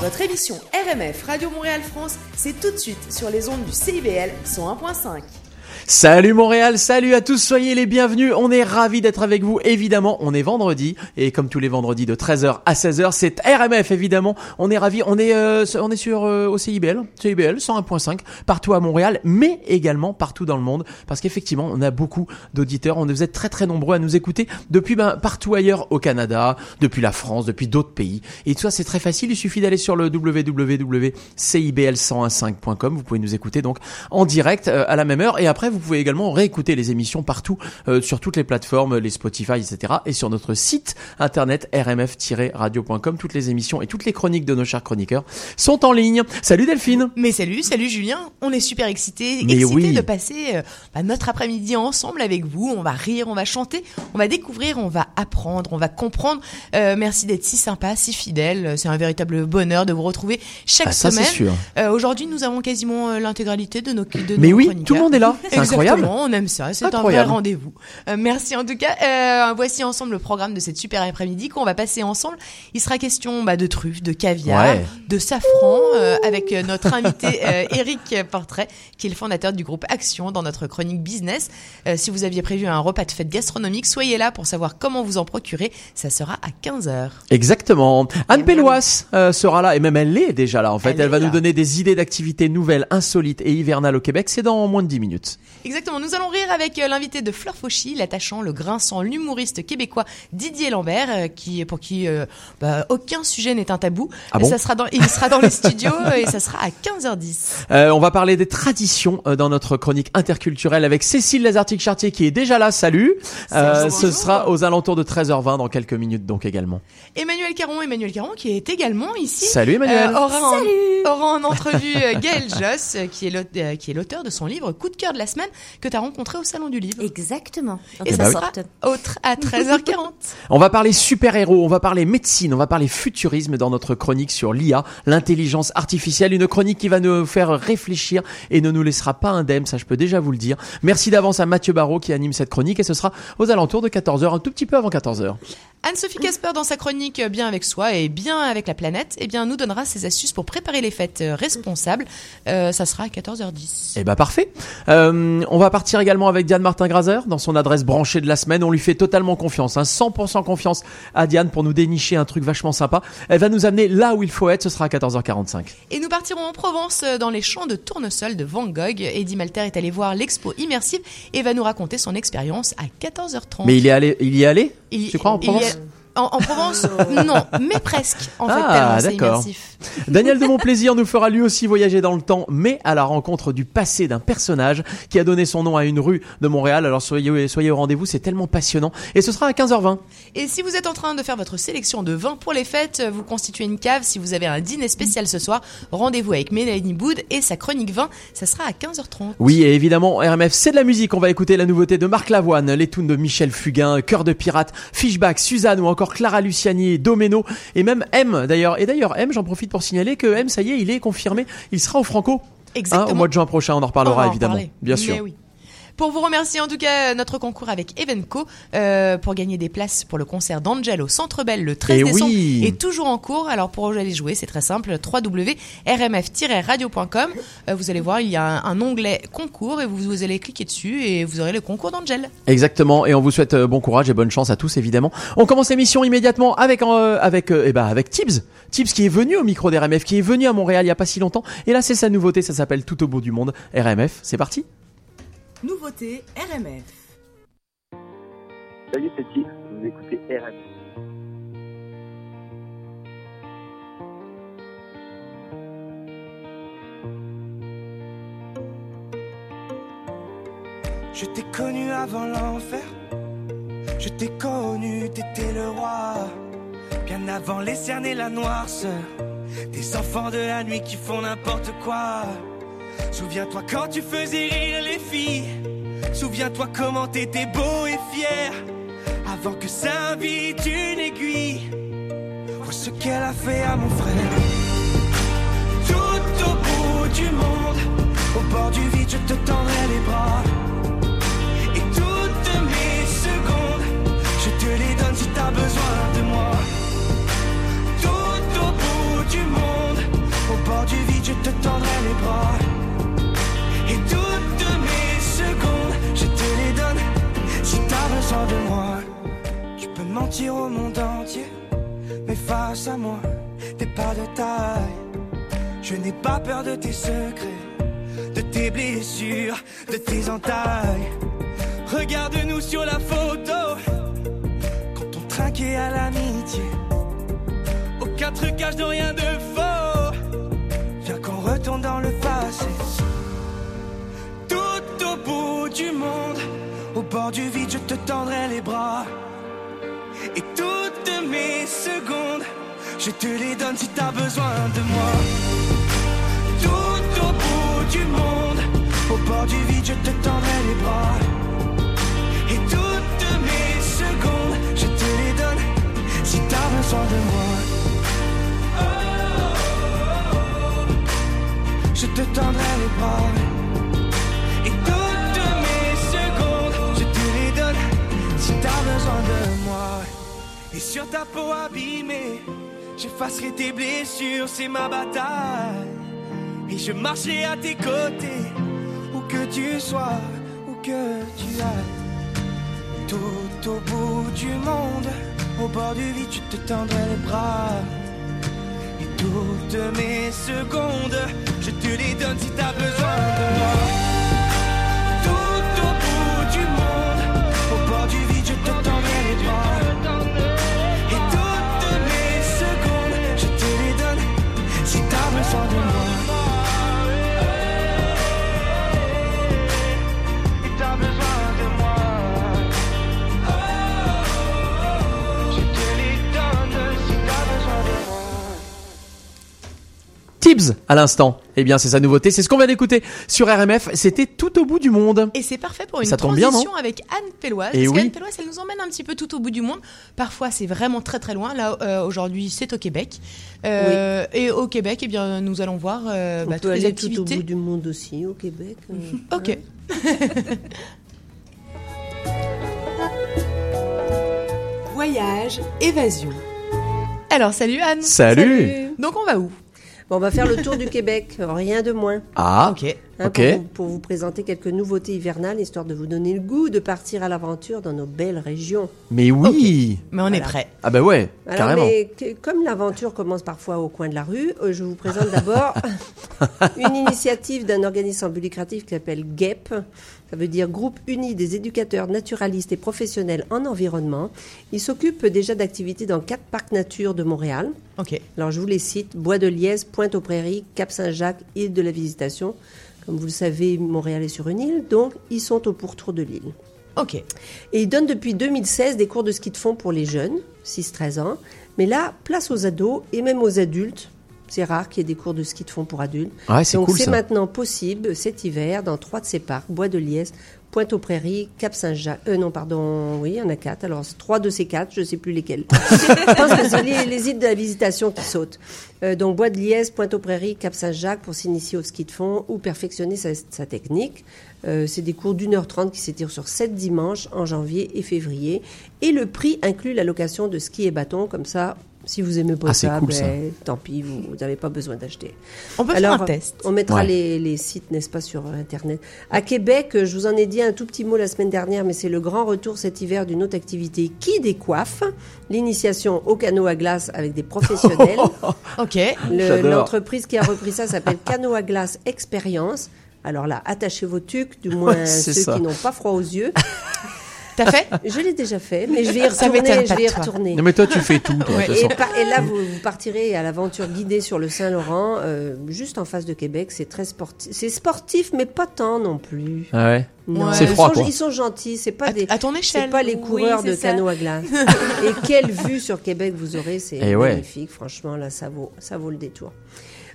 Votre émission RMF Radio Montréal France, c'est tout de suite sur les ondes du CIBL 101.5. Salut Montréal, salut à tous, soyez les bienvenus. On est ravis d'être avec vous. Évidemment, on est vendredi et comme tous les vendredis de 13h à 16h, c'est RMF évidemment. On est ravis. On est euh, on est sur euh, au CIBL, CIBL 101.5 partout à Montréal, mais également partout dans le monde parce qu'effectivement, on a beaucoup d'auditeurs. On vous êtes très très nombreux à nous écouter depuis ben, partout ailleurs au Canada, depuis la France, depuis d'autres pays. Et tout ça, c'est très facile. Il suffit d'aller sur le www.cibl1015.com. Vous pouvez nous écouter donc en direct euh, à la même heure et après vous pouvez également réécouter les émissions partout euh, sur toutes les plateformes, les Spotify, etc. Et sur notre site internet rmf-radio.com, toutes les émissions et toutes les chroniques de nos chers chroniqueurs sont en ligne. Salut Delphine. Mais salut, salut Julien. On est super excités, Mais excités oui. de passer euh, bah, notre après-midi ensemble avec vous. On va rire, on va chanter, on va découvrir, on va apprendre, on va comprendre. Euh, merci d'être si sympa, si fidèle. C'est un véritable bonheur de vous retrouver chaque Ah, ça, semaine. sûr. Euh, Aujourd'hui, nous avons quasiment euh, l'intégralité de nos de Mais nos oui, tout le monde est là. C'est incroyable. Exactement, on aime ça. C'est un vrai rendez-vous. Euh, merci en tout cas. Euh, voici ensemble le programme de cette super après-midi qu'on va passer ensemble. Il sera question bah, de truffes, de caviar, Ouais. de safran, euh, avec notre invité Eric Portrait, qui est le fondateur du groupe Action dans notre chronique business. Si vous aviez prévu un repas de fête gastronomique, soyez là pour savoir comment vous en procurer. Ça sera à 15h. Exactement. Anne euh, sera là et même elle est déjà là en fait. Elle va là. nous donner des idées d'activités nouvelles, insolites et hivernales au Québec. C'est dans moins de 10 minutes. Exactement, nous allons rire avec euh, l'invité de Fleur Fauchy, l'attachant, le grinçant, l'humoriste québécois Didier Lambert, euh, qui pour qui euh, bah, aucun sujet n'est un tabou. Ah bon ça sera dans, il sera dans les studios et ça sera à 15h10. Euh, on va parler des traditions dans notre chronique interculturelle avec Cécile Lazartique-Chartier qui est déjà là. Salut. Euh, ce sera aux alentours de 13h20 dans quelques minutes donc également. Emmanuel Caron, Emmanuel Caron qui est également ici. Salut Emmanuel. Euh, aura, en, aura en entrevue Gaël Joss, qui est l'auteur de son livre Coup de cœur de la semaine, que tu as rencontré au Salon du Livre. Exactement. Et ça bah oui. sera autre à 13h40. On va parler super-héros, on va parler médecine, on va parler futurisme dans notre chronique sur l'IA, l'intelligence artificielle, une chronique qui va nous faire réfléchir et ne nous laissera pas indemne, ça je peux déjà vous le dire. Merci d'avance à Mathieu Barraud qui anime cette chronique et ce sera aux alentours de 14h, un tout petit peu avant 14h. Anne-Sophie Casper, dans sa chronique euh, Bien avec soi et bien avec la planète, eh bien, nous donnera ses astuces pour préparer les fêtes euh, responsables. Euh, ça sera à 14h10. Eh ben parfait. Euh, on va partir également avec Diane Martin-Grazer dans son adresse branchée de la semaine. On lui fait totalement confiance, hein, 100% confiance à Diane pour nous dénicher un truc vachement sympa. Elle va nous amener là où il faut être, ce sera à 14h45. Et nous partirons en Provence euh, dans les champs de tournesol de Van Gogh. Eddie Malter est allé voir l'expo immersive et va nous raconter son expérience à 14h30. Mais il est allé, il y est allé? Il- Tu crois en Provence? en, en Provence, non, mais presque. En fait, Ah, tellement c'est d'accord. immersif. Daniel de Montplaisir nous fera lui aussi voyager dans le temps, mais à la rencontre du passé d'un personnage qui a donné son nom à une rue de Montréal. Alors soyez, soyez au rendez-vous, c'est tellement passionnant. Et ce sera à 15h20. Et si vous êtes en train de faire votre sélection de vins pour les fêtes, vous constituez une cave. Si vous avez un dîner spécial ce soir, rendez-vous avec Mélanie Boud et sa chronique vin. Ça sera à 15h30. Oui, et évidemment, RMF, c'est de la musique. On va écouter la nouveauté de Marc Lavoine, les tunes de Michel Fugain, Cœur de pirate, Fishback, Suzanne ou encore Clara Luciani, Domeno et même M d'ailleurs. Et d'ailleurs, M, j'en profite pour signaler que M, ça y est, il est confirmé, il sera au Franco. Hein, au mois de juin prochain, on en reparlera en évidemment. parler. Bien sûr. oui. Pour vous remercier en tout cas notre concours avec Evenco euh, pour gagner des places pour le concert d'Angel au Centre Bell le 13 Eh décembre oui. est toujours en cours. Alors pour aller jouer, c'est très simple www.rmf-radio.com. Euh, vous allez voir, il y a un, un onglet concours et vous, vous allez cliquer dessus et vous aurez le concours d'Angel. Exactement, et on vous souhaite euh, bon courage et bonne chance à tous évidemment. On commence l'émission immédiatement avec euh, avec euh, eh ben avec Tibbs, Tibbs qui est venu au micro d'RMF, qui est venu à Montréal il y a pas si longtemps, et là c'est sa nouveauté, ça s'appelle Tout au bout du monde. RMF, c'est parti. Nouveauté RMF. Salut c'est Tiff, vous écoutez RM. Je t'ai connu avant l'enfer. Je t'ai connu, t'étais le roi. Bien avant les cernes et la noirceur. Des enfants de la nuit qui font n'importe quoi. Souviens-toi quand tu faisais rire les filles. Souviens-toi comment t'étais beau et fier. Avant que sa vie une aiguille. Vois ce qu'elle a fait à mon frère. Tout au bout du monde, au bord du vide, je te tendrai les bras. Et toutes mes secondes, je te les donne si t'as besoin de moi. Tout au bout du monde, au bord du vide, je te tendrai les bras. Et toutes mes secondes, je te les donne. Si t'as besoin de moi, tu peux mentir au monde entier. Mais face à moi, t'es pas de taille. Je n'ai pas peur de tes secrets, de tes blessures, de tes entailles. Regarde-nous sur la photo quand on trinquait à l'amitié. Aucun trucage de rien de faux. Viens qu'on retourne dans le passé. Au bout du monde, au bord du vide, je te tendrai les bras. Et toutes mes secondes, je te les donne si t'as besoin de moi. Tout au bout du monde, au bord du vide, je te tendrai les bras. Et toutes mes secondes, je te les donne si t'as besoin de moi. Je te tendrai les bras. Si t'as besoin de moi. Et sur ta peau abîmée, j'effacerai tes blessures, c'est ma bataille. Et je marcherai à tes côtés, où que tu sois, où que tu ailles. Tout au bout du monde, au bord du vide, je te tendrai les bras. Et toutes mes secondes, je te les donne si t'as besoin de moi. Tibbs à l'instant. Eh bien, c'est sa nouveauté. C'est ce qu'on vient d'écouter sur RMF. C'était tout au bout du monde. Et c'est parfait pour une Ça tombe bien, transition avec Anne Pelloise. Et parce oui. qu'Anne Pelloise, elle nous emmène un petit peu tout au bout du monde. Parfois, c'est vraiment très très loin. Là, euh, aujourd'hui, c'est au Québec. Euh, Et au Québec, eh bien, nous allons voir euh, On bah, peut toutes les aller tout au activités. bout du monde aussi, au Québec. euh, Ok. Voyage, évasion. Alors, salut Anne. Salut. Donc, on va où? Bon, on va faire le tour du Québec, rien de moins. Ah, Ok. Hein, pour, vous, pour vous présenter quelques nouveautés hivernales, histoire de vous donner le goût de partir à l'aventure dans nos belles régions. mais oui. Mais on est prêt. Ah bah ouais, Alors, carrément. mais que- comme l'aventure commence parfois au coin de la rue, euh, je vous présente d'abord une initiative d'un organisme sans but lucratif qui s'appelle GEP. Ça veut dire Groupe Uni des éducateurs naturalistes et professionnels en environnement. Il s'occupe déjà d'activités dans quatre parcs nature de Montréal. Ok. Alors, je vous les cite Bois de Liesse, Pointe-aux-Prairies, Cap-Saint-Jacques, île de la Visitation. Comme vous le savez, Montréal est sur une île, donc ils sont au pourtour de l'île. Ok. Et ils donnent depuis 2016 des cours de ski de fond pour les jeunes, 6-13 ans. Mais là, place aux ados et même aux adultes. C'est rare qu'il y ait des cours de ski de fond pour adultes. Ouais, c'est Donc c'est maintenant possible cet hiver dans trois de ces parcs, Bois de Liesse, Pointe-aux-Prairies, Cap-Saint-Jacques. Euh, non, pardon, oui, il y en a quatre. Alors, trois de ces quatre, je ne sais plus lesquels. je pense que c'est les, les îles de la visitation qui sautent. Euh, donc, Bois de Liesse, Pointe-aux-Prairies, Cap-Saint-Jacques pour s'initier au ski de fond ou perfectionner sa, sa technique. Euh, c'est des cours d'une heure trente qui s'étirent sur sept dimanches en janvier et février. Et le prix inclut la location de ski et bâton. Comme ça, si vous aimez pas Ah, ça, cool, ça. ben, tant pis, vous n'avez pas besoin d'acheter. On peut Alors, faire un test. On mettra Ouais. les, les sites, n'est-ce pas, sur euh, Internet. À Québec, euh, je vous en ai dit un tout petit mot la semaine dernière, mais c'est le grand retour cet hiver d'une autre activité qui décoiffe? L'initiation au canot à glace avec des professionnels. Ok. Le-. L'entreprise qui a repris ça s'appelle Canot à glace Expérience. Alors là, attachez vos tucs, du moins Ouais, ceux ça. qui n'ont pas froid aux yeux. T'as fait? Je l'ai déjà fait, mais je vais y Ça retourner. Je vais y retourner. Non mais toi tu fais tout, toi, de toute Et, par- et là, vous, vous partirez à l'aventure guidée sur le Saint-Laurent, euh, juste en face de Québec. C'est très sportif. C'est sportif, mais pas tant non plus. Ah ouais? Non, Ouais. C'est ils froid, sont, quoi. Ils sont gentils. C'est pas à, des. à ton C'est échelle. pas les coureurs c'est de ça. canot à glace. et quelle vue sur Québec vous aurez, c'est Eh ouais. magnifique. Franchement, là, ça vaut, ça vaut le détour.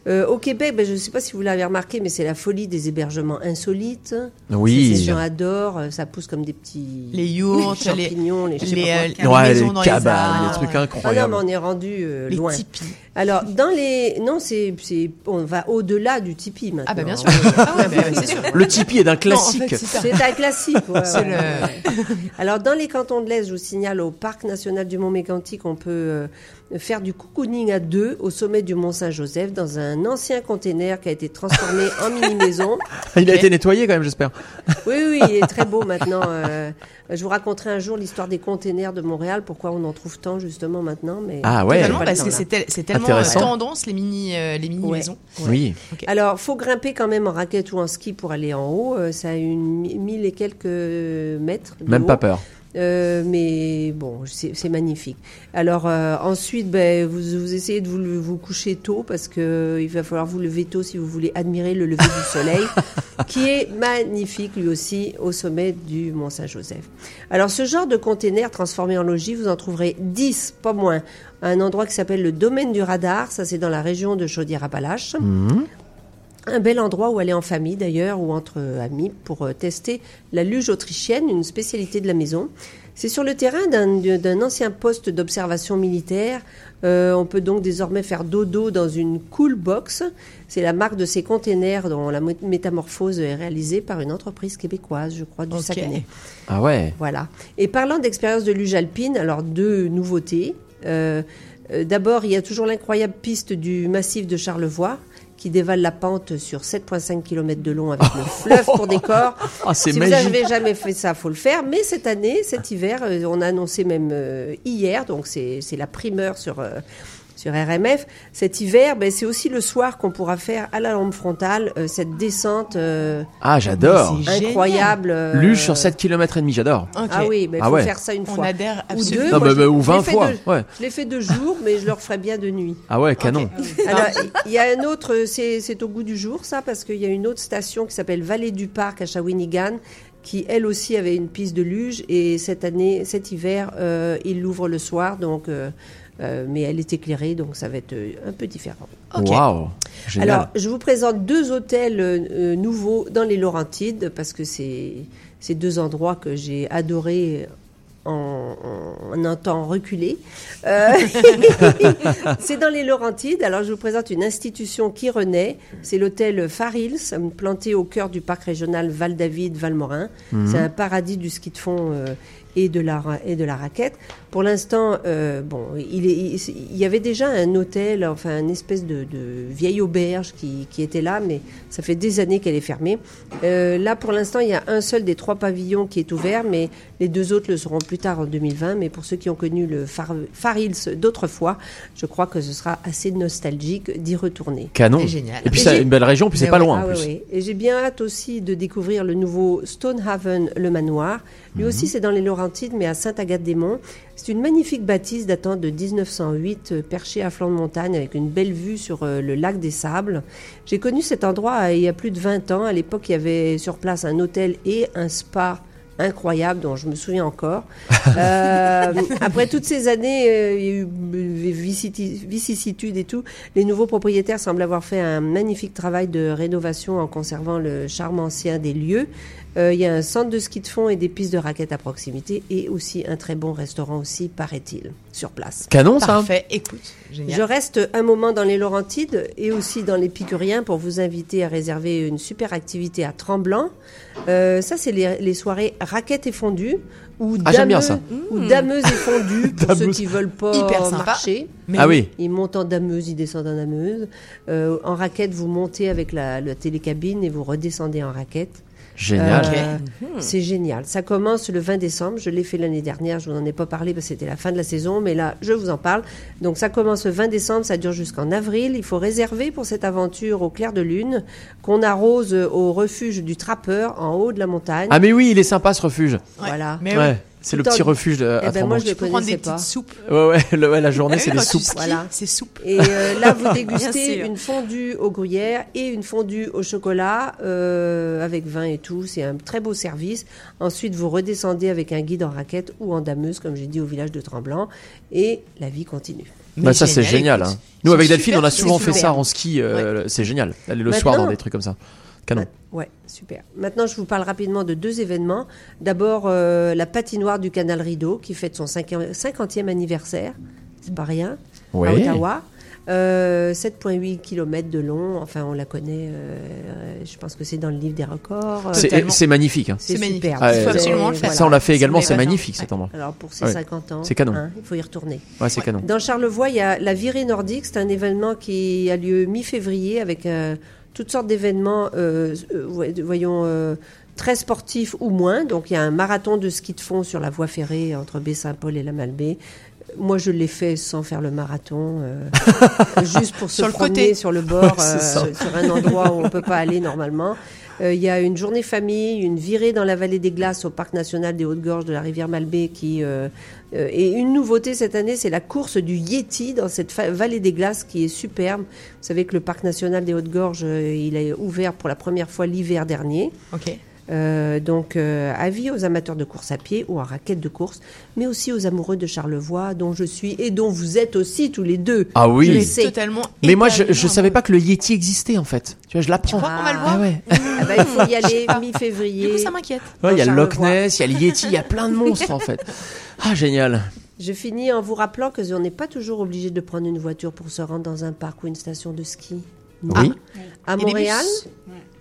Euh, au Québec, ben, je ne sais pas si vous l'avez remarqué, mais c'est la folie des hébergements insolites. Oui. Les gens adorent. euh, Ça pousse comme des petits Les yourtes, les, champignons, les, je sais les, pas quoi. euh, les Ouais, maisons les dans cabanes, les les trucs Ah non, incroyables. mais on est rendu euh, les loin. tipis. Alors, dans les. Non, c'est. On va au-delà du Tipeee maintenant. Ah bah bien sûr. Ah ouais, bah, c'est sûr. Le Tipeee est d'un en classique. fait, c'est un classique. ouais, le-. Alors, dans les cantons de l'Est, je vous signale au Parc national du Mont-Mégantic, on peut euh, faire du cocooning à deux au sommet du Mont-Saint-Joseph dans un ancien container qui a été transformé en mini-maison. Il a été nettoyé quand même, j'espère. Oui, oui, il est très beau maintenant. euh, je vous raconterai un jour l'histoire des containers de Montréal, pourquoi on en trouve tant justement maintenant. Mais Ah ouais. Parce que c'est tel- c'est tellement euh, tendance les mini euh, les mini Ouais. maisons. Oui. Alors, faut grimper quand même en raquette ou en ski pour aller en haut. Euh, ça a une mi- mille et quelques mètres. de Même haut. pas peur. Euh, mais bon, c'est magnifique. Alors euh, ensuite, ben, vous, vous essayez de vous coucher tôt parce que euh, il va falloir vous lever tôt si vous voulez admirer le lever du soleil, qui est magnifique lui aussi au sommet du Mont Saint-Joseph. Alors ce genre de container transformé en logis, vous en trouverez 10, pas moins, à un endroit qui s'appelle le domaine du radar. Ça c'est dans la région de Chaudière-Appalaches. Mhm. Un bel endroit où aller en famille d'ailleurs ou entre euh, amis pour euh, tester la luge autrichienne, une spécialité de la maison. C'est sur le terrain d'un d'un ancien poste d'observation militaire. Euh, on peut donc désormais faire dodo dans une cool box. C'est la marque de ces containers dont la mé- métamorphose est réalisée par une entreprise québécoise, je crois, du Ok. Saguenay. Ah ouais. Voilà. Et parlant d'expérience de luge alpine, alors deux nouveautés. Euh, euh, D'abord, il y a toujours l'incroyable piste du massif de Charlevoix qui dévale la pente sur 7,5 km de long avec le fleuve pour décor. Ah, Si vous n'avez jamais fait ça, faut le faire. Mais cette année, cet hiver, euh, on a annoncé même euh, hier, donc c'est c'est la primeur sur euh, sur RMF. Cet hiver, ben, c'est aussi le soir qu'on pourra faire à la lampe frontale euh, cette descente euh, Ah, j'adore. Mais incroyable. euh, Luge sur 7 km et demi, j'adore. Ah oui, il Ah faut ouais. faire ça une On fois. adhère Ou deux. Non, moi, mais- mais- ou je l'ai 20 fait fois. deux- Ouais. Je l'ai fait deux jours, mais je le referai bien de nuit. Ah ouais, canon. Alors, il y a un autre, c'est c'est au goût du jour, ça, parce qu'il y a une autre station qui s'appelle Vallée du Parc à Shawinigan, qui elle aussi avait une piste de luge, et cette année, cet hiver, euh, il l'ouvre le soir, donc, euh, euh, mais elle est éclairée, donc ça va être euh, un peu différent. Ok. Waouh. Génial. Alors, je vous présente deux hôtels euh, nouveaux dans les Laurentides, parce que c'est deux endroits que j'ai adorés en, en- en un temps reculé. Euh, c'est dans les Laurentides. Alors, je vous présente une institution qui renaît. C'est l'hôtel Far Hills, planté au cœur du parc régional Val-David-Valmorin. C'est un paradis du ski de fond euh, et, de la, et de la raquette. Pour l'instant, euh, bon, il, est, il, il y avait déjà un hôtel, enfin, une espèce de, de vieille auberge qui, qui était là, mais ça fait des années qu'elle est fermée. Euh, là, pour l'instant, il y a un seul des trois pavillons qui est ouvert, mais les deux autres le seront plus tard en 2020. Mais pour ceux qui ont connu le Far, Far Hills d'autrefois, je crois que ce sera assez nostalgique d'y retourner. Canon. C'est génial. Et puis c'est une belle région, puis c'est pas ouais. loin en Ah ouais, plus. ouais. Et j'ai bien hâte aussi de découvrir le nouveau Stonehaven, le manoir. Lui aussi, c'est dans les Laurentides, mais à Sainte-Agathe-des-Monts. C'est une magnifique bâtisse datant de 1908, euh, perchée à flanc de montagne, avec une belle vue sur euh, le lac des Sables. J'ai connu cet endroit euh, il y a plus de 20 ans. À l'époque, il y avait sur place un hôtel et un spa incroyable dont je me souviens encore. Euh, après toutes ces années, euh, il y a eu vicissitudes et tout. Les nouveaux propriétaires semblent avoir fait un magnifique travail de rénovation en conservant le charme ancien des lieux. Euh, il y a un centre de ski de fond et des pistes de raquettes à proximité et aussi un très bon restaurant aussi, paraît-il, sur place. Canon ça. Parfait. Écoute, génial. Je reste un moment dans les Laurentides et aussi dans l'Épicurien pour vous inviter à réserver une super activité à Tremblant. Euh, ça, c'est les, les soirées raquettes et fondues ou Ah, bien ça. ou dameuses et fondues pour ceux qui veulent pas Hyper sympa. marcher. Mais Ah oui. Ils montent en dameuse, ils descendent en dameuse. Euh, en raquette, vous montez avec la, la télécabine et vous redescendez en raquette. Génial. Euh, C'est génial. Ça commence le 20 décembre. Je l'ai fait l'année dernière. Je vous en ai pas parlé parce que c'était la fin de la saison, mais là, je vous en parle. Donc, ça commence le 20 décembre. Ça dure jusqu'en avril. Il faut réserver pour cette aventure au clair de lune qu'on arrose au refuge du trappeur en haut de la montagne. Ah mais oui, il est sympa ce refuge. Ouais. Voilà. Mais Ouais. oui. C'est le petit refuge de, Eh à ben, moi, Tremblant. je Tu peux prendre des pas. petites soupes. Ouais ouais, le- ouais, la journée Ah c'est des soupes. Voilà. C'est soupe. Et euh, là, vous dégustez une fondue au gruyère et une fondue au chocolat euh, avec vin et tout. C'est un très beau service. Ensuite, vous redescendez avec un guide en raquette ou en dameuse, comme j'ai dit, au village de Tremblant. Et la vie continue. Bah ça c'est génial. écoute. hein. Nous avec Delphine, on a souvent fait ça en ski. euh, C'est génial. Aller le soir dans des trucs comme ça. Canon. Ouais, super. Maintenant, je vous parle rapidement de deux événements. D'abord, euh, la patinoire du Canal Rideau qui fête son cinqui- 50e anniversaire. C'est pas rien. À Ouais. Ottawa. Euh, 7,8 km de long. Enfin, on la connaît. euh, je pense que c'est dans le livre des records. Euh, C'est magnifique. hein. C'est magnifique. superbe. Ah, Il faut absolument le faire. voilà. Ça, on l'a fait également. C'est magnifique. cet endroit. Alors pour ses Ouais. 50 ans, C'est canon. hein, il faut y retourner. Ouais, c'est canon. Dans Charlevoix, il y a la virée nordique. C'est un événement qui a lieu mi-février avec euh, toutes sortes d'événements, euh, euh, voy- voyons, euh, très sportifs ou moins. Donc il y a un marathon de ski de fond sur la voie ferrée entre Baie-Saint-Paul et la Malbaie. Moi, je l'ai fait sans faire le marathon, euh, juste pour se Sur le promener côté. sur le bord, Ouais, euh, sur un endroit où on peut pas aller normalement. Euh, Il y a une journée famille, une virée dans la vallée des glaces au parc national des Hautes-Gorges de la rivière Malbaie qui et une nouveauté cette année, c'est la course du Yeti dans cette vallée des glaces qui est superbe. Vous savez que le parc national des Hautes-Gorges, il a ouvert pour la première fois l'hiver dernier. Ok. Euh, donc, euh, avis aux amateurs de course à pied ou en raquette de course, mais aussi aux amoureux de Charlevoix, dont je suis et dont vous êtes aussi tous les deux. Ah Je oui. sais. Totalement. Mais moi, je, je savais pas que le Yeti existait en fait. Tu vois, je l'apprends. crois qu'on va le voir Ah ouais. Ah bah, il faut y aller mi-février. Du coup, ça m'inquiète. Ouais, il y a le Loch. Ness, il y a le Yeti, il y a plein de monstres en fait. Ah génial. Je finis en vous rappelant que on n'est pas toujours obligé de prendre une voiture pour se rendre dans un parc ou une station de ski. Oui. À Et les Montréal, bus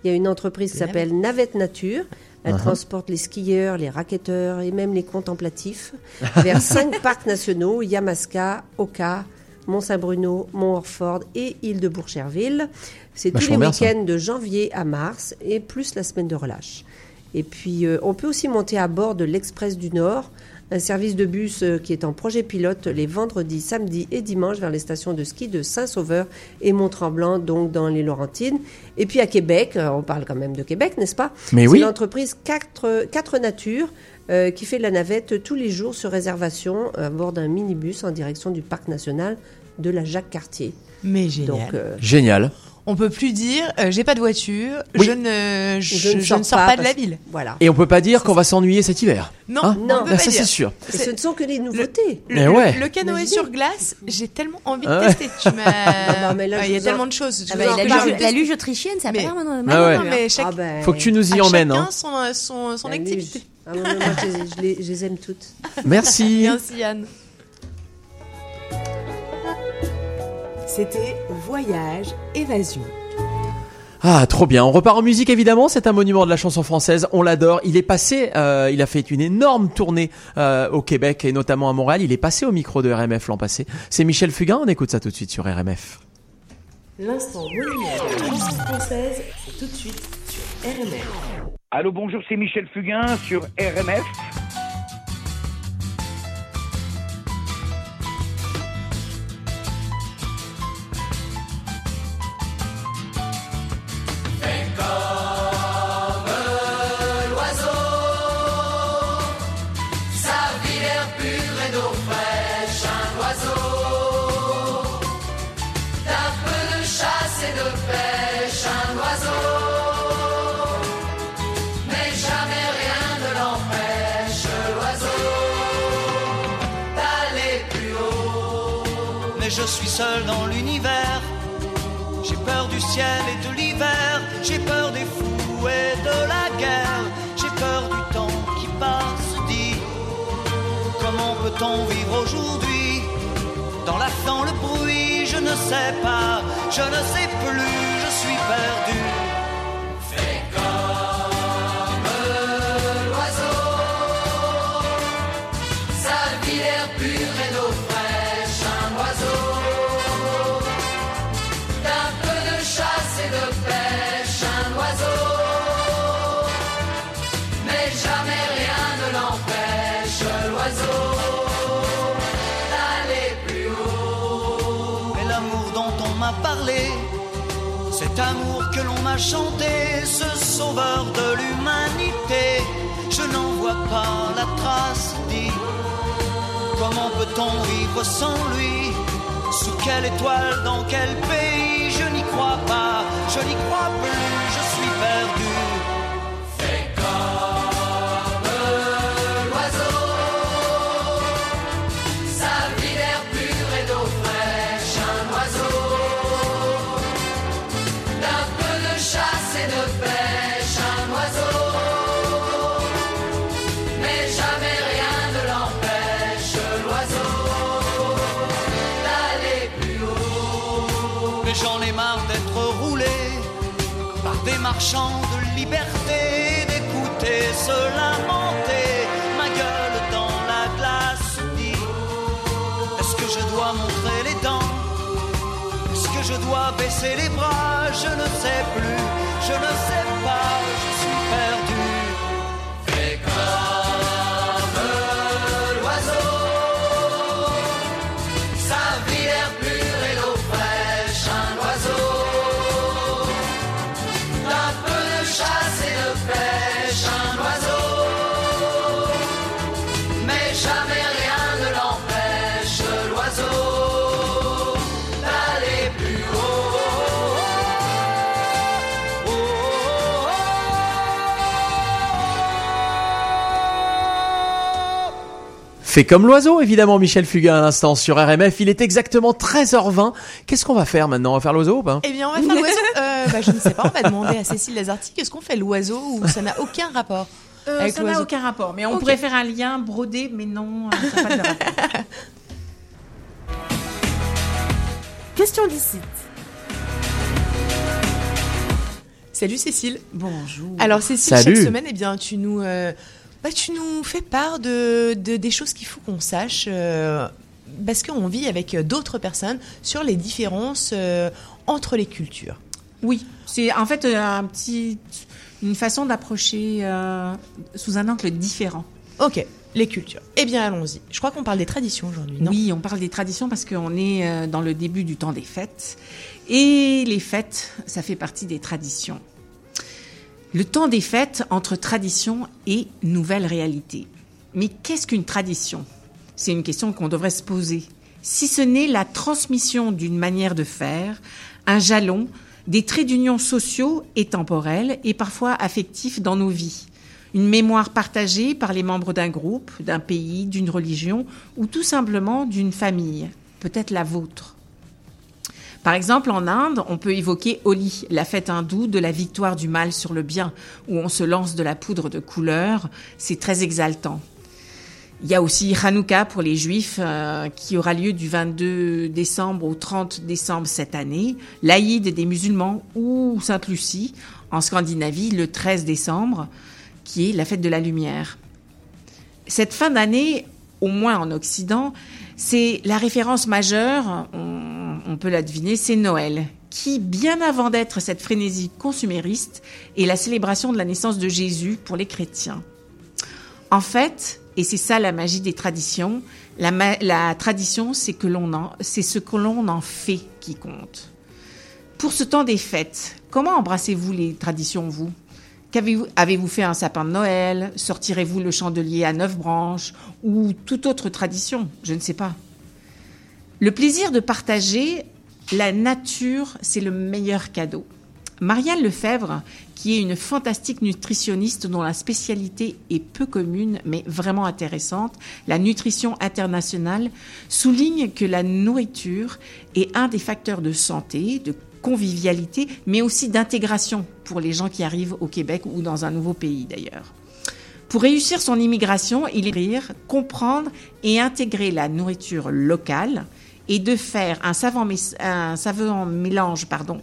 il y a une entreprise qui s'appelle Navette Nature. Elle Uh-huh. transporte les skieurs, les raquetteurs et même les contemplatifs vers cinq parcs nationaux Yamaska, Oka, Mont-Saint-Bruno, Mont-Orford et île de Bourcherville. C'est tous les week-ends de janvier à mars et plus la semaine de relâche. Et puis, euh, on peut aussi monter à bord de l'Express du Nord, un service de bus euh, qui est en projet pilote les vendredis, samedis et dimanches vers les stations de ski de Saint-Sauveur et Mont-Tremblant, donc dans les Laurentines. Et puis à Québec, euh, on parle quand même de Québec, n'est-ce pas? Mais C'est oui. l'entreprise 4, Quatre Natures euh, qui fait de la navette tous les jours sur réservation à bord d'un minibus en direction du parc national de la Jacques-Cartier. Mais génial. Donc, euh, Génial. On peut plus dire, euh, j'ai pas de voiture, Oui. je ne, je, je ne je ne sors pas pas de la ville. voilà. Et on peut pas dire qu'on va s'ennuyer cet hiver. Non, Hein on Non. ne peut pas ça c'est sûr. Et ce ne sont que les nouveautés. Le, Mais le- ouais. le canoë sur glace, j'ai tellement envie de Ah ouais. tester. Tu m'as. non, mais là, je Il y a en- tellement de choses. Ah vous bah, La luge autrichienne, ça Mais- pas vraiment Non, Ah ouais. non, mais chaque, Ah ben, Faut que tu nous y à emmènes. chacun Hein. son, son, son la activité. Ah, je, les- aime toutes. Merci. Merci Yann. C'était Voyage, Évasion. Ah, trop bien. On repart en musique évidemment. C'est un monument de la chanson française. On l'adore. Il est passé. euh, il a fait une énorme tournée euh, au Québec et notamment à Montréal. Il est passé au micro de RMF l'an passé. C'est Michel Fugain. On écoute ça tout de suite sur RMF. L'instant monument de la chanson française, c'est tout de suite sur RMF. Allô, bonjour, c'est Michel Fugain sur RMF. Je ne sais plus, je suis perdu. Amour que l'on m'a chanté, ce sauveur de l'humanité, je n'en vois pas la trace, dit. Comment peut-on vivre sans lui? Sous quelle étoile, dans quel pays? Je n'y crois pas, je n'y crois plus, je suis perdu. Marchands de liberté, d'écouter se lamenter, ma gueule dans la glace dit Est-ce que je dois montrer les dents? Est-ce que je dois baisser les bras? Je ne sais plus, je ne sais pas, je suis perdu. Fait comme l'oiseau, évidemment, Michel Fugain à l'instant sur RMF. Il est exactement 13h20. Qu'est-ce qu'on va faire maintenant? On va faire l'oiseau ou pas? Eh bien, on va faire l'oiseau. Euh, bah, je ne sais pas, on va demander à Cécile Lazarti qu'est-ce qu'on fait l'oiseau ou ça n'a aucun rapport Euh, avec ça n'a aucun rapport, mais on pourrait faire un lien brodé, mais non, euh, ça n'a pas de rapport. Question d'ici. Salut Cécile. Bonjour. Alors Cécile, Salut. chaque semaine, eh bien, tu nous, euh, bah, tu nous fais part de, de- des choses qu'il faut qu'on sache. euh, parce qu'on vit avec d'autres personnes sur les différences euh, entre les cultures. Oui, c'est en fait euh, un petit, une façon d'approcher euh, sous un angle différent. Ok, les cultures. Eh bien, allons-y. Je crois qu'on parle des traditions aujourd'hui, non? Oui, on parle des traditions parce qu'on est dans le début du temps des fêtes. Et les fêtes, ça fait partie des traditions. Le temps des fêtes entre tradition et nouvelle réalité. Mais qu'est-ce qu'une tradition? C'est une question qu'on devrait se poser. Si ce n'est la transmission d'une manière de faire, un jalon, des traits d'union sociaux et temporels et parfois affectifs dans nos vies. Une mémoire partagée par les membres d'un groupe, d'un pays, d'une religion ou tout simplement d'une famille, peut-être la vôtre. Par exemple, en Inde, on peut évoquer Holi, la fête hindoue de la victoire du mal sur le bien, où on se lance de la poudre de couleur. C'est très exaltant. Il y a aussi Hanouka pour les Juifs, euh, qui aura lieu du 22 décembre au 30 décembre cette année. L'Aïd des musulmans ou Sainte-Lucie, en Scandinavie, le 13 décembre, qui est la fête de la lumière. Cette fin d'année, au moins en Occident, c'est la référence majeure, on, peut la deviner, c'est Noël, qui, bien avant d'être cette frénésie consumériste, est la célébration de la naissance de Jésus pour les chrétiens. En fait, et c'est ça la magie des traditions, la, la tradition, c'est que l'on c'est ce que l'on en fait qui compte. Pour ce temps des fêtes, comment embrassez-vous les traditions, vous? Avez-vous fait un sapin de Noël? Sortirez-vous le chandelier à neuf branches? Ou toute autre tradition? Je ne sais pas. Le plaisir de partager la nature, c'est le meilleur cadeau. Marianne Lefebvre, qui est une fantastique nutritionniste dont la spécialité est peu commune mais vraiment intéressante, la nutrition internationale, souligne que la nourriture est un des facteurs de santé, de convivialité, mais aussi d'intégration pour les gens qui arrivent au Québec ou dans un nouveau pays d'ailleurs. Pour réussir son immigration, il est rire, comprendre et intégrer la nourriture locale et de faire un savant, un savant mélange pardon,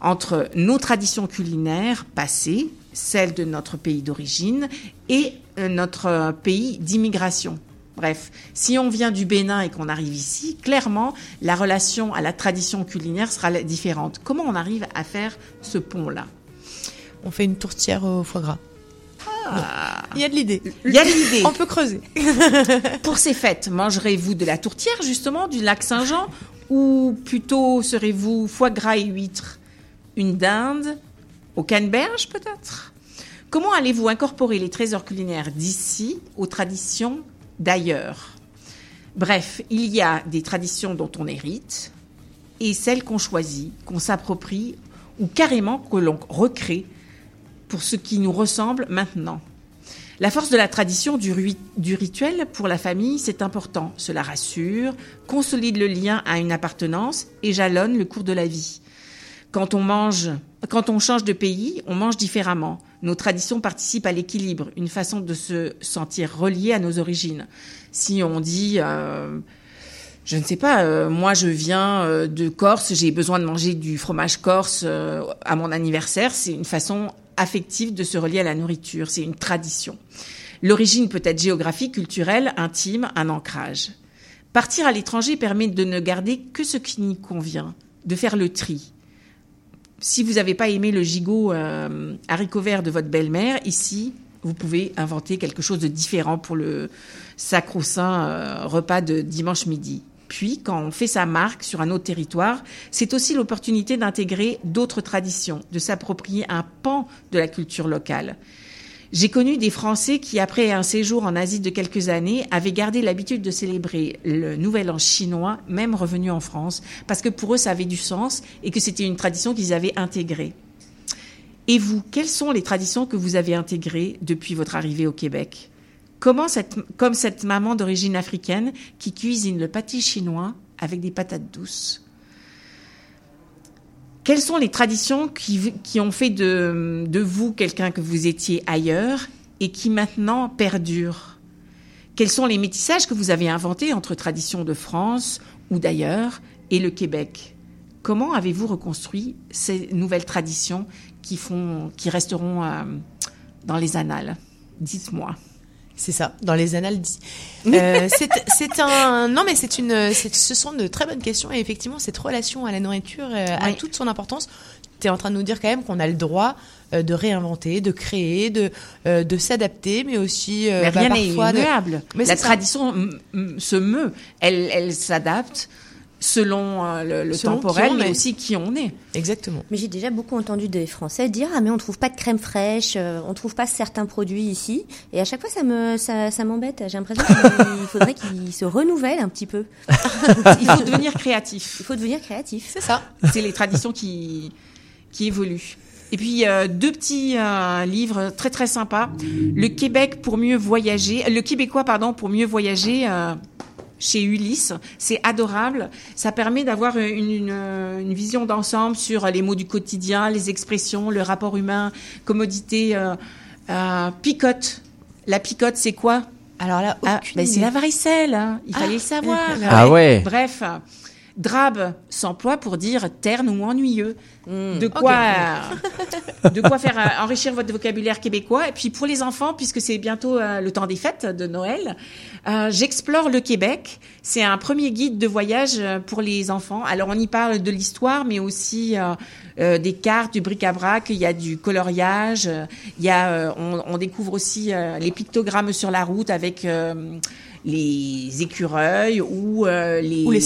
entre nos traditions culinaires passées, celles de notre pays d'origine, et euh, notre euh, pays d'immigration. Bref, si on vient du Bénin et qu'on arrive ici, clairement, la relation à la tradition culinaire sera différente. Comment on arrive à faire ce pont-là? On fait une tourtière au foie gras. Il y a de l'idée. Il y a l'idée. On peut creuser. Pour ces fêtes, mangerez-vous de la tourtière, justement, du lac Saint-Jean Ou plutôt serez-vous foie gras et huîtres Une dinde Au canneberge, peut-être? Comment allez-vous incorporer les trésors culinaires d'ici aux traditions d'ailleurs Bref, il y a des traditions dont on hérite et celles qu'on choisit, qu'on s'approprie ou carrément que l'on recrée pour ce qui nous ressemble maintenant. La force de la tradition du, du rituel pour la famille, c'est important. Cela rassure, consolide le lien à une appartenance et jalonne le cours de la vie. Quand on mange, quand on change de pays, on mange différemment. Nos traditions participent à l'équilibre, une façon de se sentir relié à nos origines. Si on dit, euh, je ne sais pas, euh, moi je viens euh, de Corse, j'ai besoin de manger du fromage corse à mon anniversaire. C'est une façon affective de se relier à la nourriture, c'est une tradition. L'origine peut être géographique, culturelle, intime, un ancrage. Partir à l'étranger permet de ne garder que ce qui nous convient, de faire le tri. Si vous n'avez pas aimé le gigot euh, haricot vert de votre belle-mère, ici, vous pouvez inventer quelque chose de différent pour le sacro-saint euh, repas de dimanche midi. Puis, quand on fait sa marque sur un autre territoire, c'est aussi l'opportunité d'intégrer d'autres traditions, de s'approprier un pan de la culture locale. J'ai connu des Français qui, après un séjour en Asie de quelques années, avaient gardé l'habitude de célébrer le Nouvel An chinois, même revenus en France, parce que pour eux, ça avait du sens et que c'était une tradition qu'ils avaient intégrée. Et vous, quelles sont les traditions que vous avez intégrées depuis votre arrivée au Québec? Comment cette, comme cette maman d'origine africaine qui cuisine le pâtis chinois avec des patates douces? Quelles sont les traditions qui, ont fait de, de vous quelqu'un que vous étiez ailleurs et qui maintenant perdurent? Quels sont les métissages que vous avez inventés entre traditions de France ou d'ailleurs et le Québec? Comment avez-vous reconstruit ces nouvelles traditions qui, font, qui resteront euh, dans les annales? Dites-moi. C'est ça, dans les annales. Euh, c'est un non mais c'est une ce sont de très bonnes questions et effectivement cette relation à la nourriture euh, a toute son importance. Tu es en train de nous dire quand même qu'on a le droit euh, de réinventer, de créer, de euh, de s'adapter mais aussi euh, Mais bah, rien n'est parfois de-. Mais La tradition se meut, elle, elle s'adapte selon euh, le, le Selon qui temporel, mais aussi qui on est. Exactement. Mais j'ai déjà beaucoup entendu des Français dire ah mais on trouve pas de crème fraîche, euh, on trouve pas certains produits ici. Et à chaque fois ça me ça, ça m'embête. J'ai l'impression qu'il faudrait qu'ils se renouvellent un petit peu. Il faut devenir créatif. Il faut devenir créatif. C'est ça. C'est les traditions qui, qui évoluent. Et puis euh, deux petits euh, livres très très sympas. Le Québec pour mieux voyager, le Québécois pardon pour mieux voyager euh, chez Ulysse. C'est adorable. Ça permet d'avoir une, une, une vision d'ensemble sur les mots du quotidien, les expressions, le rapport humain, commodité, euh, euh, picote. La picote, c'est quoi? Alors là, Ah, aucune ben, c'est la varicelle. hein. Il fallait le savoir. Ah ouais. Bref, drabe s'emploie pour dire terne ou ennuyeux. Hmm. De quoi, de quoi faire euh, enrichir votre vocabulaire québécois. Et puis pour les enfants, puisque c'est bientôt euh, le temps des fêtes de Noël, euh, j'explore le Québec. C'est un premier guide de voyage pour les enfants. Alors on y parle de l'histoire, mais aussi euh, euh, des cartes, du bric-à-brac. Il y a du coloriage. Il y a, euh, on, on découvre aussi euh, les pictogrammes sur la route avec euh, les écureuils ou euh, les Ou les.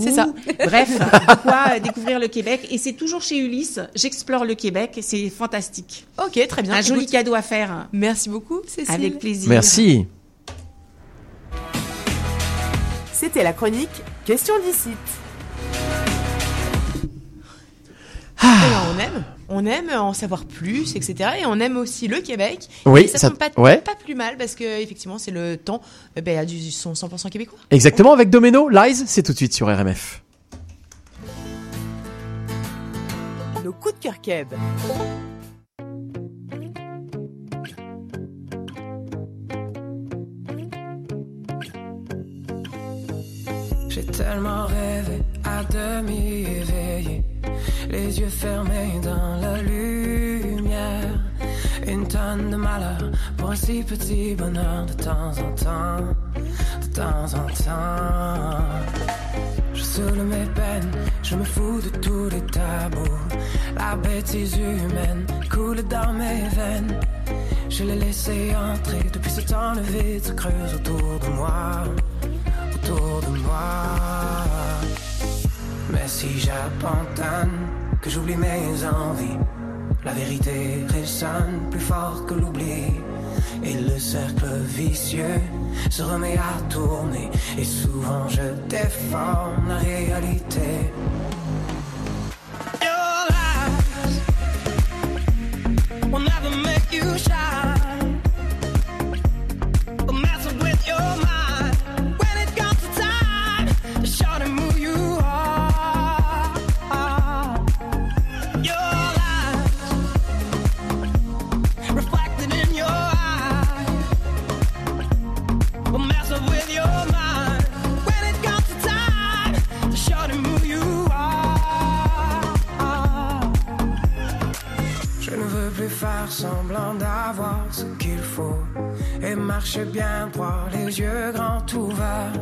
C'est ça. Bref, de quoi découvrir le Québec. Et c'est toujours chez Ulysse. J'explore le Québec. C'est fantastique. Ok, très bien. Un joli Écoute, cadeau à faire. Merci beaucoup, Cécile. Avec plaisir. Merci. C'était la chronique Question d'ici. Ben, on aime, on aime en savoir plus, etc. Et on aime aussi le Québec. Oui, et ça, ça- tombe pas, ouais. pas plus mal parce que effectivement c'est le temps euh, ben, du son 100% québécois. Exactement, avec Domeno, Lies, c'est tout de suite sur RMF. Nos coups de cœur keb. J'ai tellement rêvé à demi éveillé, les yeux fermés dans la lumière. Une tonne de malheur pour un si petit bonheur de temps en temps, de temps en temps. Je saoule mes peines, je me fous de tous les tabous. La bêtise humaine coule dans mes veines. Je l'ai laissé entrer depuis ce temps, le vide se creuse autour de moi autour de moi. Mais si j'abandonne, que j'oublie mes envies, la vérité résonne plus fort que l'oubli. Et le cercle vicieux se remet à tourner. Et souvent je déforme la réalité. Shine. D'avoir ce qu'il faut et marcher bien droit, les yeux grands ouverts.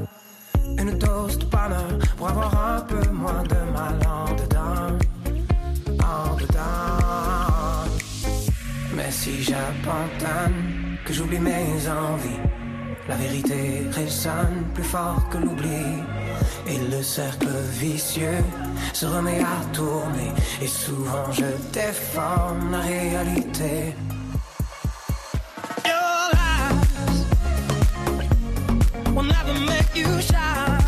Une dose de bonheur pour avoir un peu moins de mal en dedans, en dedans. Mais si j'abandonne, que j'oublie mes envies, la vérité résonne plus fort que l'oubli. Et le cercle vicieux se remet à tourner. Et souvent je déforme la réalité. make you shine.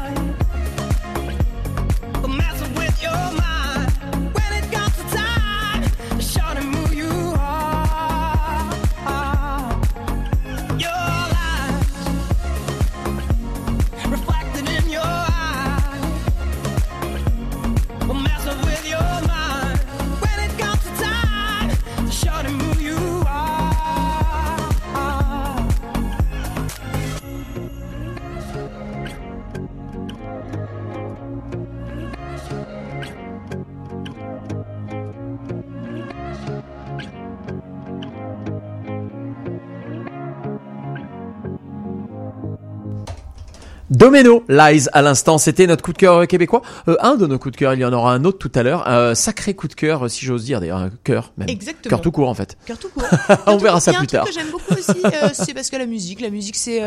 Domino Lies à l'instant, c'était notre coup de cœur québécois. Euh, un de nos coups de cœur, il y en aura un autre tout à l'heure. Euh, sacré coup de cœur, euh, si j'ose dire, d'ailleurs, un cœur même. Exactement. Cœur tout court en fait. Cœur tout court. On verra ça plus tard. Un truc que j'aime beaucoup aussi, euh, c'est parce que la musique, la musique, c'est,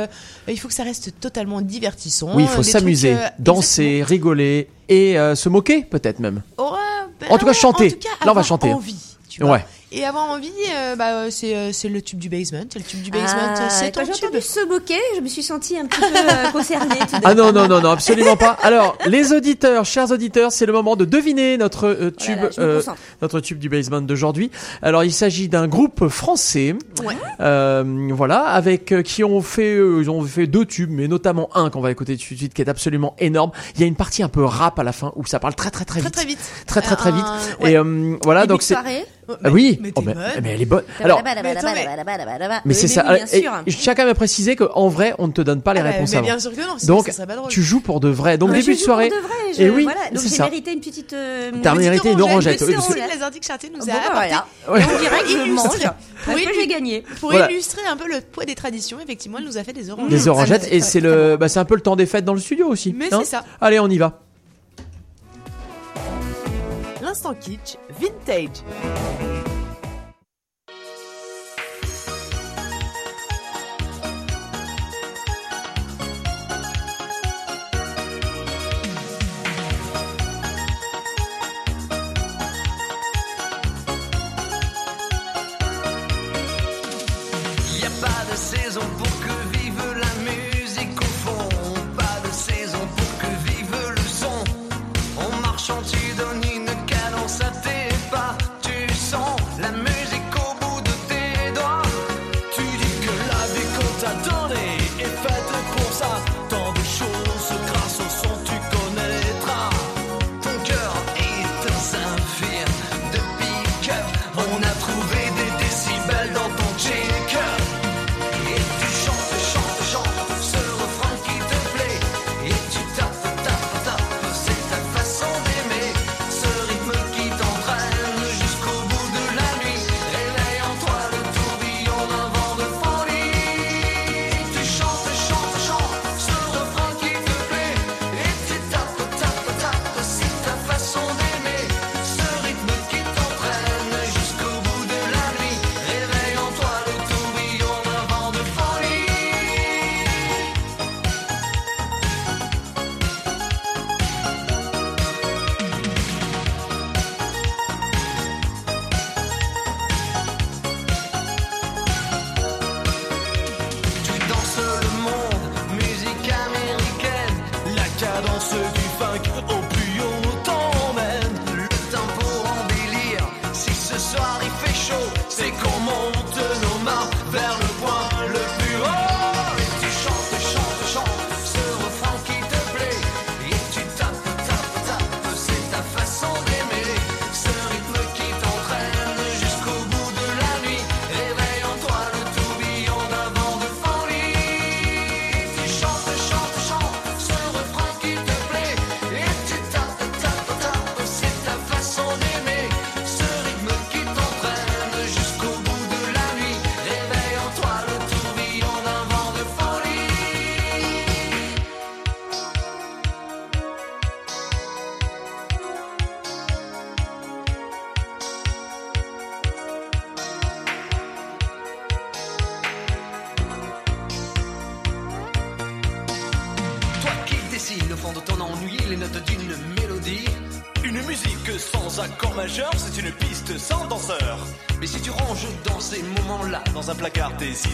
il faut que ça reste totalement divertissant. Oui, il faut s'amuser, danser, rigoler et se moquer peut-être même. Ben En tout cas, chanter. En tout cas, Là, on va chanter. Envie, tu vois. Ouais. Et avoir envie, euh, bah, euh, c'est, euh, c'est le tube du basement. C'est le tube du basement. Ah, c'est quand ton j'ai tube. entendu se moquer, je me suis sentie un petit peu euh, concernée. tout Ah non, non, non, non, absolument pas. Alors, les auditeurs, chers auditeurs, c'est le moment de deviner notre euh, tube, Voilà, euh, notre tube du basement d'aujourd'hui. Alors, il s'agit d'un groupe français, Ouais. euh, voilà, avec euh, qui ont fait, euh, ils ont fait deux tubes, mais notamment un qu'on va écouter tout de suite, qui est absolument énorme. Il y a une partie un peu rap à la fin où ça parle très, très, très Très vite, très vite. très, très, très vite. ouais. Et euh, voilà, Début donc c'est. soirée. Ah oui, mais Oh, t'es mais, bonne. mais elle est bonne. Alors, mais c'est Oui, ça. oui, bien Et sûr. je tiens quand même à préciser qu'en vrai, on ne te donne pas les Ah bah, réponses mais avant. bien sûr que non, Donc, ça serait pas drôle. tu joues pour de vrai. Donc, début je de soirée. pour de vrai, je- Et oui, voilà, donc c'est j'ai mérité une petite. euh, T'as mérité une orangette, oui, parce que- les nous a. Et on dirait que mange. Pour j'ai gagné. Pour illustrer un peu le poids des traditions, effectivement, elle nous a fait des oranges. Des orangettes et c'est le, bah, c'est un peu le temps des fêtes dans le studio aussi. Mais hein c'est ça. Allez, on y va. L'instant kitsch, vintage.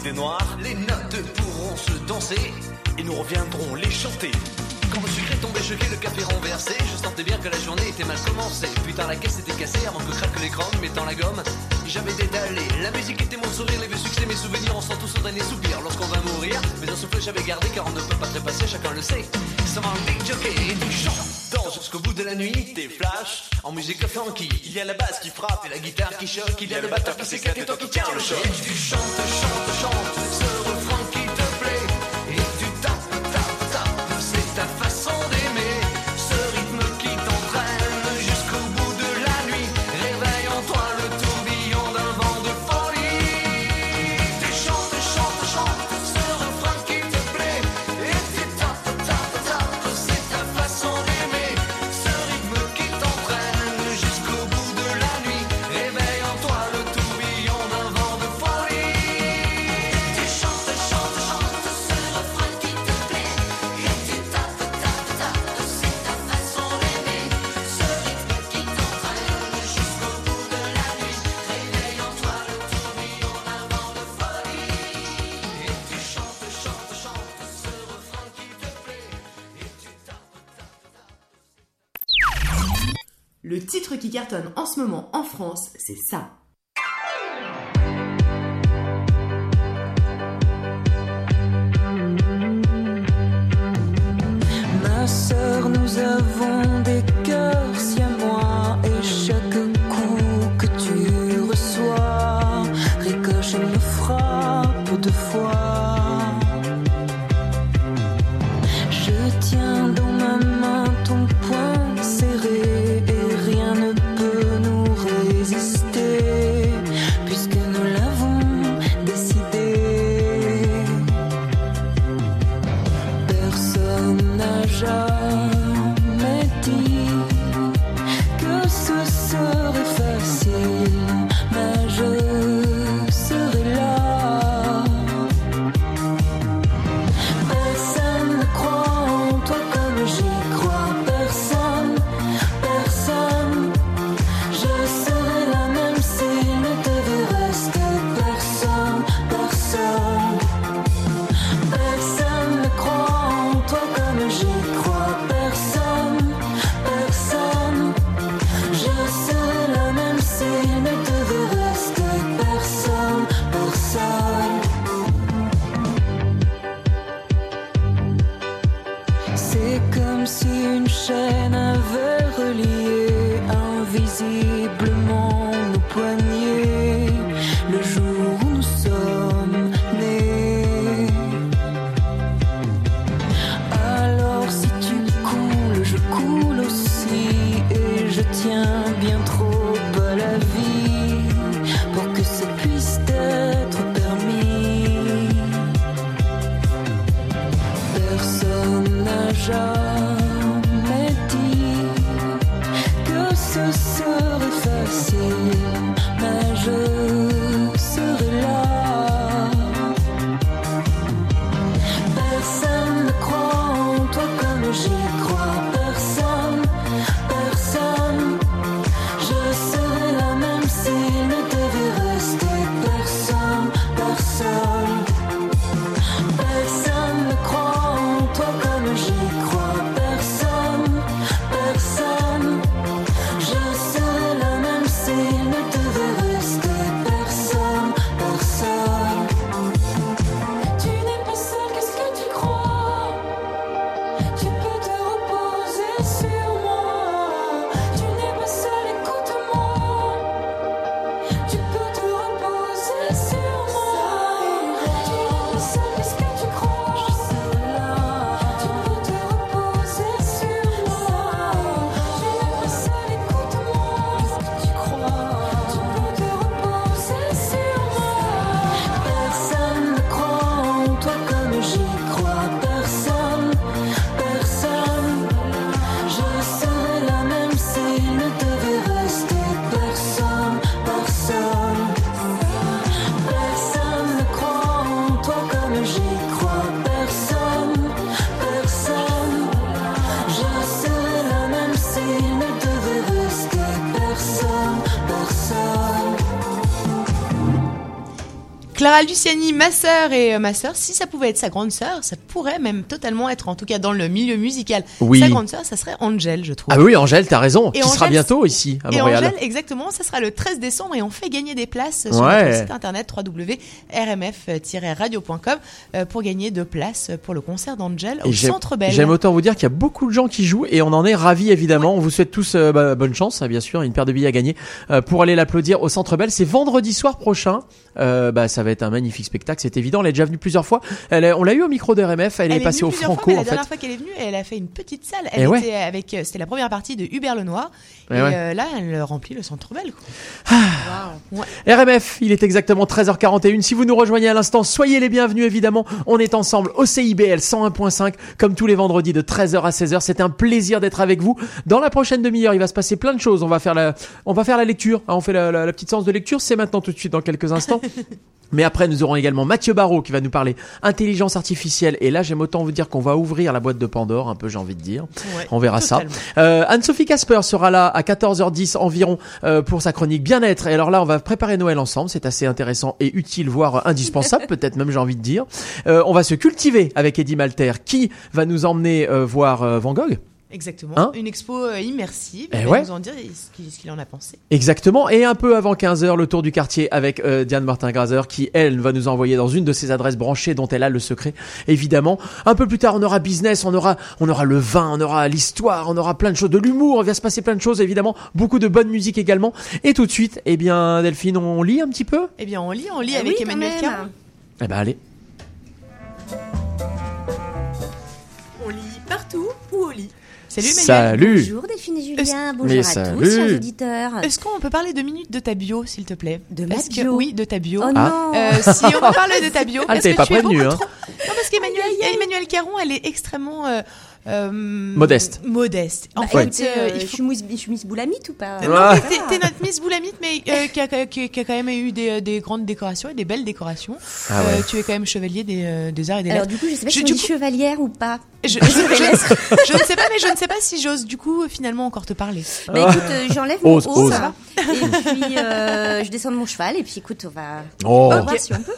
les notes pourront se danser et nous reviendrons les chanter. Quand le sucré tombait choqué, le café renversé, je sentais bien que la journée était mal commencée. Putain, la caisse était cassée avant que craque l'écran, mettant la gomme, j'avais détalé. La musique était mon sourire, les vieux succès, mes souvenirs, on sent tous son dernier soupir lorsqu'on va mourir. Mais un souffle j'avais gardé car on ne peut pas trépasser, chacun le sait. Sans un big jockey et du chant, danse jusqu'au bout de la nuit, des flashs Funky, il y a la basse qui frappe et la guitare qui choque, il y a le batteur qui s'éclate et toi qui tiens le choc. Tu chantes, chantes, chantes. France, c'est ça. Luciani, ma sœur et euh, ma sœur, si ça pouvait être sa grande sœur, ça pourrait même totalement être, en tout cas dans le milieu musical, Oui. sa grande sœur, ça serait Angel, je trouve. Ah oui, Angèle, t'as raison. Et qui sera Angèle, bientôt ici à Et Montréal. Angèle, exactement, ça sera le 13 décembre et on fait gagner des places sur Ouais. notre site internet www.rmf-radio.com euh, pour gagner de places pour le concert d'Angel au Et Centre Bell. J'aime autant vous dire qu'il y a beaucoup de gens qui jouent et on en est ravis évidemment. On vous souhaite tous euh, bah, bonne chance, hein, bien sûr, une paire de billets à gagner euh, pour aller l'applaudir au Centre Bell. C'est vendredi soir prochain. Bah, ça va être un magnifique spectacle, c'est évident. Elle est déjà venue plusieurs fois. Elle est- on l'a eu au micro de RMF. Elle, est passée au fois, Franco en La fait. dernière fois qu'elle est venue, elle a fait une petite salle. Et Elle ouais. était avec, euh, c'était la première partie de Hubert Lenoir. Et Et, ouais. euh, là, elle remplit le Centre Bell. Quoi. Ouais. RMF, il est exactement 13h41. Si vous nous rejoignez à l'instant, soyez les bienvenus évidemment. On est ensemble au CIBL 101.5 comme tous les vendredis de 13h à 16h. C'est un plaisir d'être avec vous. Dans la prochaine demi-heure, il va se passer plein de choses. On va faire la, on va faire la lecture. Ah, on fait la, la- la petite séance de lecture. C'est maintenant tout de suite dans quelques instants. Mais après, nous aurons également Mathieu Barrault qui va nous parler intelligence artificielle. Et là, j'aime autant vous dire qu'on va ouvrir la boîte de Pandore, un peu, j'ai envie de dire. Ouais, On verra totalement. ça. Euh, Anne-Sophie Casper sera là à 14h10 environ euh, pour sa chronique bien-être. Et alors là, on va préparer Noël ensemble. C'est assez intéressant et utile, voire indispensable, peut-être même, j'ai envie de dire. Euh, on va se cultiver avec Eddie Malter, qui va nous emmener euh, voir euh, Van Gogh? Exactement. Hein une expo euh, immersive. Eh ouais. nous en dire ce qu'il en a pensé. Exactement. Et un peu avant 15h, le tour du quartier avec euh, Diane Martin-Grazer qui, elle, va nous envoyer dans une de ses adresses branchées dont elle a le secret. Évidemment. Un peu plus tard, on aura business, on aura, on aura le vin, on aura l'histoire, on aura plein de choses, de l'humour, il va se passer plein de choses, évidemment. Beaucoup de bonne musique également. Et tout de suite, eh bien, Delphine, on lit un petit peu? Eh bien, on lit, on lit Ah avec oui, Emmanuel. Caron. Eh ben, allez. On lit partout ou au lit? Salut Emmanuel. Salut. Bonjour Delphine et Julien, Mais bonjour à salut. tous, chers auditeurs. Est-ce qu'on peut parler deux minutes de ta bio, s'il te plaît? De ma Est-ce que- bio Oui, de ta bio. Oh Ah. non Euh, si on peut parler de ta bio, Ah, parce que pas tu es prévenu, beaucoup hein. trop- Non, parce qu'Emmanuel Emmanuel Caron, elle est extrêmement euh, Modeste. Modeste. En Bah, fait, écoutez, euh, euh, il je faut suis Miss- je suis Miss Boulamite ou pas Non, Ouais. mais t'es- notre Miss Boulamite, mais euh, qui, a, qui- qui a quand même eu des, des grandes décorations et des belles décorations. Ah ouais. Euh, tu es quand même chevalier des, euh, des arts et des Alors lettres. du coup, je sais pas Je- si dit coup- chevalière ou pas. Je, je- je- je ne sais pas, mais je ne sais pas si j'ose du coup finalement encore te parler. Bah écoute, euh, j'enlève mon haut, ça va. et puis euh, je descends de mon cheval et puis écoute, on va, Oh. on va voir si on peut.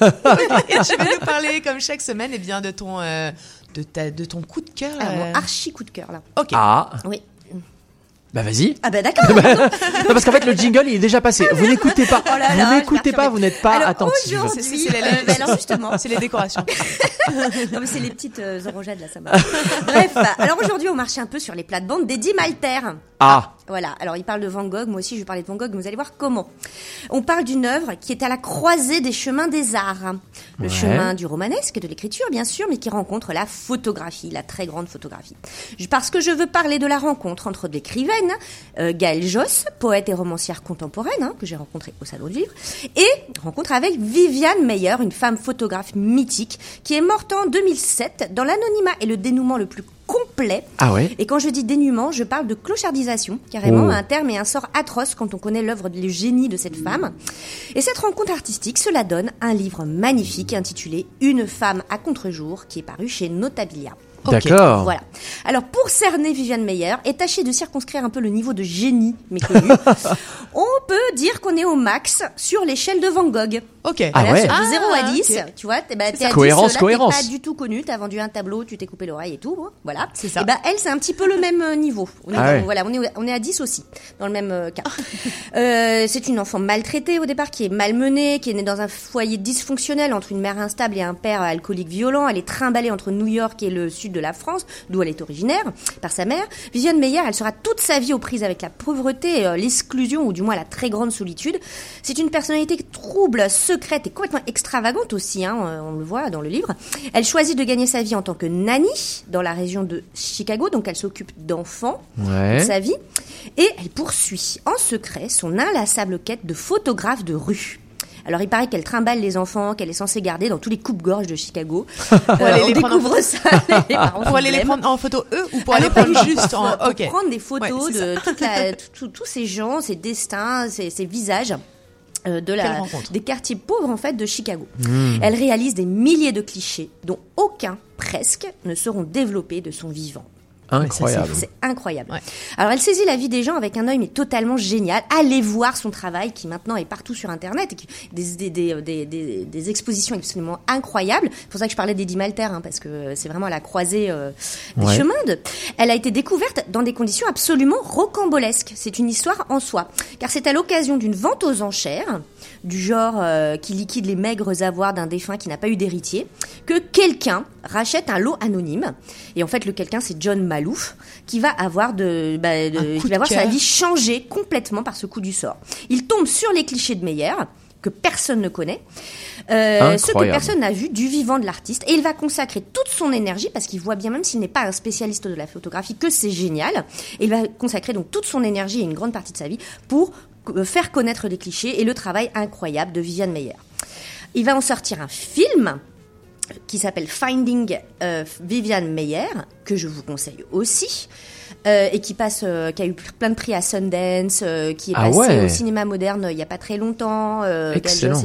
Et tu vas nous parler comme chaque semaine, et bien de ton euh, de ta de ton coup de cœur. Alors, euh, mon archi coup de cœur là. Ok. Ah. Oui. Bah, vas-y. Ah bah d'accord. Non, parce qu'en fait, le jingle, il est déjà passé. Vous n'écoutez pas. Oh là vous là, n'écoutez pas, vous n'êtes pas Alors, attentif. aujourd'hui, C'est- c'est les- euh, bah, alors justement, C'est les décorations. non, mais c'est les petites euh, orogènes là, ça marche. Bref, alors aujourd'hui, on marchait un peu sur les plates-bandes d'Eddie Malter. Ah. Voilà, alors il parle de Van Gogh, moi aussi je vais parler de Van Gogh, mais vous allez voir comment. On parle d'une œuvre qui est à la croisée des chemins des arts. Le Ouais. chemin du romanesque, de l'écriture bien sûr, mais qui rencontre la photographie, la très grande photographie. Parce que je veux parler de la rencontre entre l'écrivaine, euh, Gaëlle Josse, poète et romancière contemporaine, hein, que j'ai rencontrée au Salon du Livre, et rencontre avec Viviane Meyer, une femme photographe mythique, qui est morte en 2007 dans l'anonymat et le dénouement le plus complet Ah ouais. et quand je dis dénuement, je parle de clochardisation, carrément Oh. un terme et un sort atroce quand on connaît l'œuvre, le génie de cette femme. Et cette rencontre artistique, cela donne un livre magnifique intitulé Une femme à contre-jour, qui est paru chez Notabilia. D'accord. Voilà. Alors pour cerner Viviane Meyer et tâcher de circonscrire un peu le niveau de génie méconnu, on peut dire qu'on est au max sur l'échelle de Van Gogh. Ok. Ah Voilà, ouais. sur de 0 à Ah, 10, ok. tu vois, t'es bah, à 10, Cohérence, là, cohérence. pas du tout connu, t'as vendu un tableau, tu t'es coupé l'oreille et tout, hein, voilà. C'est ça. Et bah elle, c'est un petit peu le même euh, niveau. On est, Ah dans- ouais. voilà, on est, on est à 10 aussi, dans le même euh, cas. Euh, c'est une enfant maltraitée au départ, qui est malmenée, qui est née dans un foyer dysfonctionnel entre une mère instable et un père alcoolique violent. Elle est trimballée entre New York et le sud de la France, d'où elle est originaire, par sa mère. Viviane Meyer, elle sera toute sa vie aux prises avec la pauvreté, euh, l'exclusion, ou du moins la très grande solitude. C'est une personnalité trouble, secrète et complètement extravagante aussi, hein, euh, on le voit dans le livre. Elle choisit de gagner sa vie en tant que nanny dans la région de Chicago, donc elle s'occupe d'enfants Ouais. toute sa vie. Et elle poursuit en secret son inlassable quête de photographe de rue. Alors il paraît qu'elle trimballe les enfants qu'elle est censée garder dans tous les coupes-gorges de Chicago. Euh, aller on les en découvre ça. les Pour aller les prendre en photo eux ou pour Ah aller non, prendre juste en. Pour prendre des photos Ouais, de toute la- tout- tout- tous ces gens, ces destins, ces, ces visages. Euh, de la, des quartiers pauvres en fait de Chicago. Hmm. Elle réalise des milliers de clichés dont aucun presque ne seront développés de son vivant. Incroyable. C'est incroyable. Alors elle saisit la vie des gens avec un œil mais totalement génial. Allez voir son travail qui maintenant est partout sur internet et qui des des, des, des, des- des expositions absolument incroyables. C'est pour ça que je parlais d'Eddie Malter hein, parce que c'est vraiment à la croisée euh, des Ouais. chemins. de- Elle a été découverte dans des conditions absolument rocambolesques. C'est une histoire en soi car c'est à l'occasion d'une vente aux enchères du genre euh, qui liquide les maigres avoirs d'un défunt qui n'a pas eu d'héritier, que quelqu'un rachète un lot anonyme. Et en fait, le quelqu'un, c'est John Malouf, qui va avoir de, bah, de- qui va de voir sa vie changer complètement par ce coup du sort. Il tombe sur les clichés de Meyer que personne ne connaît, euh, ce que personne n'a vu du vivant de l'artiste, et il va consacrer toute son énergie parce qu'il voit bien, même s'il n'est pas un spécialiste de la photographie, que c'est génial. Et il va consacrer donc toute son énergie et une grande partie de sa vie pour faire connaître les clichés et le travail incroyable de Viviane Meyer. Il va en sortir un film qui s'appelle Finding euh, Viviane Meyer, que je vous conseille aussi. Euh, et qui passe, euh, qui a eu plein de prix à Sundance, euh, qui est Ah passé ouais. au cinéma moderne euh, il y a pas très longtemps. Euh,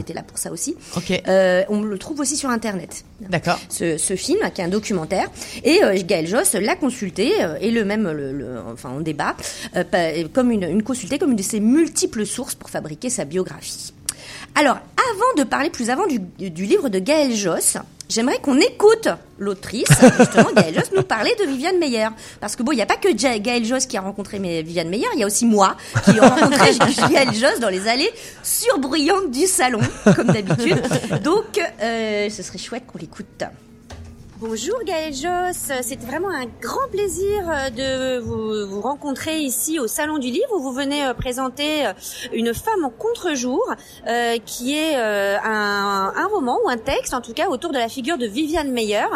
était là pour ça aussi. Ok. Euh, on le trouve aussi sur internet. D'accord. Ce, ce film, qui est un documentaire, et euh, Gaël Joss l'a consulté euh, et le même, le, le- enfin on débat, euh, comme une, une consultée comme une de ses multiples sources pour fabriquer sa biographie. Alors, avant de parler plus avant du, du livre de Gaël Joss, j'aimerais qu'on écoute l'autrice, justement Gaël Joss, nous parler de Viviane Meyer. Parce que bon, il n'y a pas que Ja- Gaël Joss qui a rencontré Viviane Meyer, il y a aussi moi qui ai rencontré Gaël Joss dans les allées surbruyantes du salon, comme d'habitude. Donc, euh, ce serait chouette qu'on l'écoute. Bonjour Gaël Joss, c'était vraiment un grand plaisir euh, de vous, rencontrer ici au Salon du Livre où vous venez euh, présenter euh, une femme en contre-jour qui est un, un roman ou un texte en tout cas autour de la figure de Viviane Meyer.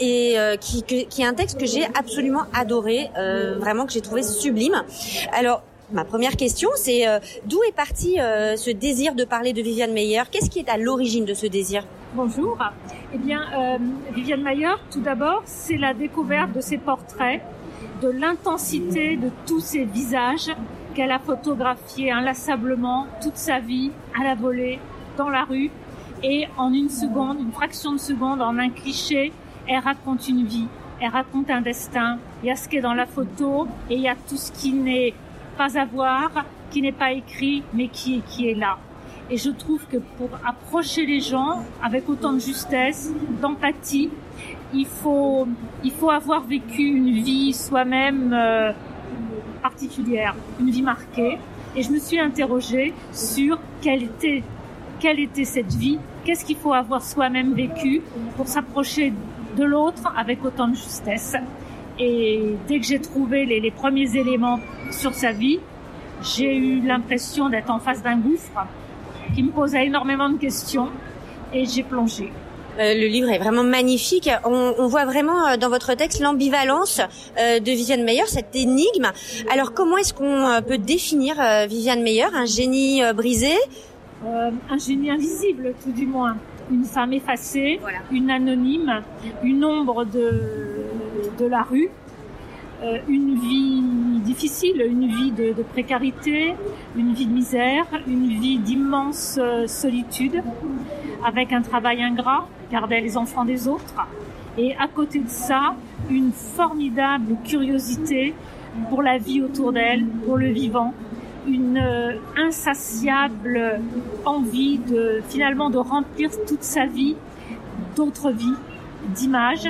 Et qui, est un texte que j'ai absolument adoré, euh, vraiment que j'ai trouvé sublime. Alors, ma première question, c'est d'où est parti ce désir de parler de Viviane Meyer? Qu'est-ce qui est à l'origine de ce désir? Bonjour. Eh bien, euh, Viviane Mayer, tout d'abord, c'est la découverte de ses portraits, de l'intensité de tous ces visages qu'elle a photographiés inlassablement toute sa vie, à la volée, dans la rue. Et en une seconde, une fraction de seconde, en un cliché, elle raconte une vie, elle raconte un destin. Il y a ce qui est dans la photo et il y a tout ce qui n'est pas à voir, qui n'est pas écrit, mais qui qui est là. Et je trouve que pour approcher les gens avec autant de justesse, d'empathie, il faut, il faut avoir vécu une vie soi-même euh, particulière, une vie marquée. Et je me suis interrogée sur quelle était, quelle était cette vie, qu'est-ce qu'il faut avoir soi-même vécu pour s'approcher de l'autre avec autant de justesse? Et dès que j'ai trouvé les, les premiers éléments sur sa vie, j'ai eu l'impression d'être en face d'un gouffre qui me posait énormément de questions et j'ai plongé. Euh, le livre est vraiment magnifique. On, on voit vraiment euh, dans votre texte l'ambivalence euh, de Viviane Meyer, cette énigme. Alors comment est-ce qu'on peut définir Viviane Meyer Un génie brisé? Un génie invisible, tout du moins. Une femme effacée, une anonyme, une ombre de, de la rue, une vie difficile, une vie de, précarité, une vie de misère, une vie d'immense euh, solitude, avec un travail ingrat, garder les enfants des autres. Et à côté de ça, une formidable curiosité pour la vie autour d'elle, pour le vivant, une euh, insatiable envie de finalement de remplir toute sa vie d'autres vies, d'images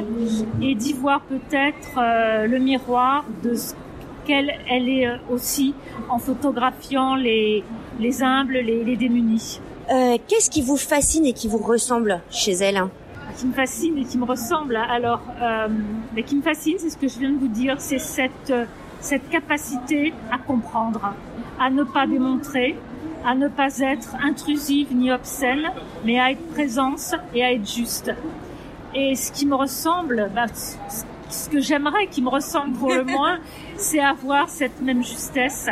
et d'y voir peut-être euh, le miroir de ce qu'elle elle est euh, aussi en photographiant les, les humbles, les, les démunis. Euh, Qu'est-ce qui vous fascine et qui vous ressemble chez elle hein qui me fascine et qui me ressemble. Alors, euh, mais qui me fascine, c'est ce que je viens de vous dire, c'est cette cette capacité à comprendre, à ne pas démontrer, à ne pas être intrusive ni obscène, mais à être présence et à être juste. Et ce qui me ressemble, bah, ce que j'aimerais qui me ressemble pour le moins, c'est avoir cette même justesse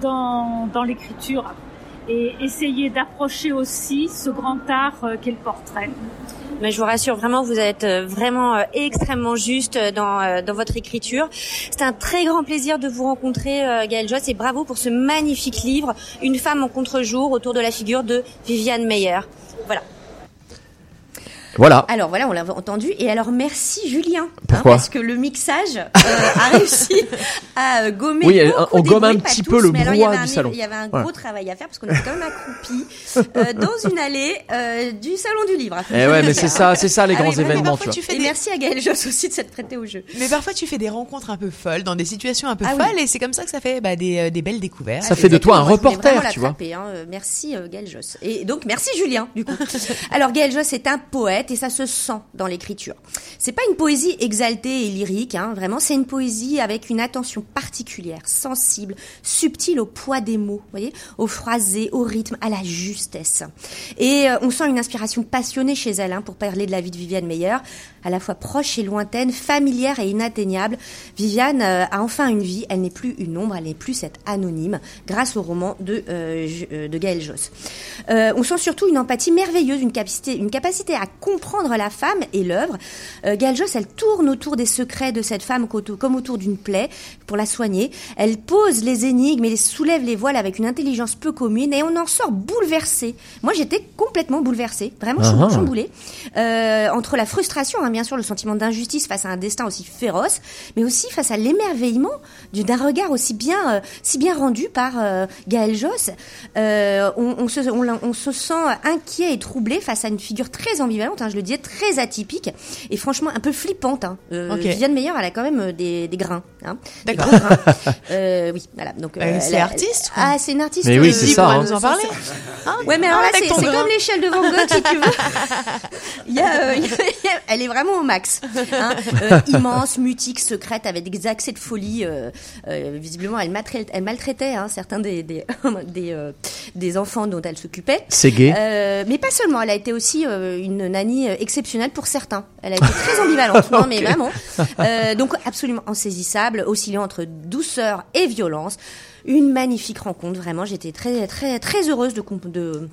dans, dans l'écriture et essayer d'approcher aussi ce grand art euh, qu'est le portrait. Mais je vous rassure, vraiment, vous êtes euh, vraiment euh, extrêmement juste dans, dans votre écriture. C'est un très grand plaisir de vous rencontrer, Gaël Joss, et bravo pour ce magnifique livre, Une femme en contre-jour, autour de la figure de Viviane Meyer. Voilà. Alors voilà, on l'a entendu. Et alors merci Julien. hein, Pourquoi Parce que le mixage euh, a réussi à euh, gommer. Oui, on gomme un petit tous, peu le mais alors, il y brouhaha avait du un- salon. Il y avait un Voilà. gros travail à faire parce qu'on était quand même accroupis euh, dans une allée euh, du salon du livre. Eh ouais, mais c'est ça, c'est ça les Ah grands événements, parfois, tu tu vois. fais Et des- merci à Gaël Joss aussi de s'être prêté au jeu. Mais parfois, tu fais des rencontres un peu folles, dans des situations un peu Ah oui. folles, et c'est comme ça que ça fait bah, des, des belles découvertes. Ça fait de toi un reporter, tu vois. hein. Merci Gaël Joss. Et donc merci Julien du coup. Alors Gaël Joss est un poète et ça se sent dans l'écriture. C'est pas une poésie exaltée et lyrique, hein, vraiment. C'est une poésie avec une attention particulière, sensible, subtile au poids des mots, voyez, au phrasé, au rythme, à la justesse. Et euh, on sent une inspiration passionnée chez elle hein, pour parler de la vie de Viviane Meyer, à la fois proche et lointaine, familière et inatteignable. Viviane euh, a enfin une vie. Elle n'est plus une ombre, elle n'est plus cette anonyme, grâce au roman de euh, Gaël Joss. Euh, on sent surtout une empathie merveilleuse, une capacité, une capacité à comprendre la femme et l'œuvre. Euh, Gaël Joss, elle tourne autour des secrets de cette femme comme autour d'une plaie pour la soigner. Elle pose les énigmes et les soulève les voiles avec une intelligence peu commune et on en sort bouleversé. Moi, j'étais complètement bouleversée, vraiment ah. chamboulée euh, entre la frustration, hein, bien sûr, le sentiment d'injustice face à un destin aussi féroce, mais aussi face à l'émerveillement du- d'un regard aussi bien, euh, si bien rendu par euh, Gaël Joss. Euh, on, on se, on, se sent inquiet et troublé face à une figure très ambivalente, hein, je le disais, très atypique et franchement un peu flippante. Hein. Euh, Ok. Viviane Meyer, elle a quand même euh, des, des grains. Hein, D'accord. Euh, oui, voilà. Donc, Euh, elle c'est a- artiste, quoi. Ah, c'est une artiste. Mais oui, euh, c'est Si, ça, pourrais hein. nous en parler Hein Ouais, mais alors là, c'est comme l'échelle de Van Gogh, si tu veux. Il y a, euh, il y a- elle est vraiment au max. hein. Euh, immense, mutique, secrète, avec des accès de folie. euh, euh, visiblement, elle maltraitait, elle maltraitait hein, certains des, des, des, euh, des enfants dont elle s'occupait. C'est gay. Euh, mais pas seulement, elle a été aussi euh, une euh, exceptionnelle pour certains. Elle a été très ambivalente, non mais vraiment. Euh, donc absolument insaisissable, oscillant entre douceur et violence. Une magnifique rencontre, vraiment. J'étais très très très heureuse de,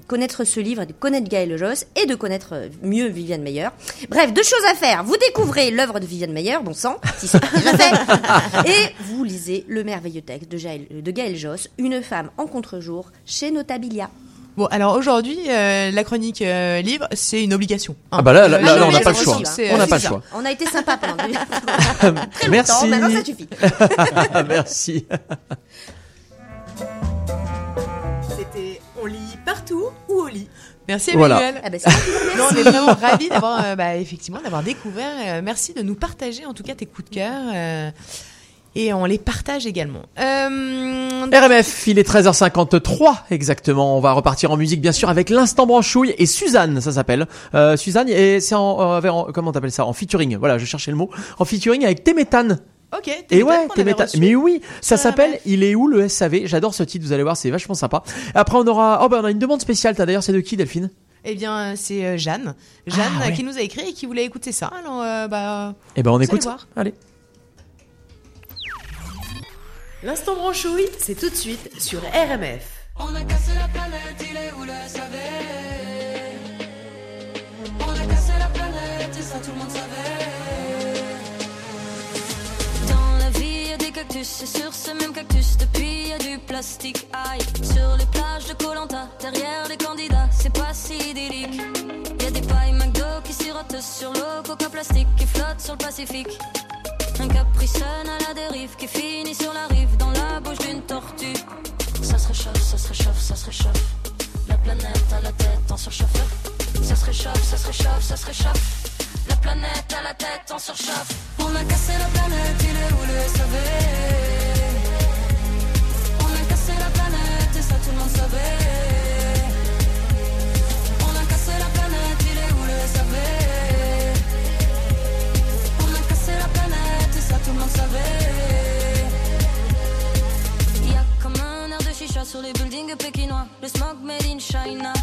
connaître ce livre, de connaître Gaël Joss et de connaître euh, mieux Viviane Meyer. Bref, deux choses à faire. Vous découvrez l'œuvre de Viviane Meyer, bon sang, si c'est déjà fait, et vous lisez le merveilleux texte de Gaël, de Gaël Joss, Une femme en contre-jour, chez Notabilia. Bon, alors aujourd'hui, euh, la chronique euh, livre, c'est une obligation. hein. Ah bah là, là, Euh, là, là, on n'a pas le choix. On euh, n'a c'est pas le choix. On a été sympa pendant très longtemps, Merci. maintenant ça suffit. Merci. C'était On lit partout ou au lit Merci Voilà. Emmanuel. Ah bah. Non, on est vraiment ravis d'avoir, euh, bah, effectivement, d'avoir découvert. euh, merci de nous partager, en tout cas, tes coups de cœur. Et on les partage également. Euh, RMF, il est 13h53 exactement. On va repartir en musique bien sûr avec l'instant branchouille et Suzanne, ça s'appelle. Euh, Suzanne et c'est en, euh, en- comment t'appelles ça? En featuring. Voilà, je cherchais le mot. En featuring avec Téméthane. ok. Et ouais, reçu. Mais oui, ça s'appelle. Il est où le SAV J'adore ce titre, vous allez voir, c'est vachement sympa. Après on aura oh bah on a une demande spéciale, t'as d'ailleurs c'est de qui Delphine? Eh bien, c'est Jeanne. Jeanne Ah, ouais. qui nous a écrit et qui voulait écouter ça. Alors, bah, Eh ben on écoute. allez voir. Allez. L'instant branchouille, c'est tout de suite sur RMF. On a cassé la planète, il est où le SAV On a cassé la planète et ça tout le monde savait. Dans la vie y a des cactus et sur ces mêmes cactus. Depuis y a du plastique Aïe, sur les plages de Colanta, derrière les candidats, c'est pas si idyllique. Y a des pailles McDo qui sirotent sur l'eau, coca plastique qui flotte sur le Pacifique un capricène à la dérive qui finit sur la rive dans la bouche d'une tortue. Ça se réchauffe, ça se réchauffe, ça se réchauffe. La planète à la tête en surchauffeur. Ça se réchauffe, ça se réchauffe, ça se réchauffe. La planète à la tête en surchauffe. On a cassé la planète, il est où le SAV On a cassé la planète et ça tout le monde savait. Tout le comme un air de chicha sur les buildings pékinois. Le smog made in China.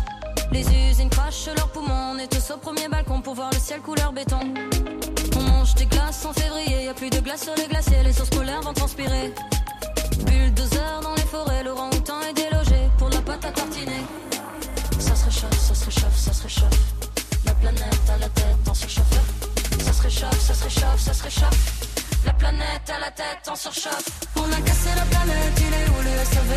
Les usines crachent leurs poumons. On est tous au premier balcon pour voir le ciel couleur béton. On mange des glaces en février. Y a plus de glace sur les glaciers. Les sources polaires vont transpirer. Bulldozer dans les forêts. Laurent Houtan est délogé pour la pâte à tartiner. Ça se réchauffe, ça se réchauffe, ça se réchauffe. La planète à la tête en surchauffeur. Ça se réchauffe, ça se réchauffe, ça se réchauffe la planète à la tête en surchauffe. On a cassé la planète, il est où le SAV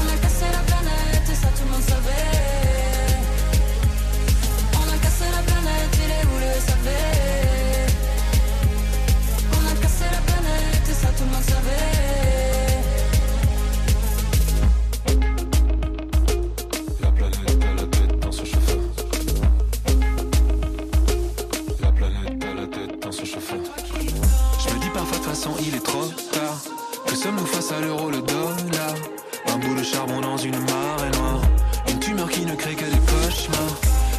On a cassé la planète et ça tout le monde savait. On a cassé la planète, il est où le SAV On a cassé la planète et ça tout le monde savait. sommes-nous face à l'euro, le dollar. Un bout de charbon dans une marée noire. Une tumeur qui ne crée que des cauchemars.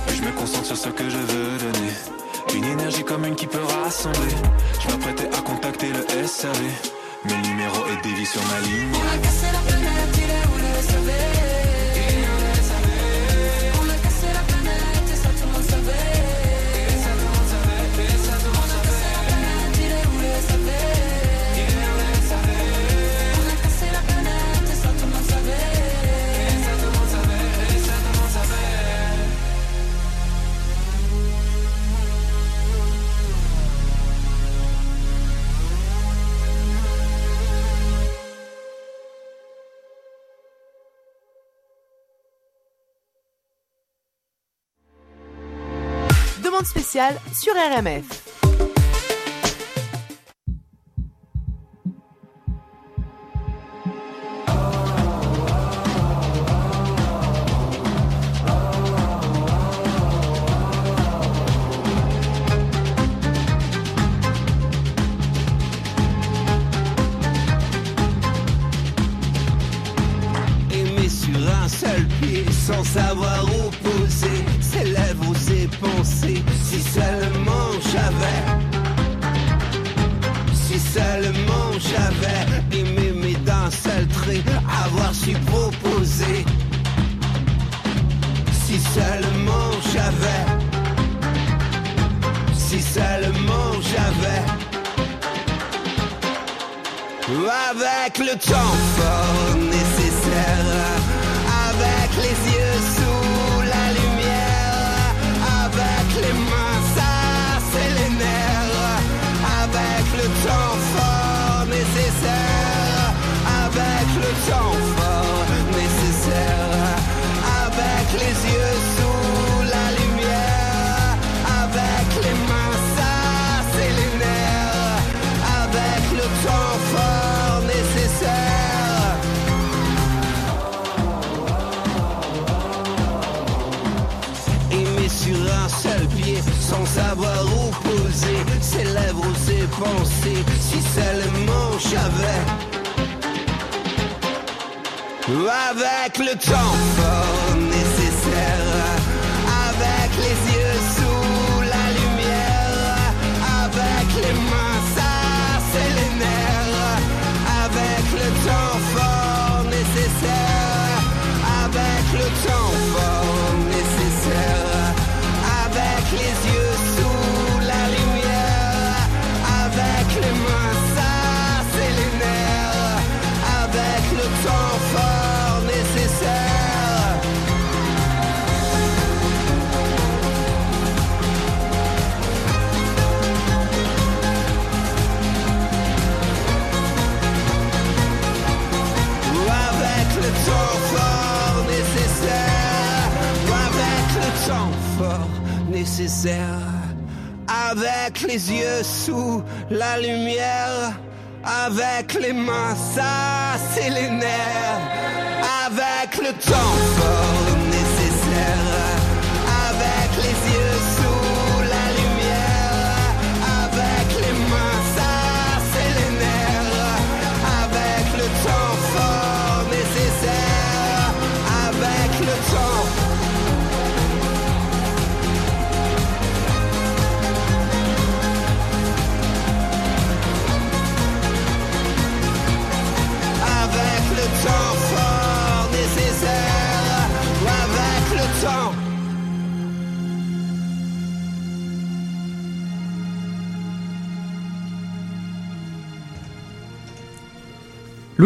Puis je me concentre sur ce que je veux donner. Une énergie commune qui peut rassembler. Je m'apprêtais à contacter le SAV Mais le numéro est dévié sur ma ligne. On a cassé la Demande spéciale sur RMF.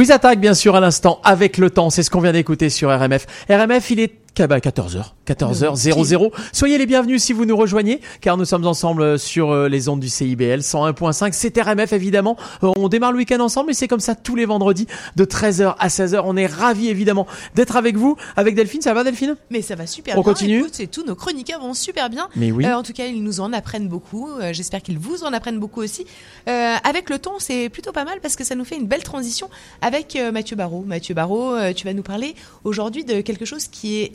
Louise Attaque, bien sûr, à l'instant, avec le temps. C'est ce qu'on vient d'écouter sur RMF. RMF, il est bah, 14h. 14h 00. Soyez les bienvenus si vous nous rejoignez, car nous sommes ensemble sur euh, les ondes du CIBL 101.5. C'est RMF, évidemment. Euh, on démarre le week-end ensemble et c'est comme ça tous les vendredis de 13h à 16h. On est ravis, évidemment, d'être avec vous. Avec Delphine, ça va, Delphine? Mais ça va super On bien. continue? Écoute, c'est tout. Nos chroniqueurs vont super bien. Mais oui. Euh, en tout cas, ils nous en apprennent beaucoup. Euh, J'espère qu'ils vous en apprennent beaucoup aussi. Euh, avec le ton, c'est plutôt pas mal parce que ça nous fait une belle transition avec euh, Mathieu Barraud. Mathieu Barraud, euh, tu vas nous parler aujourd'hui de quelque chose qui est,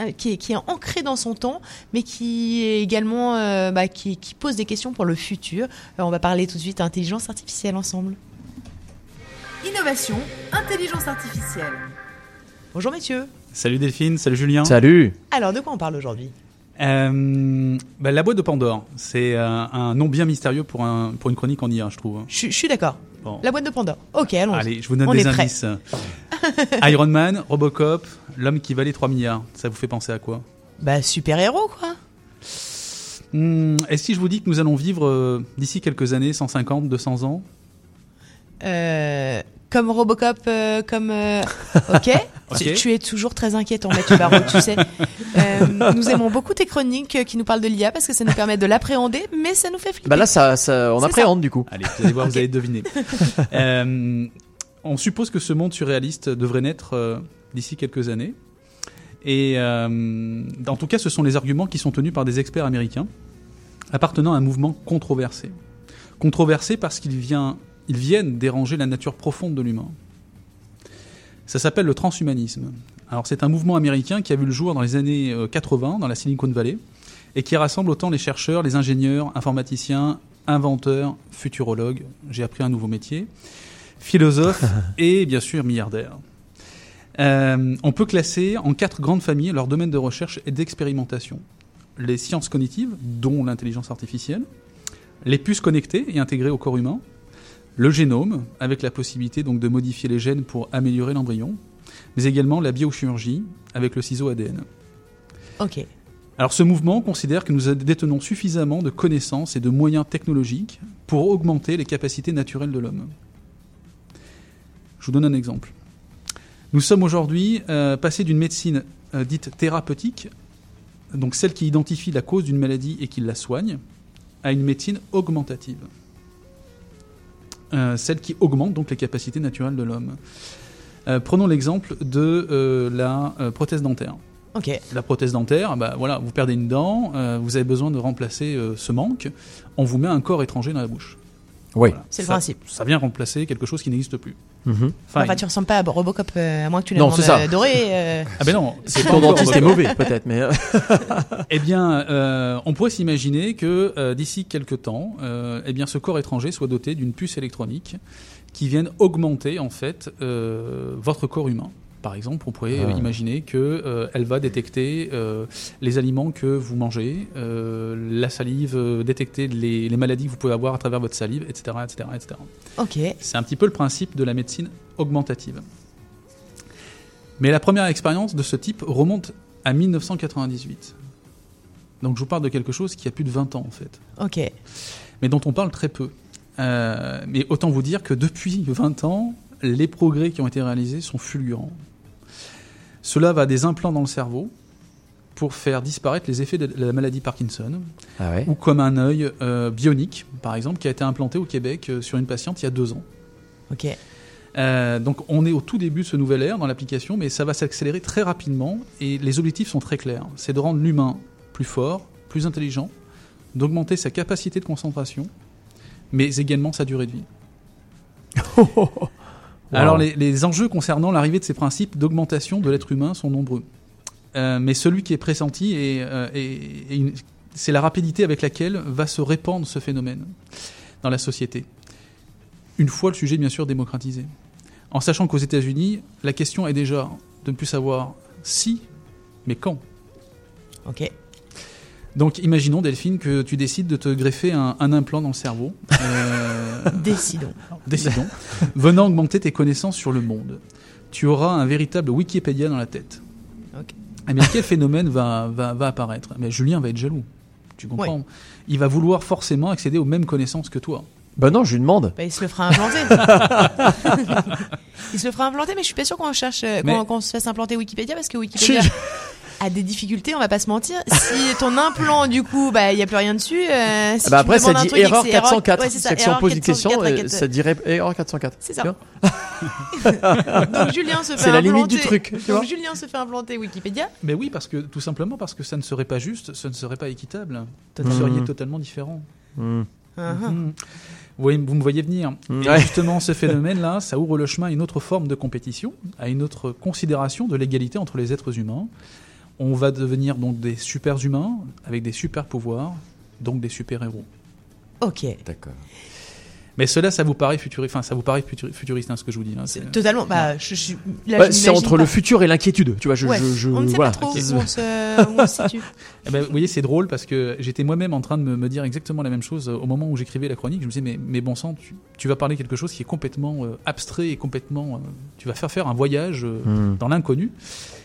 euh, qui est qui est ancré dans son temps, mais qui est également euh, bah, qui, qui pose des questions pour le futur. Euh, on va parler tout de suite intelligence artificielle ensemble. Innovation, intelligence artificielle. Bonjour messieurs. Salut Delphine, salut Julien. Salut. Alors, de quoi on parle aujourd'hui? Euh, bah, la boîte de Pandore, c'est euh, un nom bien mystérieux pour, un, pour une chronique en IA, je trouve. Je je suis d'accord. Bon. La boîte de Pandore. Ok, allons Allez, je vous donne on des indices. Iron Man, Robocop, l'homme qui valait 3 milliards. Ça vous fait penser à quoi? Bah, super-héros, quoi. Hmm, Et si je vous dis que nous allons vivre euh, d'ici quelques années, 150, 200 ans? Euh, comme Robocop, euh, comme... euh, ok. Tu, tu es toujours très inquiétant, Mathieu Barraud, tu sais. Euh, nous aimons beaucoup tes chroniques euh, qui nous parlent de l'IA parce que ça nous permet de l'appréhender, mais ça nous fait flipper. Bah là, ça, ça, on C'est appréhende du coup. Allez, vous allez voir, vous allez deviner. Euh, on suppose que ce monde surréaliste devrait naître euh, d'ici quelques années. Et euh, en tout cas, ce sont les arguments qui sont tenus par des experts américains appartenant à un mouvement controversé. Controversé parce qu'ils vient- ils viennent déranger la nature profonde de l'humain. Ça s'appelle le transhumanisme. Alors c'est un mouvement américain qui a vu le jour dans les années euh, 80 dans la Silicon Valley et qui rassemble autant les chercheurs, les ingénieurs, informaticiens, inventeurs, futurologues, j'ai appris un nouveau métier, philosophes et bien sûr milliardaires. Euh, on peut classer en quatre grandes familles leur domaine de recherche et d'expérimentation. Les sciences cognitives, dont l'intelligence artificielle, les puces connectées et intégrées au corps humain, le génome, avec la possibilité donc de modifier les gènes pour améliorer l'embryon, mais également la biochirurgie avec le ciseau ADN. Ok. Alors ce mouvement considère que nous détenons suffisamment de connaissances et de moyens technologiques pour augmenter les capacités naturelles de l'homme. Je vous donne un exemple. Nous sommes aujourd'hui euh, passés d'une médecine euh, dite thérapeutique, donc celle qui identifie la cause d'une maladie et qui la soigne, à une médecine augmentative. Euh, celle qui augmente donc les capacités naturelles de l'homme. Euh, prenons l'exemple de euh, la prothèse dentaire. Ok. La prothèse dentaire, bah voilà, vous perdez une dent, euh, vous avez besoin de remplacer euh, ce manque, on vous met un corps étranger dans la bouche. Oui. C'est le Ça- principe. Ça vient remplacer quelque chose qui n'existe plus. Mhm. Fine. Enfin, tu ressembles pas à Robocop, euh, à moins que tu l'aies Non, c'est ça. adoré. euh. Ah ben non, C'est ton dentiste est mauvais, peut-être, mais. euh, Eh bien, euh, on pourrait s'imaginer que euh, d'ici quelques temps, euh, eh bien, ce corps étranger soit doté d'une puce électronique qui vienne augmenter en fait euh, votre corps humain. Par exemple, on pourrait Ah. euh, imaginer que euh, elle va détecter euh, les aliments que vous mangez, euh, la salive, euh, détecter les, les maladies que vous pouvez avoir à travers votre salive, etc., etc., etc. Ok. C'est un petit peu le principe de la médecine augmentative. Mais la première expérience de ce type remonte à 1998. Donc je vous parle de quelque chose qui a plus de 20 ans en fait, Ok. mais dont on parle très peu. Euh, mais autant vous dire que depuis 20 ans, les progrès qui ont été réalisés sont fulgurants. Cela va des implants dans le cerveau pour faire disparaître les effets de la maladie Parkinson, Ah ouais. ou comme un œil euh, bionique, par exemple, qui a été implanté au Québec euh, sur une patiente il y a deux ans. Ok. Euh, donc on est au tout début de ce nouvel ère dans l'application, mais ça va s'accélérer très rapidement et les objectifs sont très clairs. C'est de rendre l'humain plus fort, plus intelligent, d'augmenter sa capacité de concentration, mais également sa durée de vie. Alors les, les enjeux concernant l'arrivée de ces principes d'augmentation de l'être humain sont nombreux. Euh, mais celui qui est pressenti, est, euh, est- est une- c'est la rapidité avec laquelle va se répandre ce phénomène dans la société. Une fois le sujet bien sûr démocratisé. En sachant qu'aux États-Unis, la question est déjà de ne plus savoir si, mais quand. Ok. Donc imaginons Delphine que tu décides de te greffer un, un implant dans le cerveau. Euh, Décidons. Décidons. Venant augmenter tes connaissances sur le monde. Tu auras un véritable Wikipédia dans la tête. Ok. Eh bien, quel phénomène va, va, va apparaître? Mais Julien va être jaloux. Tu comprends? Ouais. Il va vouloir forcément accéder aux mêmes connaissances que toi. Bah non, je lui demande. Bah, il se le fera implanter. il se le fera implanter, mais je suis pas sûr qu'on cherche, Mais- qu'on qu'on se fasse implanter Wikipédia parce que Wikipédia a des difficultés, on va pas se mentir. Si ton implant, du coup, bah, il y a plus rien dessus. euh, si bah tu après, ça dit truc erreur c'est 404. ouais, c'est ça, si on pose une question, 404, euh, ça dirait erreur 404. C'est ça. Donc Julien se fait C'est la limite implanter- du truc, tu Donc. Julien se fait implanter Wikipédia. Mais oui, parce que tout simplement parce que ça ne serait pas juste, ce ne serait pas équitable. Vous Mhm. seriez totalement différent. Mhm. Vous, voyez- vous me voyez venir. Mhm. Et justement, ce phénomène-là, ça ouvre le chemin à une autre forme de compétition, à une autre considération de l'égalité entre les êtres humains. On va devenir donc des super humains avec des super pouvoirs, donc des super héros. Ok. D'accord. Mais cela, ça vous paraît futuriste, enfin, ça vous paraît futuri- futuriste, hein, ce que je vous dis. hein, c'est- Totalement. Bah, je, je, là, Ouais, je c'est entre le futur et l'inquiétude. Tu vois, je, Ouais, je, je- on ne sait voilà. pas trop où on se, où on se situe. Eh ben, vous voyez, c'est drôle parce que j'étais moi-même en train de me, me dire exactement la même chose au moment où j'écrivais la chronique. Je me disais, mais, mais bon sang, tu, tu vas parler quelque chose qui est complètement euh, abstrait et complètement. euh, tu vas faire faire un voyage euh, Hmm. dans l'inconnu.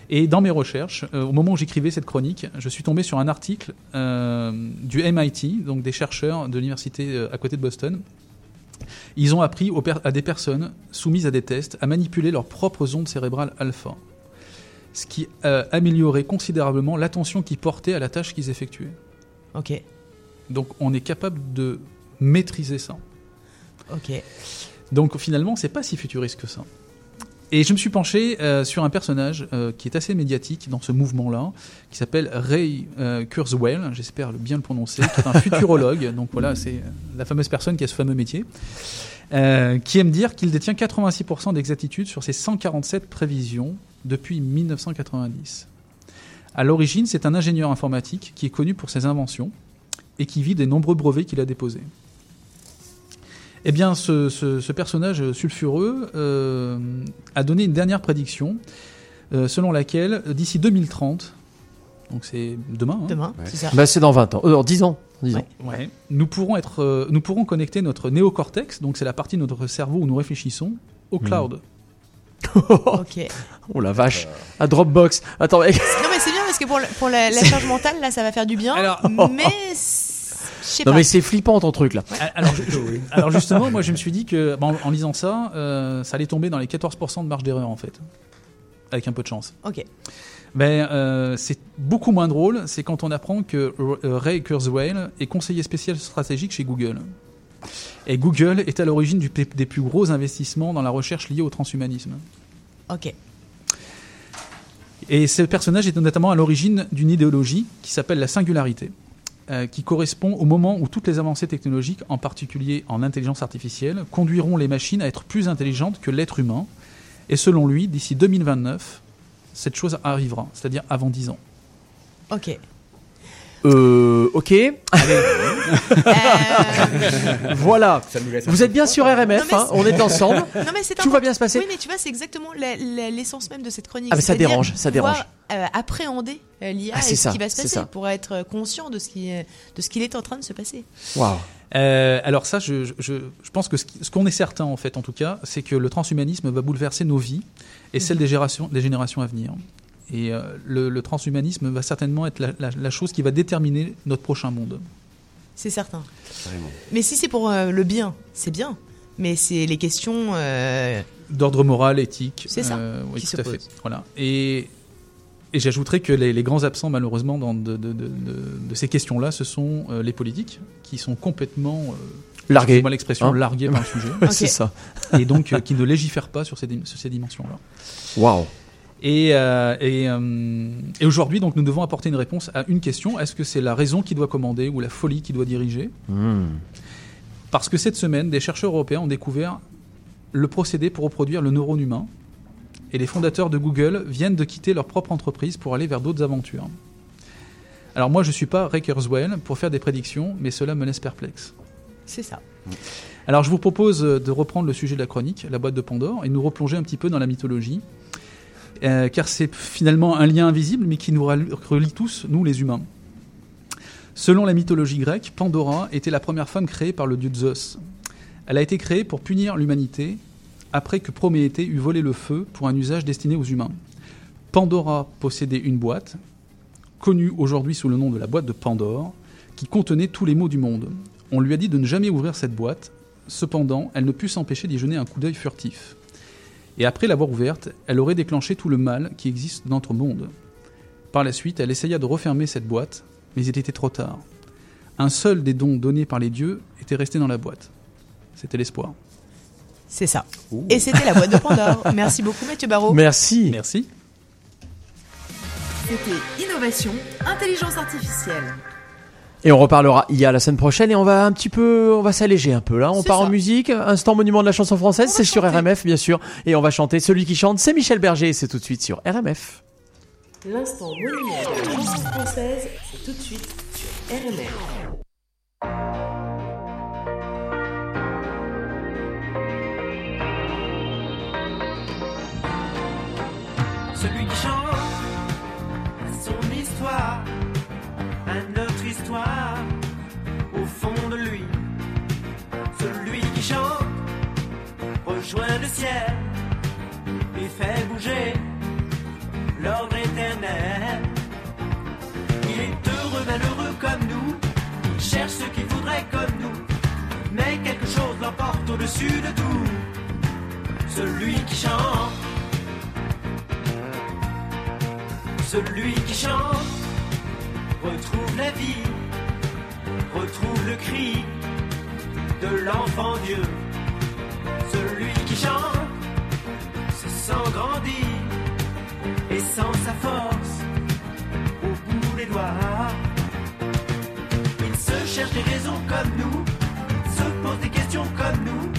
Et dans mes recherches, euh, au moment où j'écrivais cette chronique, je suis tombé sur un article euh, du MIT, donc des chercheurs de l'université euh, à côté de Boston. Ils ont appris aux à des personnes soumises à des tests à manipuler leurs propres ondes cérébrales alpha, ce qui améliorait considérablement l'attention qu'ils portaient à la tâche qu'ils effectuaient. Ok. Donc on est capable de maîtriser ça. Ok. Donc finalement, c'est pas si futuriste que ça. Et je me suis penché euh, sur un personnage euh, qui est assez médiatique dans ce mouvement-là, qui s'appelle Ray euh, Kurzweil, j'espère bien le prononcer, qui est un futurologue. Donc voilà, c'est la fameuse personne qui a ce fameux métier, qui aime dire qu'il détient 86% d'exactitude sur ses 147 prévisions depuis 1990. À l'origine, c'est un ingénieur informatique qui est connu pour ses inventions et qui vit des nombreux brevets qu'il a déposés. Eh bien, ce, ce- ce personnage sulfureux euh, a donné une dernière prédiction euh, selon laquelle, d'ici 2030, donc c'est demain, hein, Demain, c'est ça. Bah, c'est dans 20 ans. Euh, 10 ans. 10 ans. Ouais. nous pourrons être, euh, nous pourrons connecter notre néocortex, donc c'est la partie de notre cerveau où nous réfléchissons, au cloud. ok. Oh la vache. À Dropbox. Attends, mais- Non mais c'est bien parce que pour, le- pour la, la charge mentale là ça va faire du bien. mais c'est- je sais non pas. mais c'est flippant ton truc là. Ah, Alors, justement, moi je me suis dit que bon, en lisant ça, euh, ça allait tomber dans les 14% de marge d'erreur en fait, avec un peu de chance. Ok. Ben, euh, c'est beaucoup moins drôle, c'est quand on apprend que euh, Ray Kurzweil est conseiller spécial stratégique chez Google. Et Google est à l'origine des plus gros investissements dans la recherche liée au transhumanisme. Ok. Et ce personnage est notamment à l'origine d'une idéologie qui s'appelle la singularité, euh, qui correspond au moment où toutes les avancées technologiques, en particulier en intelligence artificielle, conduiront les machines à être plus intelligentes que l'être humain. Et selon lui, d'ici 2029, cette chose arrivera, c'est-à-dire avant 10 ans. Ok. Euh, ok. voilà. Laisse un Vous êtes bien sur RMF, Non, hein, on est ensemble. Non, mais c'est Tout va bien se passer. Oui, mais tu vois, c'est exactement l'essence même de cette chronique. Ah, mais ça dérange, ça dérange. euh, appréhender euh, l'IA Ah, et c'est ce ça, qui va se passer pour être euh, conscient de ce qui est- de ce qu'il est en train de se passer. Waouh. Euh, alors ça, je, je, je pense que ce qu'on est certain, en fait, en tout cas, c'est que le transhumanisme va bouleverser nos vies et celles des générations, des générations à venir. Et euh, le, le transhumanisme va certainement être la, la- la chose qui va déterminer notre prochain monde. C'est certain. Mais si c'est pour euh, le bien, c'est bien. Mais c'est les questions. euh, D'ordre moral, éthique. C'est ça, euh, oui, qui tout se à fait. posent. Voilà. Et, et j'ajouterais que les, les grands absents, malheureusement, dans, de, de- de- de- de ces questions-là, ce sont euh, les politiques, qui sont complètement... euh, Largués. excusez-moi l'expression, Hein largués par le sujet. C'est ça. Et donc, euh, qui ne légifèrent pas sur ces, dim- sur ces dimensions-là. Waouh. Et, euh, et, euh, et aujourd'hui, donc, nous devons apporter une réponse à une question. Est-ce que c'est la raison qui doit commander ou la folie qui doit diriger Hmm. Parce que cette semaine, des chercheurs européens ont découvert le procédé pour reproduire le neurone humain. Et les fondateurs de Google viennent de quitter leur propre entreprise pour aller vers d'autres aventures. Alors moi, je ne suis pas Ray Kurzweil pour faire des prédictions, mais cela me laisse perplexe. C'est ça. Alors je vous propose de reprendre le sujet de la chronique, la boîte de Pandore, et nous replonger un petit peu dans la mythologie, euh, car c'est finalement un lien invisible, mais qui nous rel- relie tous, nous les humains. Selon la mythologie grecque, Pandora était la première femme créée par le dieu Zeus. Elle a été créée pour punir l'humanité après que Prométhée eut volé le feu pour un usage destiné aux humains. Pandora possédait une boîte, connue aujourd'hui sous le nom de la boîte de Pandore, qui contenait tous les maux du monde. On lui a dit de ne jamais ouvrir cette boîte, cependant, elle ne put s'empêcher d'y jeter un coup d'œil furtif. Et après l'avoir ouverte, elle aurait déclenché tout le mal qui existe dans notre monde. Par la suite, elle essaya de refermer cette boîte, mais il était trop tard. Un seul des dons donnés par les dieux était resté dans la boîte. C'était l'espoir. C'est ça. Et c'était la boîte de Pandore. Merci beaucoup, Mathieu Barraud. Merci. Merci. C'était Innovation, Intelligence Artificielle. Et on reparlera IA la semaine prochaine et on va un petit peu, on va s'alléger un peu là. On part en musique, instant monument de la chanson française, c'est sur RMF bien sûr. Et on va chanter. Celui qui chante, c'est Michel Berger c'est tout de suite sur RMF. L'instant monument de la chanson française, c'est tout de suite sur RMF. Celui qui chante son histoire au fond de lui. Celui qui chante rejoint le ciel et fait bouger l'ordre éternel. Il est heureux, malheureux comme nous, il cherche ce qu'il voudrait comme nous, mais quelque chose l'emporte au-dessus de tout. Celui qui chante, celui qui chante, retrouve la vie, retrouve le cri de l'enfant Dieu. Celui qui chante se sent grandir et sans sa force au bout des doigts. Il se cherche des raisons comme nous, se pose des questions comme nous,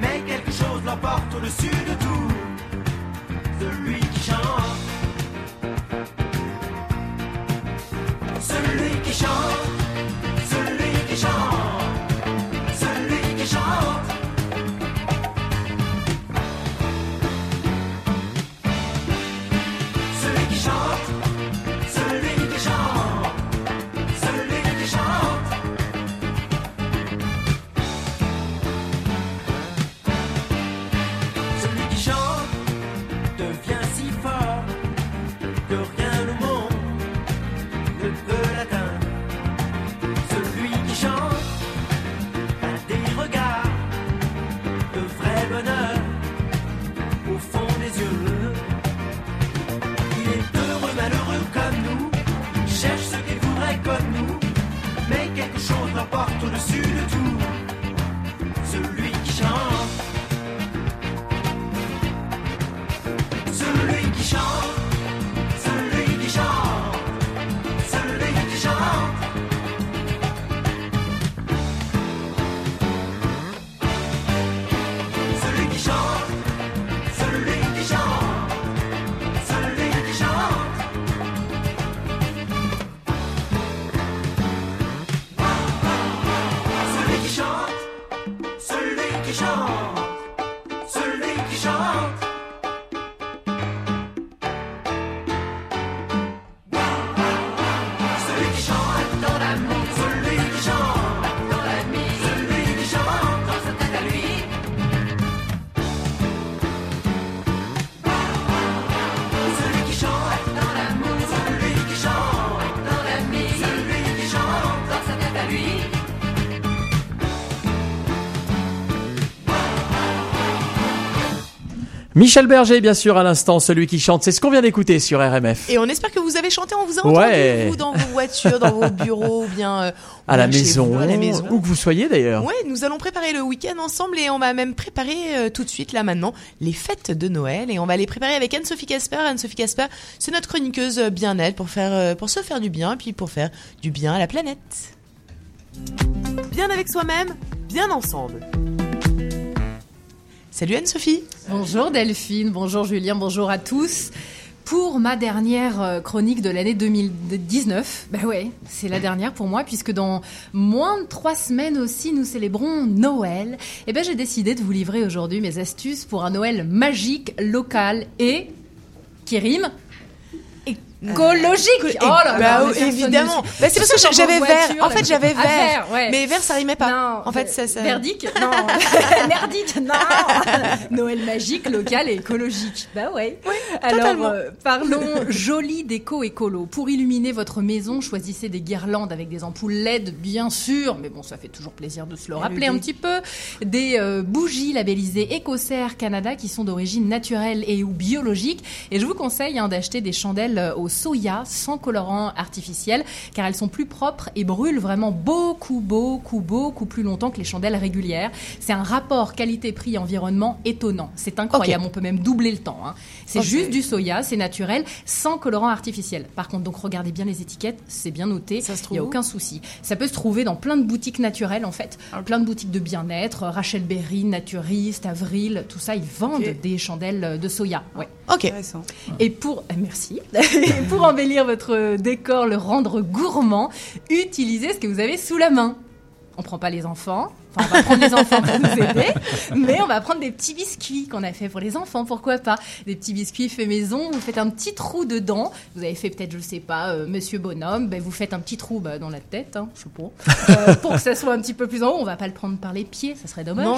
mais quelque chose l'emporte au-dessus de tout. Celui qui chante, celui qui chante, l'emporte au-dessus de tout. Michel Berger, bien sûr, à l'instant, celui qui chante. C'est ce qu'on vient d'écouter sur RMF. Et on espère que vous avez chanté, on vous a entendu, Ouais. vous, dans vos voitures, dans vos bureaux, ou bien euh, À la maison, vous, à la maison. où que vous soyez d'ailleurs. Ouais, nous allons préparer le week-end ensemble et on va même préparer euh, tout de suite là maintenant les fêtes de Noël et on va les préparer avec Anne-Sophie Casper. Anne-Sophie Casper, c'est notre chroniqueuse euh, bien-être pour faire euh, pour se faire du bien puis pour faire du bien à la planète. Bien avec soi-même, bien ensemble. Salut Anne-Sophie. Bonjour Delphine, bonjour Julien, bonjour à tous. Pour ma dernière euh, chronique de l'année 2019, bah ouais, c'est la dernière pour moi puisque dans moins de trois semaines aussi nous célébrons Noël. Et ben j'ai décidé de vous livrer aujourd'hui mes astuces pour un Noël magique, local et qui rime. Écologique. Et- Oh là là, bah, évidemment. Bah, c'est parce que j'avais vert. En fait, j'avais Ah, vert. ouais. Mais vert, ça rimait pas. Non, En fait, ça, ça- Verdict Non. Merdique Non. Noël magique, local et écologique. Bah ouais. Alors, totalement. euh, parlons joli déco écolo. Pour illuminer votre maison, choisissez des guirlandes avec des ampoules LED, bien sûr. Mais bon, ça fait toujours plaisir de se le rappeler un petit peu. Des euh, bougies labellisées Écossaire Canada qui sont d'origine naturelle et ou biologique. Et je vous conseille hein, d'acheter des chandelles euh, au soya sans colorant artificiel car elles sont plus propres et brûlent vraiment beaucoup, beaucoup, beaucoup plus longtemps que les chandelles régulières. C'est un rapport qualité-prix environnement étonnant. C'est incroyable. On peut même doubler le temps. hein. C'est juste du soya, c'est naturel, sans colorant artificiel. Par contre, donc regardez bien les étiquettes, c'est bien noté. Ça se Il trouve n'y a aucun souci. Ça peut se trouver dans plein de boutiques naturelles en fait, plein de boutiques de bien-être, Rachel Berry, Naturiste, Avril, tout ça, ils vendent des chandelles de soya. Ouais. Ok. Et pour merci, Pour embellir votre décor, le rendre gourmand, utilisez ce que vous avez sous la main. On prend pas les enfants, Enfin, on va prendre les enfants pour nous aider, mais on va prendre des petits biscuits qu'on a fait pour les enfants, pourquoi pas Des petits biscuits faits maison, vous faites un petit trou dedans. Vous avez fait peut-être, je sais pas, euh, Monsieur Bonhomme, ben, vous faites un petit trou bah, dans la tête, hein, je sais pas, euh, pour que ça soit un petit peu plus en haut. On va pas le prendre par les pieds, ça serait dommage. Non,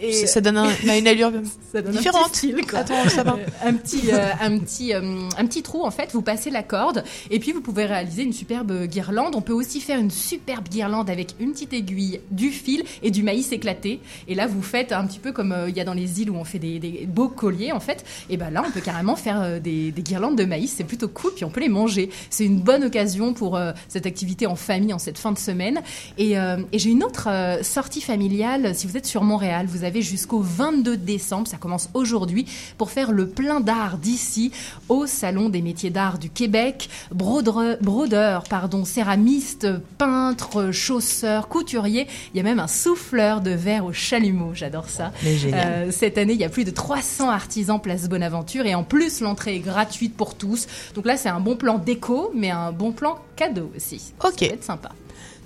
Et- ça- ça donne un- une allure Ça donne un différente. petit style, quoi. Attends, ça va. Un petit, euh, un petit, un petit trou en fait. Vous passez la corde et puis vous pouvez réaliser une superbe guirlande. On peut aussi faire une superbe guirlande avec une petite aiguille, du fil et du maïs éclaté. Et là, vous faites un petit peu comme euh, il y a dans les îles où on fait des, beaux colliers en fait. Et ben là, on peut carrément faire euh, des, des guirlandes de maïs. C'est plutôt cool. Puis on peut les manger. C'est une bonne occasion pour euh, cette activité en famille en cette fin de semaine. Et, j'ai une autre sortie familiale. Si vous êtes sur Montréal, vous avez jusqu'au 22 décembre, ça commence aujourd'hui, pour faire le plein d'art d'ici au Salon des métiers d'art du Québec. Brodeur, pardon, céramiste, peintre, chausseur, couturier. Il y a même un souffleur de verre au chalumeau. J'adore ça. Euh, cette année, il y a plus de 300 artisans place Bonaventure et en plus, l'entrée est gratuite pour tous. Donc là, c'est un bon plan déco, mais un bon plan cadeau aussi. Ok. Ça va être sympa.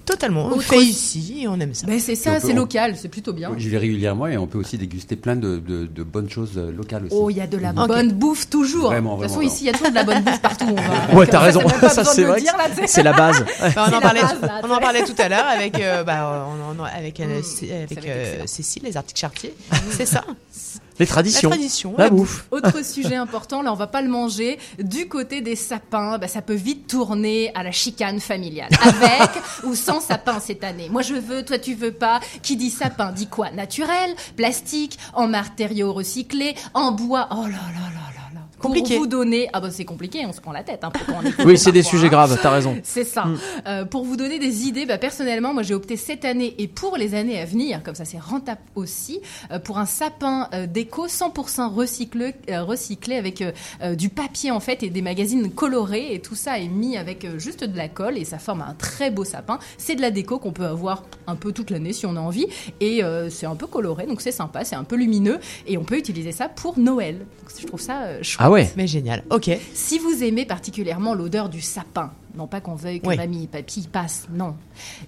Totalement. On Autre- fait ici on aime ça. Ben, c'est ça, c'est local, c'est plutôt bien. J'y vais régulièrement et on peut aussi déguster plein de, de- de bonnes choses euh, locales aussi. Oh, il y a de la Mhm. bonne bouffe toujours. Vraiment, de toute façon, vraiment, ici, il y a toujours de la bonne bouffe partout. où On va. Ouais, t'as raison. Ça, c'est vrai c'est la base. Bah, on, en la parlait, base, là, on en parlait tout à l'heure avec, euh, bah, on avec, euh, Mm. Cé- avec euh. Cécile, les articles chartiers. C'est ça. Les traditions. La tradition, La la bouffe. Autre sujet important, là on va pas le manger. Du côté des sapins, bah, ça peut vite tourner à la chicane familiale. Avec ou sans sapin cette année. Moi je veux, toi tu veux pas. Qui dit sapin dit quoi? Naturel, plastique, en matériaux recyclés, en bois. Oh là là là. Compliqué. Pour vous donner, ah bah c'est compliqué, on se prend la tête on écoute Oui, c'est des sujets hein. graves, t'as raison. C'est ça. Mm. Euh, pour vous donner des idées, bah, personnellement, moi j'ai opté cette année et pour les années à venir, comme ça c'est rentable aussi, euh, pour un sapin euh, déco 100% recyclé, recyclé avec du papier en fait et des magazines colorés et tout ça est mis avec juste de la colle et ça forme un très beau sapin. C'est de la déco qu'on peut avoir un peu toute l'année si on a envie et c'est un peu coloré donc c'est sympa, c'est un peu lumineux et on peut utiliser ça pour Noël. Donc, je trouve ça chouette. Ah ouais. Mais génial. Ok. Si vous aimez particulièrement l'odeur du sapin, non pas qu'on veuille que Oui. mamie et papy passent, non.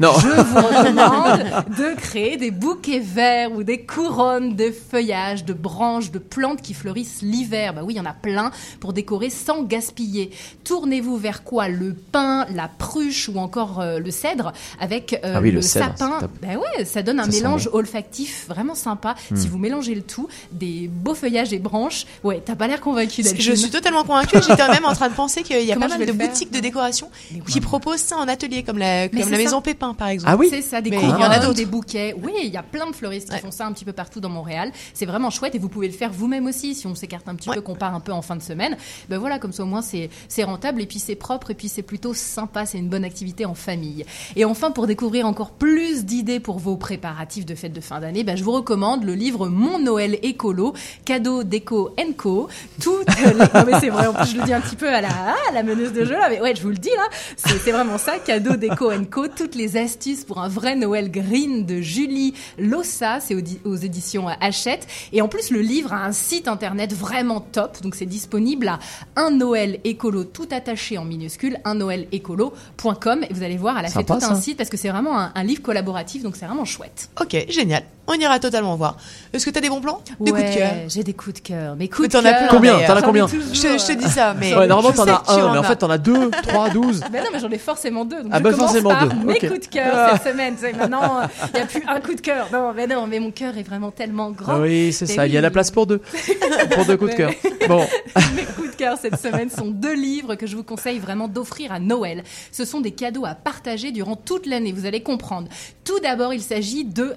Non. Je vous recommande de créer des bouquets verts ou des couronnes de feuillages, de branches, de plantes qui fleurissent l'hiver. Bah oui, il y en a plein pour décorer sans gaspiller. Tournez-vous vers quoi? Le pin, la pruche ou encore euh, le cèdre avec euh, Ah oui, le le, cèdre, sapin. Bah ouais, ça donne un Ça mélange bon. olfactif vraiment sympa. Hmm. Si vous mélangez le tout, des beaux feuillages et branches, ouais, t'as pas l'air convaincu Je suis totalement convaincue. J'étais même en train de penser qu'il y a Comment pas mal de boutiques de décoration qui proposent ça en atelier, comme la, Mais comme c'est la ça. maison Pépin, par exemple. Ah oui C'est ça, des Mais il y en a couronnes, d'autres. des bouquets. Oui, il y a plein de fleuristes qui font ça un petit peu partout dans Montréal. C'est vraiment chouette et vous pouvez le faire vous-même aussi si on s'écarte un petit peu, qu'on part un peu en fin de semaine. Ben voilà, comme ça au moins c'est rentable et puis c'est propre et puis c'est plutôt sympa. C'est une bonne activité en famille. Et enfin, pour découvrir encore plus d'idées pour vos préparatifs de fête de fin d'année, ben je vous recommande le livre Mon Noël écolo, cadeau déco Co. Toutes les... Non mais c'est vrai, en plus je le dis un petit peu à la, à la meneuse de jeu là, mais ouais, je vous le dis là, c'est vraiment ça, cadeau déco Co. Toutes les astuces pour un vrai Noël green de Julie Lossa, c'est aux, éditions Hachette. Et en plus, le livre a un site internet vraiment top, donc c'est disponible à un Noël écolo tout attaché en minuscule, un Noël écolo.com. Et vous allez voir, elle a fait tout un ça. site parce que c'est vraiment un, un livre collaboratif, donc c'est vraiment chouette. Ok, génial. On ira totalement voir. Est-ce que t'as des bons plans? Des coups de cœur J'ai des coups de cœur. Mes Mais coups de t'en as cœur. Combien. T'en as combien je, je te dis ça, mais. Ouais, normalement t'en as un, en mais en as. fait t'en as deux, trois, douze. Ben non, mais j'en ai forcément deux. Donc Ah je bah forcément par deux, mes coups de cœur Ah. cette semaine. Tu sais, maintenant, il n'y a plus un coup de cœur. Non, mais non, mais mon cœur est vraiment tellement grand. Ah oui, c'est Mais ça. Il y a la place pour deux. pour deux coups de cœur. Bon. Mes coups de cœur cette semaine sont deux livres que je vous conseille vraiment d'offrir à Noël. Ce sont des cadeaux à partager durant toute l'année, vous allez comprendre. Tout d'abord, il s'agit de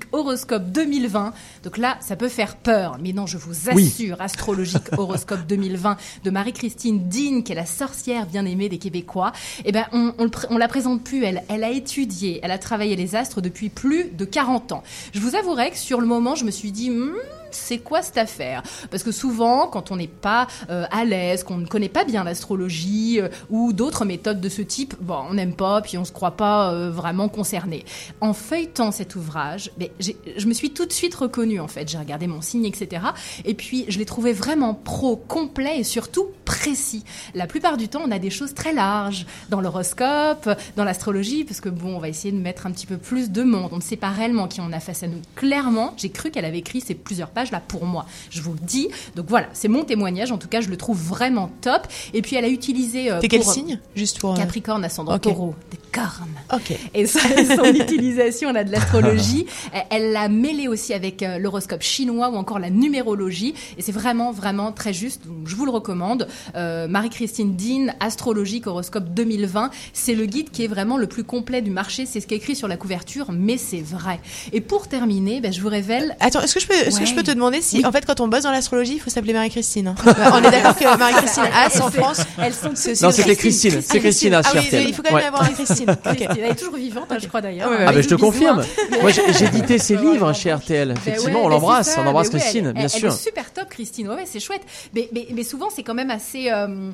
Astrologique Horoscope 2020. Donc là, ça peut faire peur, mais non, je vous Oui. assure, Astrologique Horoscope 2020 de Marie-Christine Dean, qui est la sorcière bien aimée des Québécois. Eh ben, on la présente plus, elle. Elle a étudié, elle a travaillé les astres depuis plus de 40 ans. Je vous avouerai que sur le moment, je me suis dit, Hmm, c'est quoi cette affaire? Parce que souvent, quand on n'est pas euh, à l'aise, qu'on ne connaît pas bien l'astrologie euh, ou d'autres méthodes de ce type, bon, on n'aime pas, puis on se croit pas euh, vraiment concerné. En feuilletant cet ouvrage, ben, je me suis tout de suite reconnue en fait. J'ai regardé mon signe, etc. Et puis je l'ai trouvé vraiment pro, complet et surtout précis. La plupart du temps, on a des choses très larges dans l'horoscope, dans l'astrologie, parce que bon, on va essayer de mettre un petit peu plus de monde. On ne sait pas réellement qui on a face à nous. Clairement, j'ai cru qu'elle avait écrit ces plusieurs pages là pour moi. Je vous le dis. Donc voilà, c'est mon témoignage. En tout cas, je le trouve vraiment top. Et puis elle a utilisé. euh, T'es quel pour- signe Juste pour. euh, Capricorne, ascendant Ok. taureau, des cornes. Ok. Et ça, son utilisation là, de l'astrologie, elle- l'a mêlée aussi avec euh, l'horoscope chinois ou encore la numérologie. Et c'est vraiment, vraiment très juste. Donc, je vous le recommande. Euh, Marie-Christine Dean, Astrologique Horoscope 2020. C'est le guide qui est vraiment le plus complet du marché. C'est ce qui est écrit sur la couverture, mais c'est vrai. Et pour terminer, ben, je vous révèle. Attends, est-ce que je peux, est-ce que je peux te demander si, Oui. en fait, quand on bosse dans l'astrologie, il faut s'appeler Marie-Christine. hein On est d'accord que Marie-Christine As en France, elles sont c'est aussi Non, c'était Christine. Christine. C'est Christine As Ah sur oui, RTL. il faut quand même Ouais. avoir une Christine. Elle est toujours vivante, hein, je crois d'ailleurs. Ah Ah ben je te confirme. hein. Moi j'ai édité ses livres chez RTL. Ben Effectivement, ouais, on l'embrasse, on embrasse Christine, bien sûr. Super top, Christine. Ouais, ouais, c'est chouette. Mais, souvent, c'est quand même assez. euh,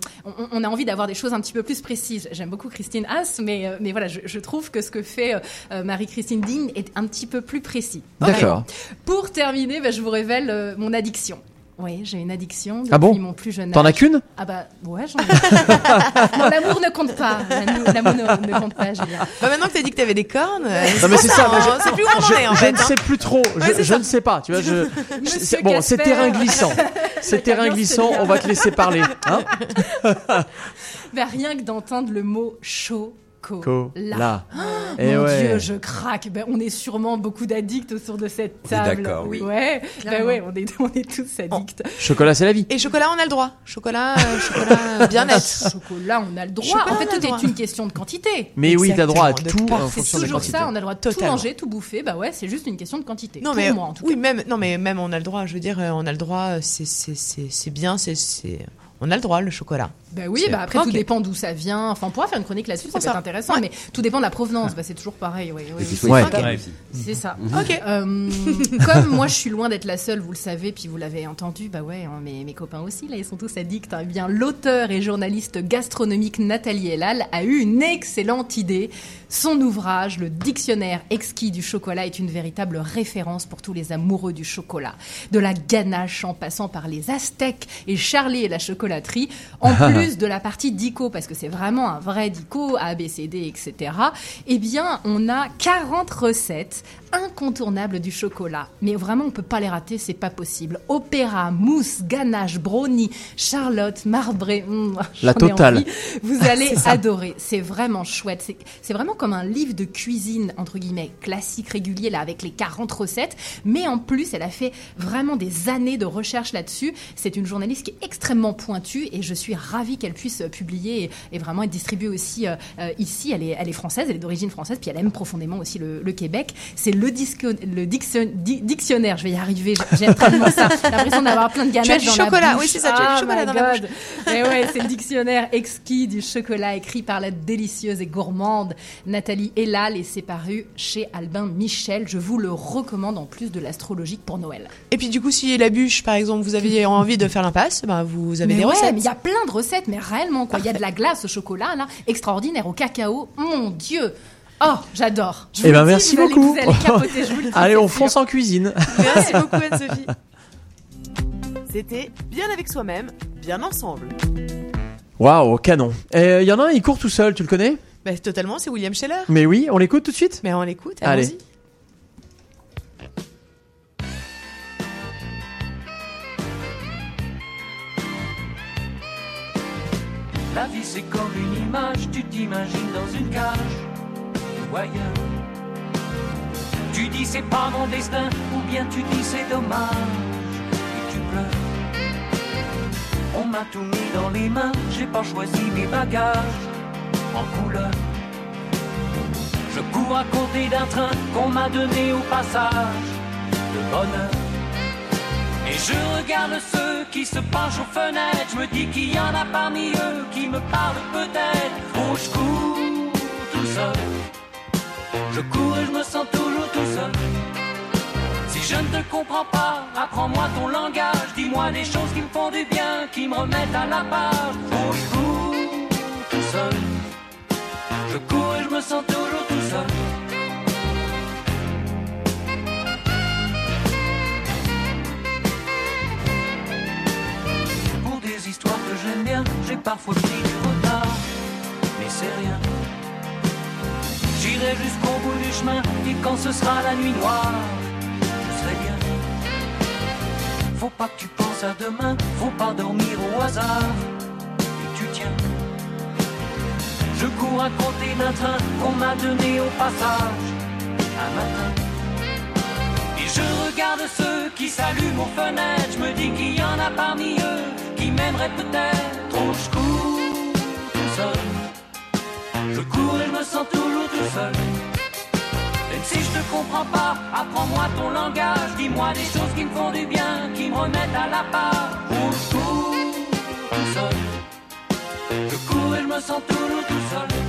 on, a envie d'avoir des choses un petit peu plus précises. J'aime beaucoup Christine Haas, mais, euh, mais voilà, je, je trouve que ce que fait euh, Marie-Christine Digne est un petit peu plus précis. D'accord. Pour terminer, ben, je vous révèle euh, mon addiction. Oui, j'ai une addiction depuis Ah bon mon plus jeune âge. T'en as qu'une? Ah bah ouais, j'en ai. non, l'amour ne compte pas. L'amour ne, ne compte pas, Julien. Bah maintenant que t'as dit que t'avais des cornes, euh, Non mais c'est ça, moi, hein, plus où on en je- est en je fait. ne hein. sais plus trop, je, ne sais pas, tu vois, je, bon, c'est terrain glissant, c'est terrain glissant, on va te laisser parler, hein Ben, rien que d'entendre le mot chocolat. Chocolat. Oh, Eh mon ouais. Dieu, je craque. Ben, on est sûrement beaucoup d'addicts autour de cette table. d'accord, oui. Ouais. Ben ouais, on est, on est tous addicts. Chocolat, c'est la vie. Et chocolat, on a le droit. Chocolat, euh, chocolat bien net. Chocolat, on a le droit. Chocolat, en fait, tout est une question de quantité. Mais oui, t'as droit à Exactement, de tout en fonction toujours ça, on a le droit de tout Totalement. manger, tout bouffer. Bah ouais, c'est juste une question de quantité. Non Pour mais moi, en tout cas. oui même non mais même on a le droit. Je veux dire, euh, on a le droit. euh, C'est c'est c'est c'est bien. C'est c'est on a le droit le chocolat. Bah oui, C'est- bah après tout dépend d'où ça vient. Enfin, on pourra faire une chronique là-dessus, ça pour peut être ça. intéressant, Ouais. mais tout dépend de la provenance. Bah c'est toujours pareil, oui. oui, soit Ouais. efficace Ouais. aussi. C'est ça. Ok. Euh, comme moi, je suis loin d'être la seule, vous le savez, puis vous l'avez entendu, bah ouais, hein, mes, mes copains aussi, là, ils sont tous addicts. hein. Eh bien, l'auteur et journaliste gastronomique Nathalie Elal a eu une excellente idée. Son ouvrage, Le Dictionnaire exquis du chocolat, est une véritable référence pour tous les amoureux du chocolat. De la ganache en passant par les Aztèques et Charlie et la chocolaterie, en plus de la partie dico, parce que c'est vraiment un vrai dico, A, etc. Eh bien, on a 40 recettes incontournables du chocolat. Mais vraiment, on peut pas les rater, c'est pas possible. Opéra, mousse, ganache, brownie, charlotte, marbré. mm, La totale. Vous allez adorer. C'est vraiment chouette. C'est- vraiment comme un livre de cuisine, entre guillemets, classique, régulier, là, avec les 40 recettes. Mais en plus, elle a fait vraiment des années de recherche là-dessus. C'est une journaliste qui est extrêmement pointue et je suis ravie qu'elle puisse euh, publier et, et vraiment être distribuée aussi euh, euh, ici. Elle est, elle est française, elle est d'origine française, puis elle aime profondément aussi le, le Québec. C'est le, disco- le diction- di- dictionnaire, je vais y arriver, j'aime tellement ça. J'ai l'impression d'avoir plein de Tu as ganaches du dans chocolat, bouche. oui, c'est ça, tu as du Ah, chocolat dans la God. Mais ouais, c'est le dictionnaire exquis du chocolat écrit par la délicieuse et gourmande Nathalie Elal et c'est paru chez Albin Michel. Je vous le recommande en plus de l'astrologique pour Noël. Et puis du coup, si la bûche, par exemple, vous aviez envie de faire l'impasse, bah, vous avez mais des ouais, recettes. il y a plein de recettes, mais réellement quoi. Il y a de la glace au chocolat là, extraordinaire au cacao. Mon Dieu. Oh, j'adore. Je Eh vous ben merci vous allez- beaucoup. vous allez capoter, je vous le dis, Allez, on sûr. fonce en cuisine. Merci beaucoup Anne-Sophie. C'était bien avec soi-même, bien ensemble. Waouh, canon. Il y en a un, il court tout seul, tu le connais? Bah, totalement, c'est William Scheller. Mais oui, on l'écoute tout de suite? Mais on l'écoute, Allez. La vie c'est comme une image, tu t'imagines dans une cage Tu dis c'est pas mon destin, ou bien tu dis c'est dommage, et tu pleures. On m'a tout mis dans les mains, j'ai pas choisi mes bagages en couleur. Je cours à côté d'un train qu'on m'a donné au passage de bonheur. Et je regarde ceux qui se penchent aux fenêtres. Je me dis qu'il y en a parmi eux qui me parlent peut-être. Oh, je cours tout seul. Je cours et je me sens toujours tout seul. Si je ne te comprends pas, apprends-moi ton langage. Dis-moi des choses qui me font du bien, qui me remettent à la page. Oh, je cours tout seul. Je cours et je me sens toujours tout seul. Pour des histoires que j'aime bien. J'ai parfois pris du retard, mais c'est rien. J'irai jusqu'au bout du chemin et quand ce sera la nuit noire, je serai bien. Faut pas que tu penses à demain, faut pas dormir au hasard. Et tu tiens. Je cours à côté d'un train qu'on m'a donné au passage un matin. Et je regarde ceux qui s'allument aux fenêtres. Je me dis qu'il y en a parmi eux qui m'aimeraient peut-être. Oh, je cours seul. Je cours et je me sens toujours tout seul. Même si je te comprends pas, apprends-moi ton langage. Dis-moi des choses qui me font du bien, qui me remettent à la part. Oh, je cours tout seul. Je cours et je me sens toujours tout seul.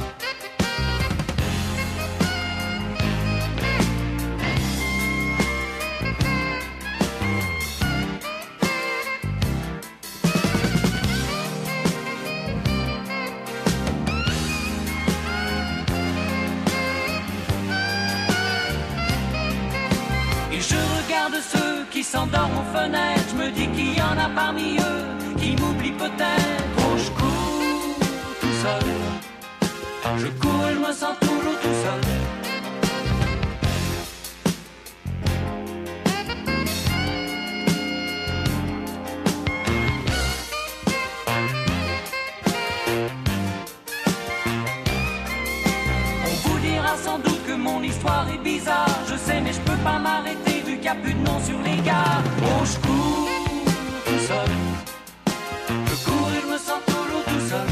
Qui s'endorment aux fenêtres. Je me dis qu'il y en a parmi eux qui m'oublient peut-être. Oh, je cours tout seul. Je cours je me sens toujours tout seul. On vous dira sans doute que mon histoire est bizarre. Je sais, mais je peux pas m'arrêter plus de nom sur les gares. Oh, je cours tout seul. Je cours et je me sens toujours tout seul.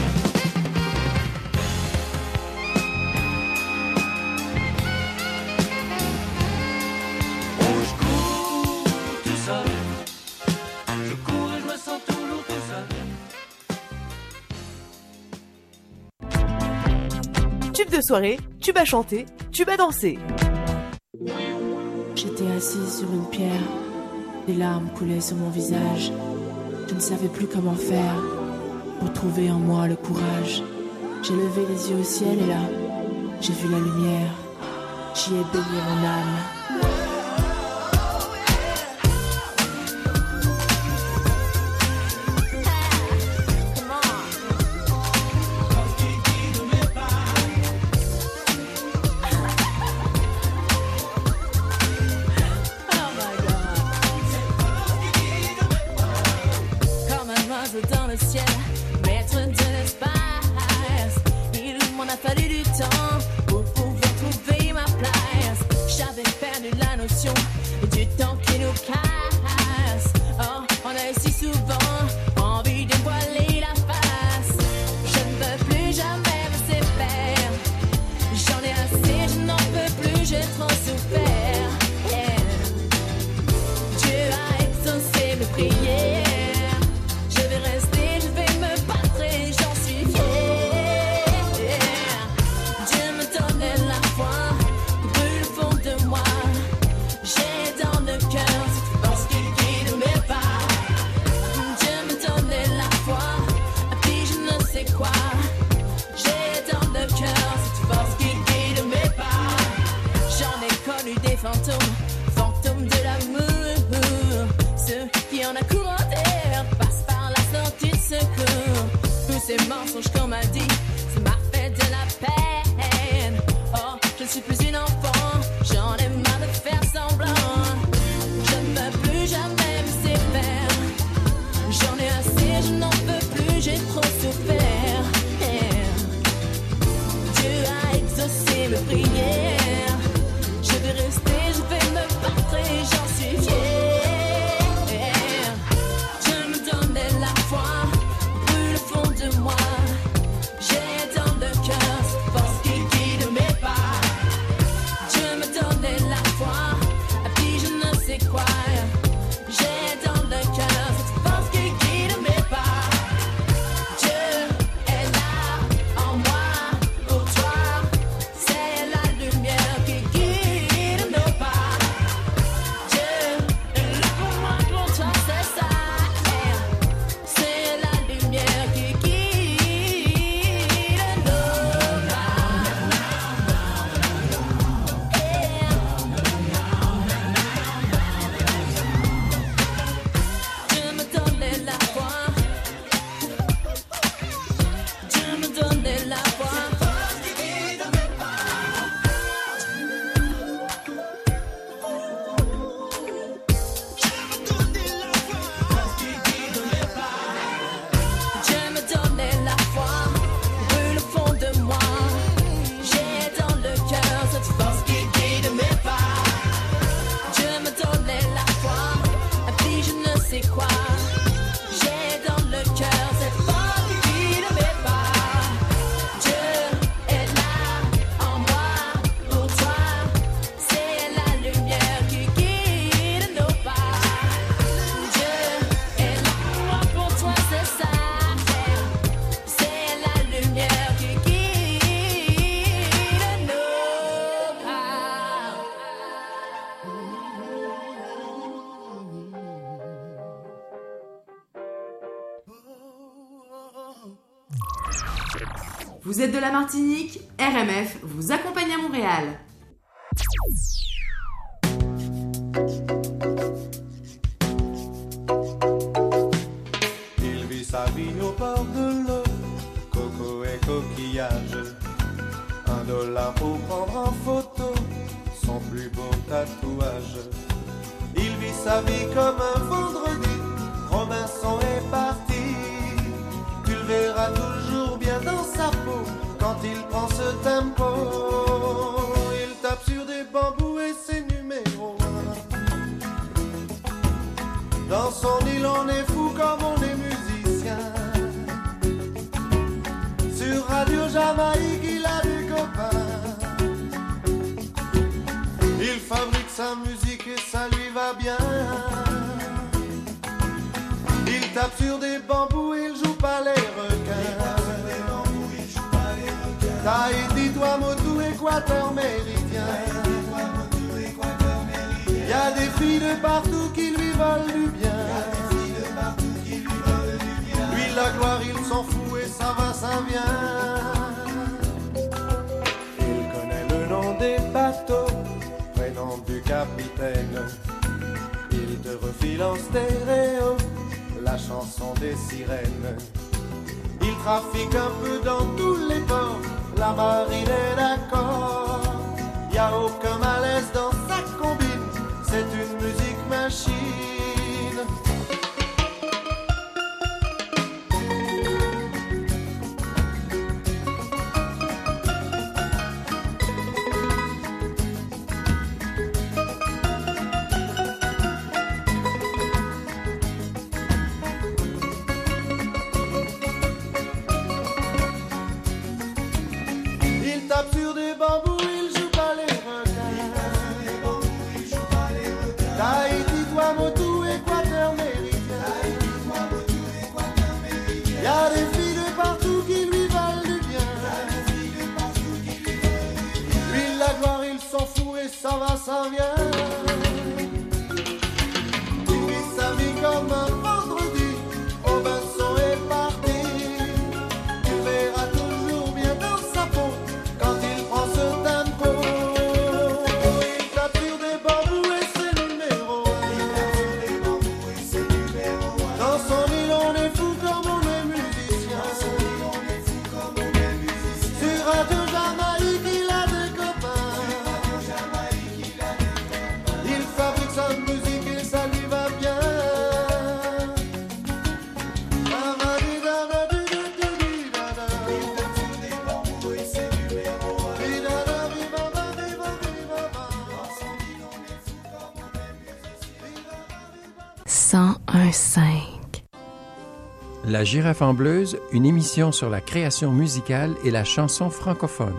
Je cours tout seul. Je cours et je me sens toujours tout seul. Tube de soirée, tube à chanter, tube à danser. Assise sur une pierre, des larmes coulaient sur mon visage. Je ne savais plus comment faire pour trouver en moi le courage. J'ai levé les yeux au ciel et là, j'ai vu la lumière. J'y ai baigné mon âme. Vous La girafe en bleuse, une émission sur la création musicale et la chanson francophone.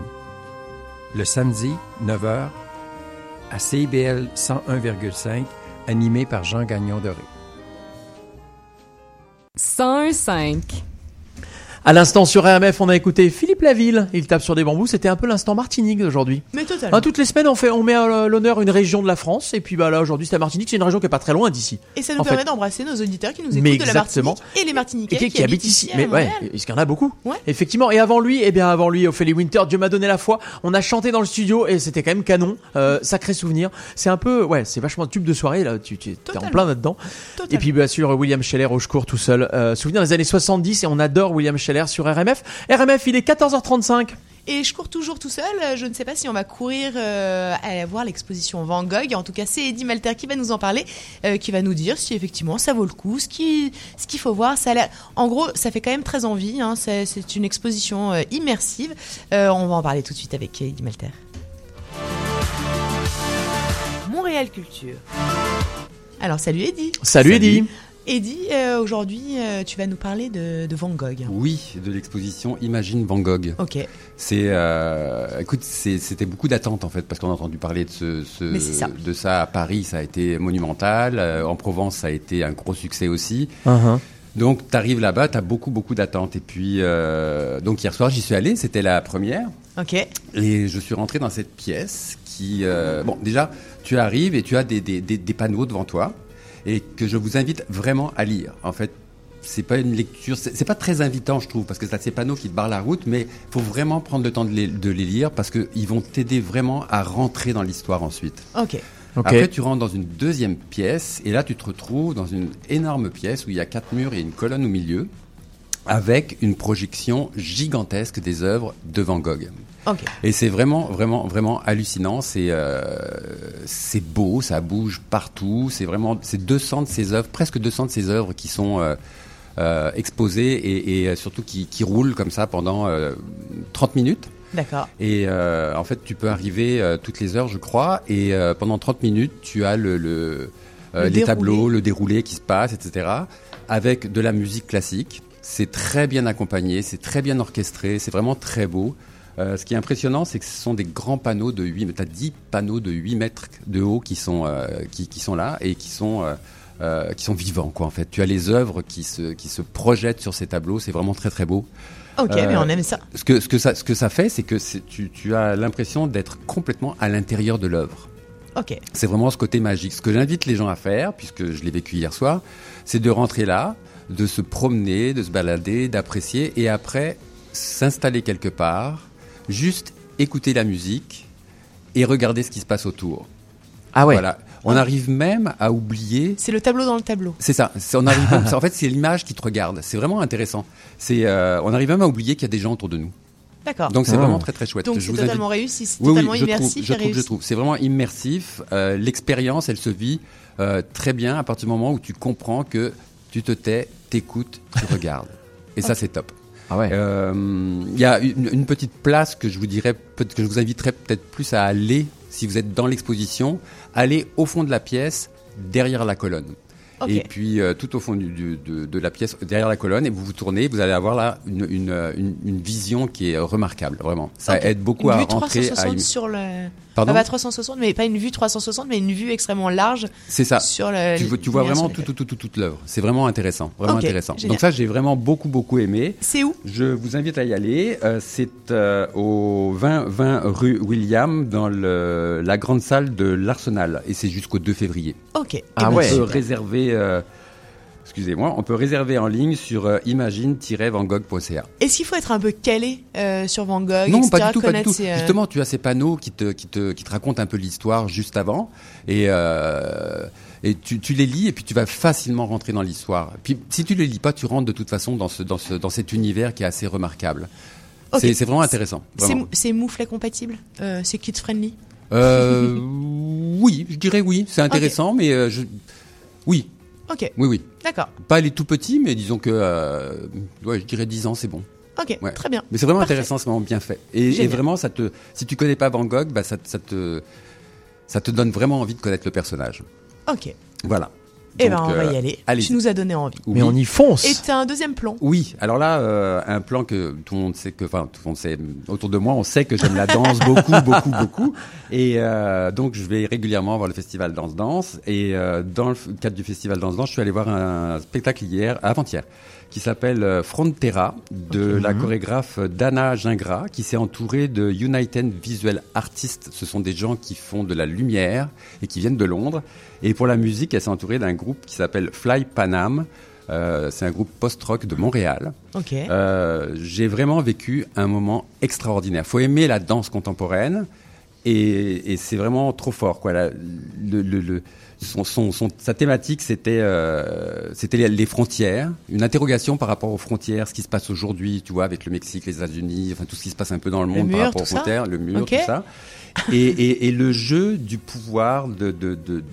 Le samedi, 9h, à CIBL 101,5, animé par Jean Gagnon Doré. 101.5. À l'instant sur RMF, on a écouté Philippe Laville. Il tape sur des bambous. C'était un peu l'instant Martinique d'aujourd'hui. Mais totalement. Hein, toutes les semaines, on fait, on met à l'honneur une région de la France. Et puis bah là, aujourd'hui, c'est la Martinique. C'est une région qui est pas très loin d'ici. Et ça nous En permet d'embrasser nos auditeurs qui nous écoutent Mais de la. Martinique et les Martiniquais Et qui, qui habite ici. Mais ouais, est-ce qu'il y en a beaucoup Ouais. Effectivement. Et avant lui, eh bien avant lui, Ophélie Winter, Dieu m'a donné la foi. On a chanté dans le studio et c'était quand même canon. Euh, sacré souvenir. C'est un peu, ouais, c'est vachement tube de soirée là. Tu, tu es en plein là-dedans. Et puis bien sûr William Scheller au tout seul. Euh, souvenir des années 70 et on adore William Scheller sur RMF. RMF, il est 14h35. Et je cours toujours tout seul. Je ne sais pas si on va courir euh, à voir l'exposition Van Gogh. En tout cas, c'est Eddie Malter qui va nous en parler, euh, qui va nous dire si effectivement ça vaut le coup, ce qui, ce qu'il faut voir. Ça a l'air- en gros, ça fait quand même très envie. Hein. C'est, une exposition euh, immersive. Euh, on va en parler tout de suite avec Eddie Malter. Montréal Culture. Alors, salut Eddie. Salut, Eddie. Eddie, euh, aujourd'hui, euh, tu vas nous parler de, de Van Gogh. Oui, de l'exposition Imagine Van Gogh. Ok. C'est, euh, écoute, c'était beaucoup d'attentes en fait, parce qu'on a entendu parler de, ce, ce- ça. de ça à Paris, ça a été monumental. euh, en Provence, ça a été un gros succès aussi. Uh-huh. Donc, tu arrives là-bas, tu as beaucoup, beaucoup d'attentes. Et puis, euh, donc hier soir, j'y suis allé, c'était la première. Ok. Et je suis rentré dans cette pièce qui... euh, bon, déjà, tu arrives et tu as des, des, des, des panneaux devant toi et que je vous invite vraiment à lire. En fait, c'est pas une lecture, c'est c'est pas très invitant, je trouve, parce que t'as ces panneaux qui te barrent la route, mais faut vraiment prendre le temps de les, de les lire parce qu'ils vont t'aider vraiment à rentrer dans l'histoire ensuite. Ok. Ok. Après, tu rentres dans une deuxième pièce, et là, tu te retrouves dans une énorme pièce où il y a quatre murs et une colonne au milieu, avec une projection gigantesque des œuvres de Van Gogh. Et c'est vraiment, vraiment, vraiment hallucinant. C'est, euh, c'est beau, ça bouge partout. C'est vraiment, c'est 200 de ses œuvres, presque 200 de ses œuvres qui sont euh, euh, exposées et, et, surtout qui, qui roulent comme ça pendant euh, 30 minutes. D'accord. Et euh, en fait, tu peux arriver euh, toutes les heures, je crois, et euh, pendant 30 minutes, tu as le, le, Le les déroulé. tableaux, le déroulé qui se passe, etc., avec de la musique classique. C'est très bien accompagné, c'est très bien orchestré, c'est vraiment très beau. Euh, ce qui est impressionnant, c'est que ce sont des grands panneaux de 8 mètres. Tu as 10 panneaux de 8 mètres de haut qui sont, euh, qui, qui sont là et qui sont, euh, qui sont vivants, quoi, en fait. Tu as les œuvres qui se, qui se projettent sur ces tableaux, c'est vraiment très, très beau. Ok, mais on aime ça. Ce que, ce que, ça, ce que ça fait, c'est que tu, tu as l'impression d'être complètement à l'intérieur de l'œuvre. Ok. C'est vraiment ce côté magique. Ce que j'invite les gens à faire, puisque je l'ai vécu hier soir, c'est de rentrer là, de se promener, de se balader, d'apprécier, et après s'installer quelque part, juste écouter la musique et regarder ce qui se passe autour. Ah ouais. Voilà. On arrive même à oublier. C'est le tableau dans le tableau. C'est ça. C'est- On arrive. même- en fait, c'est l'image qui te regarde. C'est vraiment intéressant. C'est. euh, on arrive même à oublier qu'il y a des gens autour de nous. D'accord. Donc c'est Ah. vraiment très très chouette. Donc Je c'est vous totalement invite- réussi, c'est Oui, oui, totalement je immersif trouve, je trouve, je trouve. C'est vraiment immersif. Euh, L'expérience, elle se vit euh, très bien à partir du moment où tu comprends que tu te tais, t'écoutes, tu regardes. Et ça, c'est top. Ah ouais. Euh, Il y a une, une petite place que je vous dirais, que je vous inviterais peut-être plus à aller si vous êtes dans l'exposition. Allez au fond de la pièce, derrière la colonne. Et puis euh, tout au fond du- du- de, de la pièce, derrière la colonne, et vous vous tournez, vous allez avoir là une, une, une- une vision qui est remarquable, vraiment. Ça aide beaucoup une à vue rentrer. 360 à... sur le. Pardon Ah bah, 360, mais pas une vue 360, mais une vue extrêmement large. C'est ça. Sur le. tu, vois- tu vois lumière vraiment tout, tout, tout, tout- toute l'œuvre. C'est vraiment intéressant, vraiment intéressant. génial. Donc ça, j'ai vraiment beaucoup, beaucoup aimé. C'est où? Je vous invite à y aller. Euh, c'est euh, au 20, 20 rue William, dans le, la grande salle de l'Arsenal, et c'est jusqu'au 2 février. Ok. Ah ben, ouais. On peut réserver. euh, Excusez-moi, on peut réserver en ligne sur euh, imagine-vangog.ca. Est-ce qu'il faut être un peu calé euh, sur Van Gogh Non, etc., pas du tout, pas du tout. euh, Justement, tu as ces panneaux qui te, qui te, qui te racontent un peu l'histoire juste avant, et, euh, et tu, tu les lis, et puis tu vas facilement rentrer dans l'histoire. Puis, si tu les lis pas, tu rentres de toute façon dans ce, dans ce, dans cet univers qui est assez remarquable. C'est, vraiment intéressant. C'est mouflet compatible euh, C'est kid friendly Euh, oui, je dirais oui. C'est intéressant, mais euh, je, oui, Ok. oui, oui. D'accord. Pas les tout petits, mais disons que, euh, ouais, je dirais 10 ans, c'est bon. Ok, Ouais. très bien. Mais c'est vraiment Parfait. intéressant, c'est vraiment bien fait. Et, vraiment, ça te, si tu connais pas Van Gogh, bah, ça, ça te, ça te donne vraiment envie de connaître le personnage. Ok. Voilà. Eh ben, on va euh, y aller. allez-y. Tu nous as donné envie. Mais on y fonce. Et t'as un deuxième plan. Oui, alors là, euh, un plan que tout le monde sait que, enfin, tout le monde sait autour de moi, on sait que j'aime la danse beaucoup, beaucoup, beaucoup, et euh, donc je vais régulièrement voir le festival Danse Danse. Et euh, dans le cadre du festival Danse Danse, je suis allé voir un spectacle hier, avant-hier, qui s'appelle euh, Frontera de la Mhm. chorégraphe Dana Gingras, qui s'est entourée de United Visual Artists. Ce sont des gens qui font de la lumière et qui viennent de Londres. Et pour la musique, elle s'est entourée d'un groupe qui s'appelle Fly Panam. Euh, c'est un groupe post-rock de Montréal. Ok. Euh, J'ai vraiment vécu un moment extraordinaire. Faut aimer la danse contemporaine et, et c'est vraiment trop fort. Quoi. La- le, le- le- son, son- son- sa thématique, c'était euh, c'était les, frontières, une interrogation par rapport aux frontières, ce qui se passe aujourd'hui, tu vois, avec le Mexique, les États-Unis, enfin tout ce qui se passe un peu dans le monde mur, par rapport aux frontières, le mur, Ok. tout ça. Et, et- et le jeu du pouvoir de, de, de,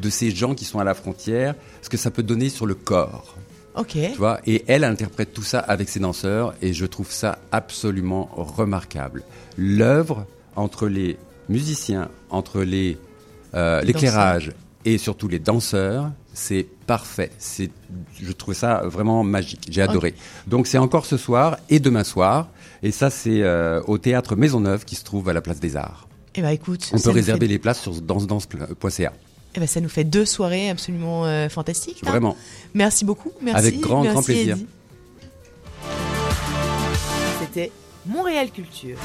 de ces gens qui sont à la frontière, ce que ça peut donner sur le corps. Ok. Tu vois, et elle interprète tout ça avec ses danseurs, et je trouve ça absolument remarquable. L'œuvre entre les musiciens, entre les euh, Les l'éclairage et surtout les danseurs, c'est parfait. C'est, je trouve ça vraiment magique. J'ai adoré. Donc c'est encore ce soir et demain soir, et ça c'est euh, au théâtre Maisonneuve qui se trouve à la place des Arts. Eh ben écoute. On peut réserver fait- les places sur dansedance.ca. Eh ben, ça nous fait deux soirées absolument euh, fantastiques. hein. Vraiment. Merci beaucoup. Merci. Avec grand, Merci, grand plaisir. Eddie. C'était Montréal Culture.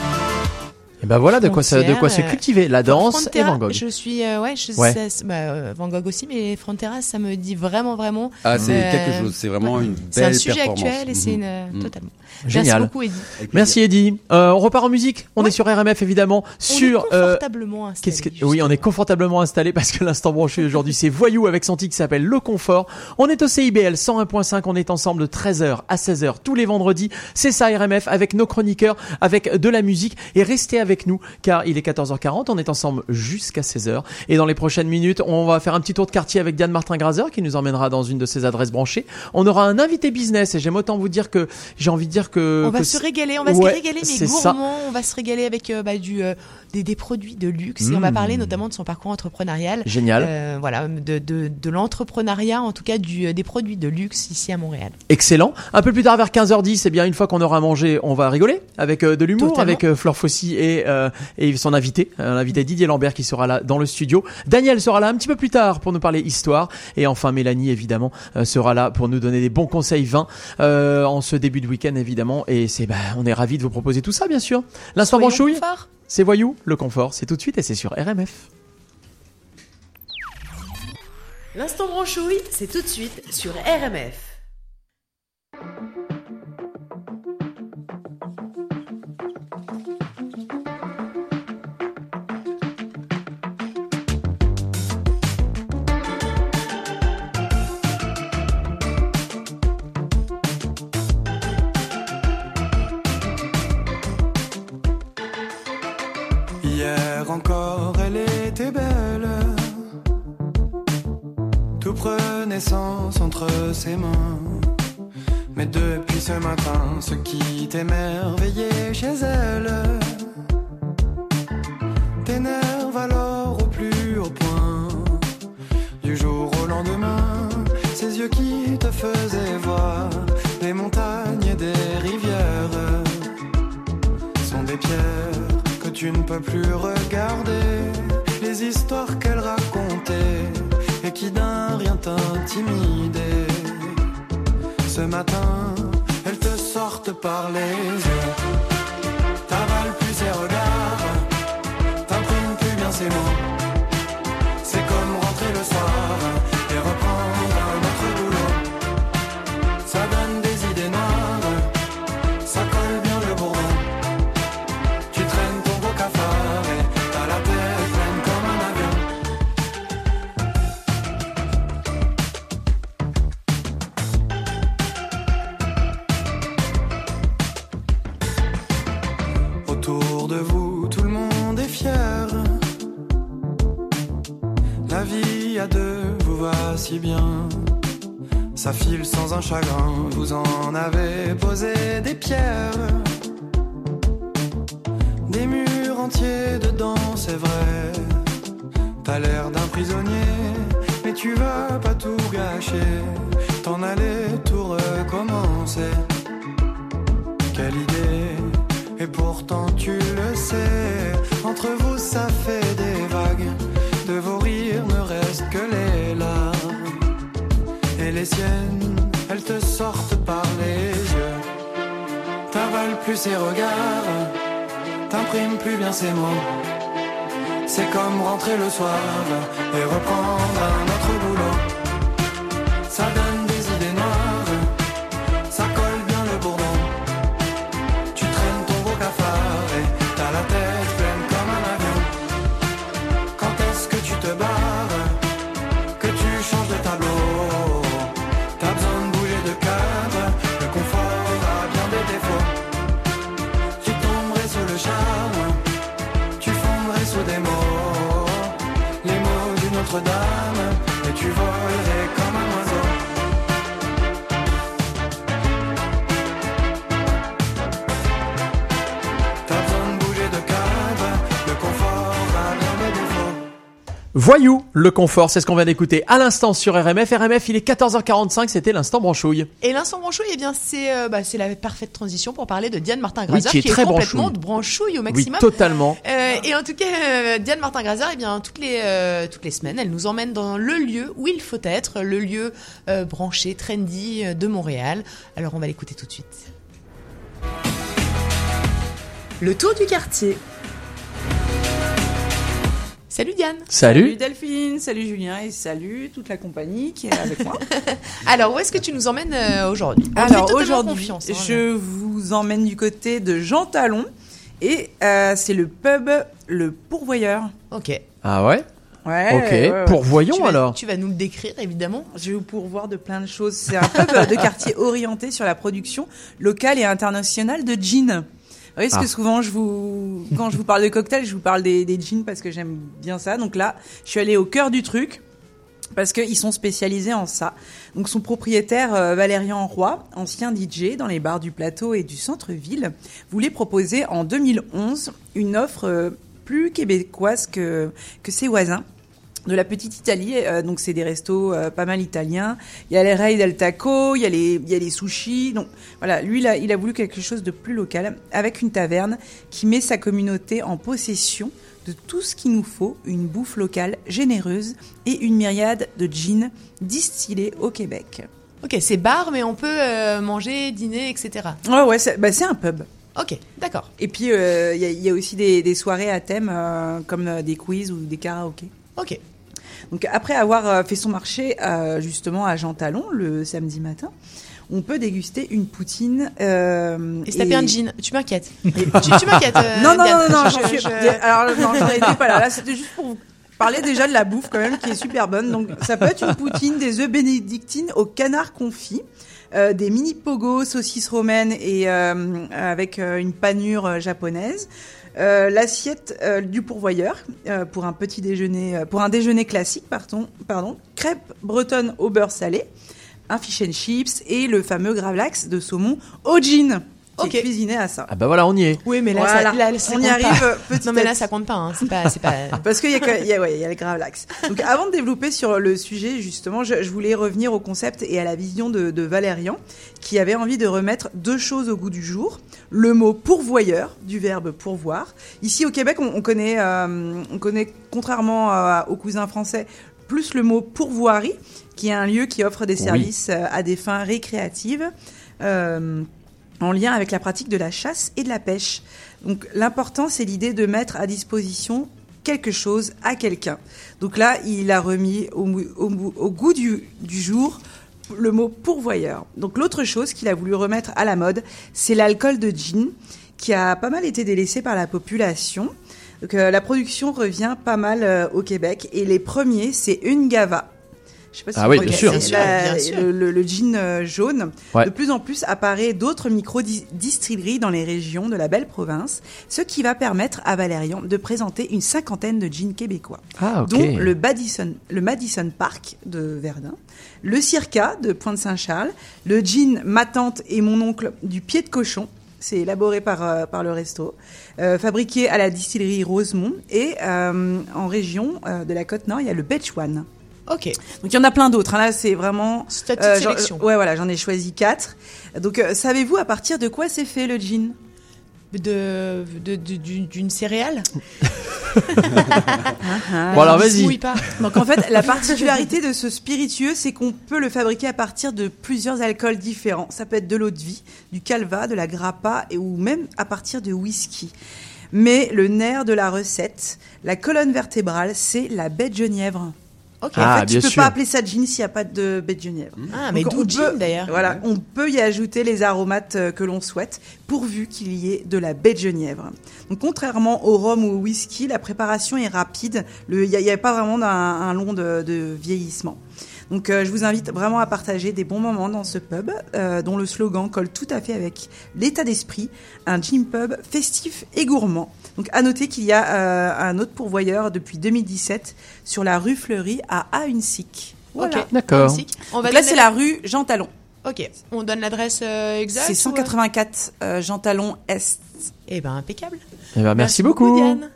Et ben voilà de quoi ça, de quoi se euh, cultiver la danse et Van Gogh. Je suis, euh, ouais, je, Ouais. ça- bah, euh, Van Gogh aussi, mais Frontera, ça me dit vraiment, vraiment. Ah, c'est euh, quelque chose, c'est vraiment une C'est un belle sujet actuel et c'est Mhm. une, Mhm. totalement. Génial. Merci beaucoup, Eddie. Merci Eddie. Euh, on repart en musique. On est sur RMF évidemment. sur euh, confortablement installé, que oui, on est confortablement installé parce que l'instant branché aujourd'hui c'est Voyou avec son titre qui s'appelle Le Confort. On est au CIBL 101.5. On est ensemble de 13h à 16h tous les vendredis. C'est ça RMF avec nos chroniqueurs, avec de la musique et restez avec nous car il est 14h40. On est ensemble jusqu'à 16h et dans les prochaines minutes on va faire un petit tour de quartier avec Diane Martin Grazer qui nous emmènera dans une de ses adresses branchées. On aura un invité business et j'aime autant vous dire que j'ai envie de dire que On va se régaler, on va Ouais, se régaler, mais ça. gourmand. On va se régaler avec euh, bah, du, euh, des, des produits de luxe et on va Mm. parler notamment de son parcours entrepreneurial. Génial. Euh, voilà, de, de, de l'entrepreneuriat, en tout cas du, euh, des produits de luxe ici à Montréal. Excellent. Un peu plus tard vers 15h10, eh bien une fois qu'on aura mangé, on va rigoler avec euh, de l'humour, avec euh, Flore Fossy et, euh, et son invité, euh, l'invité Didier Lambert qui sera là dans le studio. Daniel sera là un petit peu plus tard pour nous parler histoire et enfin Mélanie évidemment euh, sera là pour nous donner des bons conseils vins euh, en ce début de week-end évidemment et c'est bah on est ravis de vous proposer tout ça bien sûr. L'instant branchouille, confort. C'est voyou, le confort, c'est tout de suite et c'est sur RMF. L'instant branchouille, c'est tout de suite sur RMF. Entre ses mains. Mais depuis ce matin, ce qui t'émerveillait chez elle t'énerve alors au plus haut point. Du jour au lendemain, ces yeux qui te faisaient voir des montagnes et des rivières sont des pierres que tu ne peux plus regarder. Les histoires qu'elle racontait qui d'un rien t'intimidaient. Ce matin, elles te sortent par les yeux. File sans ses regards, t'imprimes plus bien ses mots. C'est comme rentrer le soir et reprendre un Voyou, le confort, c'est ce qu'on vient d'écouter à l'instant sur RMF. RMF, il est 14h45, c'était l'instant branchouille. Et l'instant branchouille, eh bien, c'est euh, bah, c'est la parfaite transition pour parler de Diane Martin Oui, qui est très complètement branchouille. de branchouille au Oui, maximum. totalement. Euh, et en tout cas, euh, Diane Martin Grazer, eh bien, toutes les euh, toutes les semaines, elle nous emmène dans le lieu où il faut être, le lieu euh, branché, trendy de Montréal. Alors, on va l'écouter tout de suite. Le tour du quartier. Salut Diane. Salut. Delphine, salut Julien et salut toute la compagnie qui est avec moi. Alors, où est-ce que tu nous emmènes euh, aujourd'hui? Alors aujourd'hui, hein. je vous emmène du côté de Jean Talon et euh, c'est le pub Le Pourvoyeur. Ok. Ah ouais? Ouais. Ok, ouais, ouais. pourvoyons Tu vas- alors. Tu vas nous le décrire, évidemment. Je vais vous pourvoir de plein de choses. C'est un pub de quartier orienté sur la production locale et internationale de gin. Voyez, parce Ah. que souvent, je vous, quand je vous parle de cocktails, je vous parle des, des gins parce que j'aime bien ça. Donc là, je suis allée au cœur du truc parce qu'ils sont spécialisés en ça. Donc son propriétaire euh, Valérian Roy, ancien DJ dans les bars du plateau et du centre-ville, voulait proposer en 2011 une offre euh, plus québécoise que, que ses voisins de la petite Italie. euh, donc c'est des restos euh, pas mal italiens. Il y a les Rei del Taco, il y a les il y a les sushis. Donc voilà, lui il a, il a voulu quelque chose de plus local avec une taverne qui met sa communauté en possession de tout ce qu'il nous faut, une bouffe locale généreuse et une myriade de gins distillés au Québec. Ok, c'est bar, mais on peut euh, manger, dîner, etc. Ouais ouais, c'est bah, c'est un pub. Ok, d'accord. Et puis euh, il y, a, il y a aussi des, des soirées à thème euh, comme des quiz ou des karaokés. Ok. Donc après avoir euh, fait son marché euh, justement à Jean Talon le samedi matin, on peut déguster une poutine euh, Et se taper un gin. Tu m'inquiètes. tu tu m'inquiètes. euh, non non Diane. non non, Je- j'en suis- je- alors non, j'en étais pas là. Là, c'était juste pour vous parler déjà de la bouffe quand même qui est super bonne. Donc ça peut être une poutine, des œufs bénédictines au canard confit. euh, des mini pogo saucisses romaines et euh, avec euh, une panure euh, japonaise, euh, l'assiette euh, du pourvoyeur euh, pour un petit déjeuner, pour un déjeuner classique, pardon, pardon, crêpes au beurre salé, un fish and chips et le fameux gravlax de saumon au gin qui est cuisiné à ça. Ah bah voilà, on y est. Oui, mais là, Voilà. ça, là, ça On y arrive pas. petit Non, mais là, ça compte pas. Hein. C'est pas, c'est pas. Parce qu'il y a, que- y a, ouais, y a le gravlax. Donc, avant de développer sur le sujet, justement, je, je voulais revenir au concept et à la vision de, de Valérian, qui avait envie de remettre deux choses au goût du jour. Le mot pourvoyeur, du verbe pourvoir. Ici, au Québec, on, on connaît, euh, on connaît, contrairement aux cousins français, plus le mot pourvoirie, qui est un lieu qui offre des services euh, à des fins récréatives. euh, en lien avec la pratique de la chasse et de la pêche. Donc l'important, c'est l'idée de mettre à disposition quelque chose à quelqu'un. Donc là, il a remis au, goût du, jour le mot pourvoyeur. Donc l'autre chose qu'il a voulu remettre à la mode, c'est l'alcool de gin, qui a pas mal été délaissé par la population. Donc euh, la production revient pas mal euh, au Québec et les premiers, c'est Ungava. Je sais pas si Ah vous oui, bien sûr. la- Bien sûr. Le, le- le gin euh, jaune. Ouais. De plus en plus apparaît d'autres micro-distilleries dans les régions de la belle province, ce qui va permettre à Valérian de présenter une cinquantaine de gins québécois, Ah, ok. dont le Madison, le Madison Park de Verdun, le Circa de Pointe-Saint-Charles, le gin Ma tante et mon oncle du pied de cochon. C'est élaboré par, euh, par le resto, euh, fabriqué à la distillerie Rosemont et euh, en région euh, de la côte nord, il y a le One. Ok. Donc il y en a plein d'autres. hein. Là, c'est vraiment. ta petite j'en- sélection. ouais, voilà, j'en ai choisi quatre. Donc, euh, savez-vous à partir de quoi c'est fait le gin? De, de- de- d'une d'une céréale? Ah, Bon, alors, vas-y. pas. Donc en fait, la particularité de ce spiritueux, c'est qu'on peut le fabriquer à partir de plusieurs alcools différents. Ça peut être de l'eau de vie, du calva, de la grappa et ou même à partir de whisky. Mais le nerf de la recette, la colonne vertébrale, c'est la baie de genièvre. Ok. Ah, en fait, bien tu peux sûr. pas appeler ça gin s'il n'y a pas de baie de genièvre. Ah, mais d'où on gin peut- d'ailleurs. Voilà, on peut y ajouter les aromates euh, que l'on souhaite, pourvu qu'il y ait de la baie de genièvre. Donc, contrairement au rhum ou au whisky, la préparation est rapide. Il n'y a, il y a pas vraiment un long de, de vieillissement. Donc, euh, je vous invite vraiment à partager des bons moments dans ce pub, euh, dont le slogan colle tout à fait avec l'état d'esprit, un gin pub festif et gourmand. Donc, à noter qu'il y a euh, un autre pourvoyeur depuis 2017 sur la rue Fleury à Aunsic. Voilà. Ok. D'accord. Musique. On va Donc là, c'est la rue Jean Talon. Ok. On donne l'adresse euh, exacte. C'est ou, euh 184 euh, Jean Talon Est. Eh ben impeccable. Eh ben, merci, beaucoup. Diane.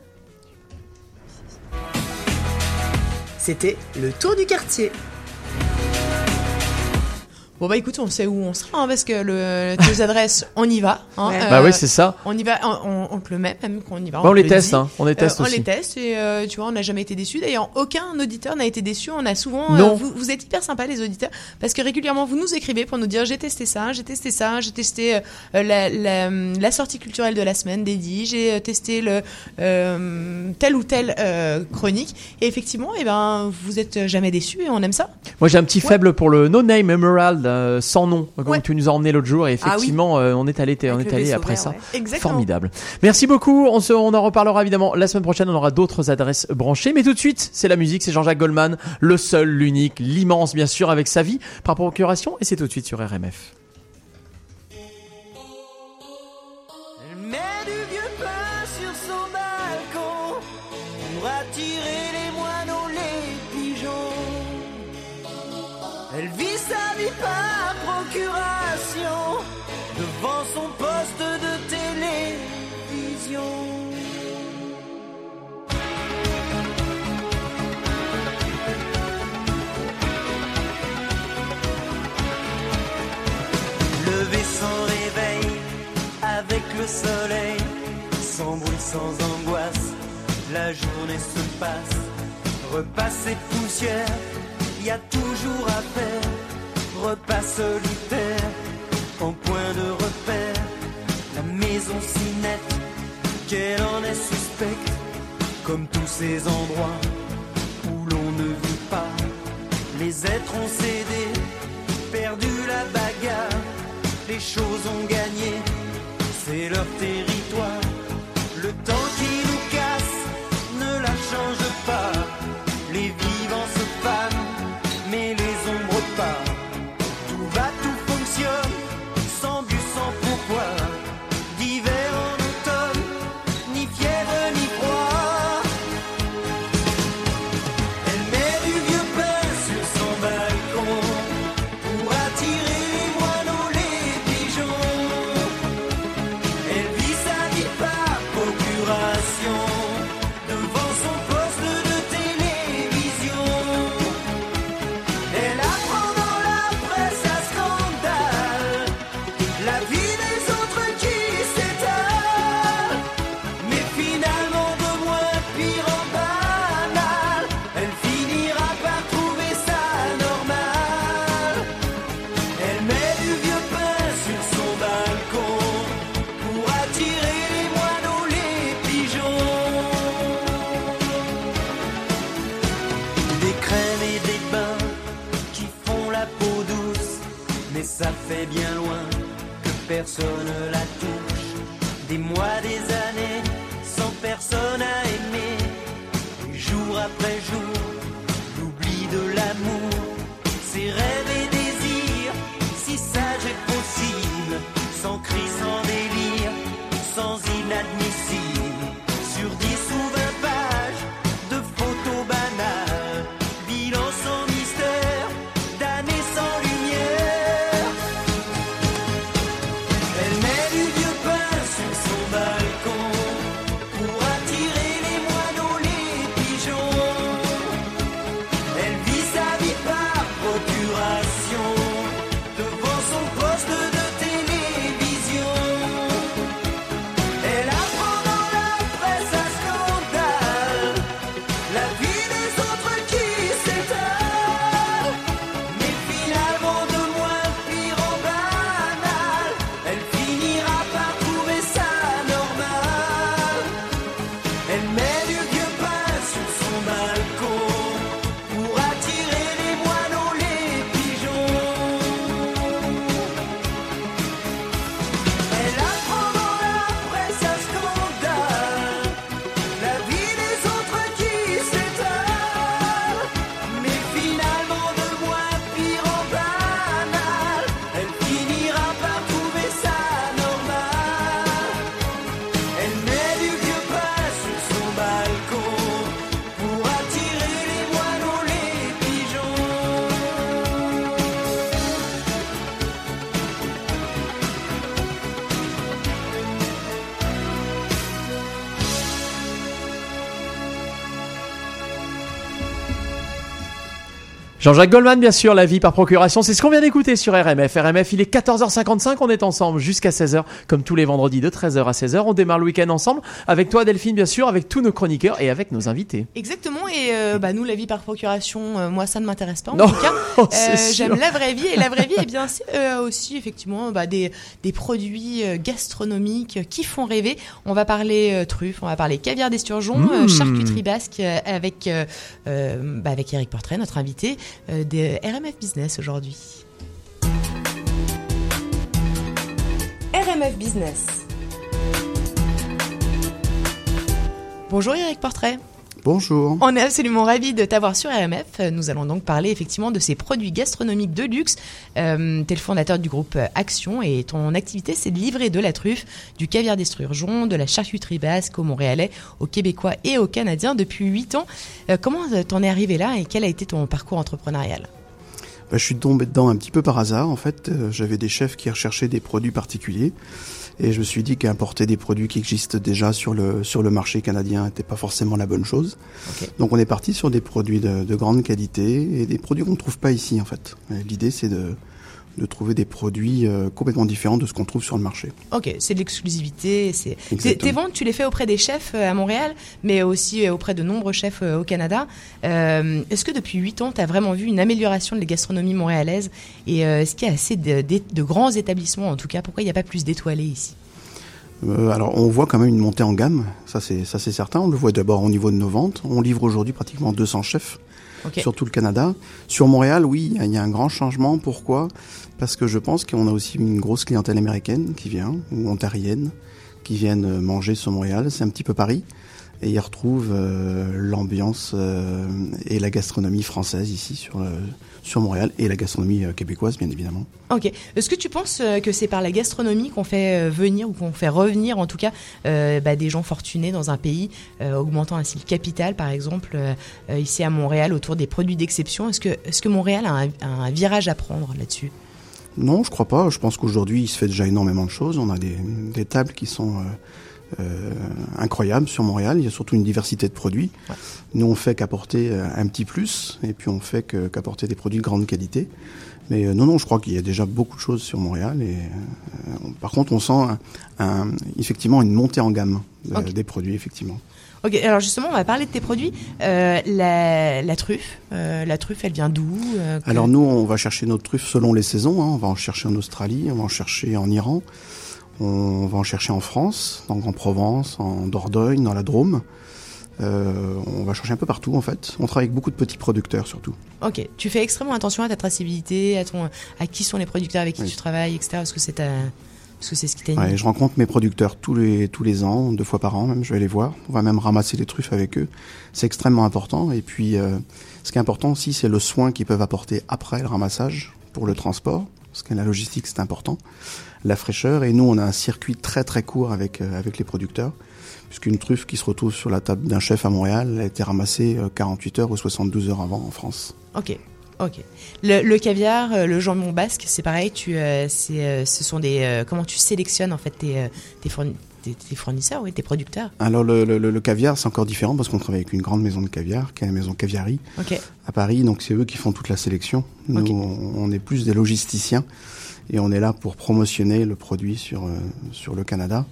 C'était le tour du quartier. Bon bah écoute, on sait où on sera hein, parce que le tes adresses, on y va. Hein, Ouais. Bah oui, c'est ça. On y va, on, on- on te le met même qu'on y va. Bah, on les le teste, hein, on les teste on aussi. les teste et euh, tu vois, on n'a jamais été déçus. D'ailleurs, aucun auditeur n'a été déçu. On a souvent, Non. euh, vous, vous êtes hyper sympas les auditeurs parce que régulièrement vous nous écrivez pour nous dire j'ai testé ça, j'ai testé ça, j'ai testé euh, la, la, la sortie culturelle de la semaine d'Eddie, j'ai euh, testé le euh, telle ou telle euh, chronique et effectivement, et ben vous êtes jamais déçus et on aime ça. Moi j'ai un petit faible pour le No Name Emerald euh, sans nom. Comme Ouais. tu nous as emmené l'autre jour et Ah oui. effectivement euh, on est allé on est allé après vert, ça ouais. Exactement. formidable. Merci beaucoup. On se on en reparlera évidemment la semaine prochaine. On aura d'autres adresses branchées. Mais tout de suite c'est la musique. C'est Jean-Jacques Goldman le seul l'unique l'immense bien sûr avec sa vie par procuration. Et c'est tout de suite sur RMF devant son poste de télévision. Lever sans réveil avec le soleil, sans bruit, sans angoisse, la journée se passe. Repas et poussière, y a toujours à faire. Repas solitaire, en point de repère. Si nette, qu'elle en est suspecte. Comme tous ces endroits où l'on ne vit pas. Les êtres ont cédé, perdu la bagarre. Les choses ont gagné, c'est leur territoire. Le temps qui nous casse ne la change pas. Les vivants se fanent, Jean-Jacques Goldman, bien sûr, la vie par procuration, c'est ce qu'on vient d'écouter sur RMF. RMF, il est 14h55, on est ensemble jusqu'à 16h, comme tous les vendredis de 13h à 16h. On démarre le week-end ensemble, avec toi Delphine, bien sûr, avec tous nos chroniqueurs et avec nos invités. Exactement, et euh, bah, nous, la vie par procuration, euh, moi, ça ne m'intéresse pas en Non, tout cas. Euh. J'aime la vraie vie, et la vraie vie, eh bien, c'est aussi effectivement bah, des, des produits gastronomiques qui font rêver. On va parler truffes, on va parler caviar d'esturgeon, Mmh. charcuterie basque avec, bah, avec Eric Portrait, notre invité euh, des RMF Business aujourd'hui. RMF Business. Bonjour Eric Portrait. Bonjour. On est absolument ravis de t'avoir sur RMF. Nous allons donc parler effectivement de ces produits gastronomiques de luxe. Euh, tu es le fondateur du groupe Action et ton activité, c'est de livrer de la truffe, du caviar d'esturgeon, de la charcuterie basque aux Montréalais, aux Québécois et aux Canadiens depuis 8 ans. Euh, comment euh, t'en es arrivé là et quel a été ton parcours entrepreneurial? Bah, je suis tombé dedans un petit peu par hasard. En fait, Euh, j'avais des chefs qui recherchaient des produits particuliers. Et je me suis dit qu'importer des produits qui existent déjà sur le, sur le marché canadien n'était pas forcément la bonne chose. Donc on est parti sur des produits de, de grande qualité et des produits qu'on ne trouve pas ici en fait. L'idée c'est de, de trouver des produits euh, complètement différents de ce qu'on trouve sur le marché. Ok, c'est de l'exclusivité. Tes, ventes, tu les fais auprès des chefs euh, à Montréal, mais aussi euh, auprès de nombreux chefs au Canada. Euh, est-ce que depuis 8 ans, tu as vraiment vu une amélioration de la gastronomie montréalaise? Et est-ce qu'il y a assez de, de- de grands établissements, en tout cas? Pourquoi il n'y a pas plus d'étoilés ici? Euh, alors on voit quand même une montée en gamme, ça c'est ça c'est certain. On le voit d'abord au niveau de nos ventes. On livre aujourd'hui pratiquement 200 chefs sur tout le Canada. Sur Montréal, oui, il y, a un grand changement. Pourquoi? Parce que je pense qu'on a aussi une grosse clientèle américaine qui vient ou ontarienne qui viennent euh, manger sur Montréal. C'est un petit peu Paris. Et ils retrouvent euh, l'ambiance euh, et la gastronomie française ici sur, sur Montréal et la gastronomie québécoise bien évidemment. Ok. Est-ce que tu penses que c'est par la gastronomie qu'on fait venir ou qu'on fait revenir, en tout cas, bah, des gens fortunés dans un pays, augmentant ainsi le capital, par exemple, ici à Montréal, autour des produits d'exception? Est-ce que, Montréal a un virage à prendre là-dessus? Non, je crois pas. Je pense qu'aujourd'hui, il se fait déjà énormément de choses. On a des, des tables qui sont euh, euh, incroyables sur Montréal. Il y a surtout une diversité de produits. Nous, on fait qu'apporter euh, un petit plus, et puis on fait qu'apporter des produits de grande qualité. Mais euh, non, non, je crois qu'il y a déjà beaucoup de choses sur Montréal. Et euh, on- par contre, on sent un- un- effectivement une montée en gamme de- des produits, effectivement. Ok, alors justement, on va parler de tes produits. Euh, la, la truffe, euh, la truffe, elle vient d'où euh, que- Alors nous, on va chercher notre truffe selon les saisons. hein. On va en chercher en Australie, on va en chercher en Iran, on va en chercher en France, donc en Provence, en Dordogne, dans la Drôme. On va chercher un peu partout en fait. On travaille avec beaucoup de petits producteurs surtout. Ok, tu fais extrêmement attention à ta traçabilité, à ton, à qui sont les producteurs avec qui tu travailles, etc. Parce que c'est ta, parce que c'est ce qui t'a Ouais, je rencontre mes producteurs tous les tous les ans, deux fois par an même. Je vais les voir. On va même ramasser les truffes avec eux. C'est extrêmement important. Et puis, euh, ce qui est important aussi, c'est le soin qu'ils peuvent apporter après le ramassage pour le transport, parce que la logistique c'est important. La fraîcheur. Et nous, on a un circuit très très court avec euh, avec les producteurs, puisqu'une truffe qui se retrouve sur la table d'un chef à Montréal, a été ramassée euh, 48 heures ou 72 heures avant en France. Ok, ok. Le, le caviar, euh, le jambon basque, c'est pareil. Tu, euh, euh, ce sont des. euh, comment tu sélectionnes en fait tes, tes, fourni- tes- tes fournisseurs, oui, tes producteurs. Alors le, le, caviar, c'est encore différent parce qu'on travaille avec une grande maison de caviar, qui est la maison Caviari, à Paris. Donc c'est eux qui font toute la sélection. Nous, on, on est plus des logisticiens et on est là pour promotionner le produit sur sur le Canada.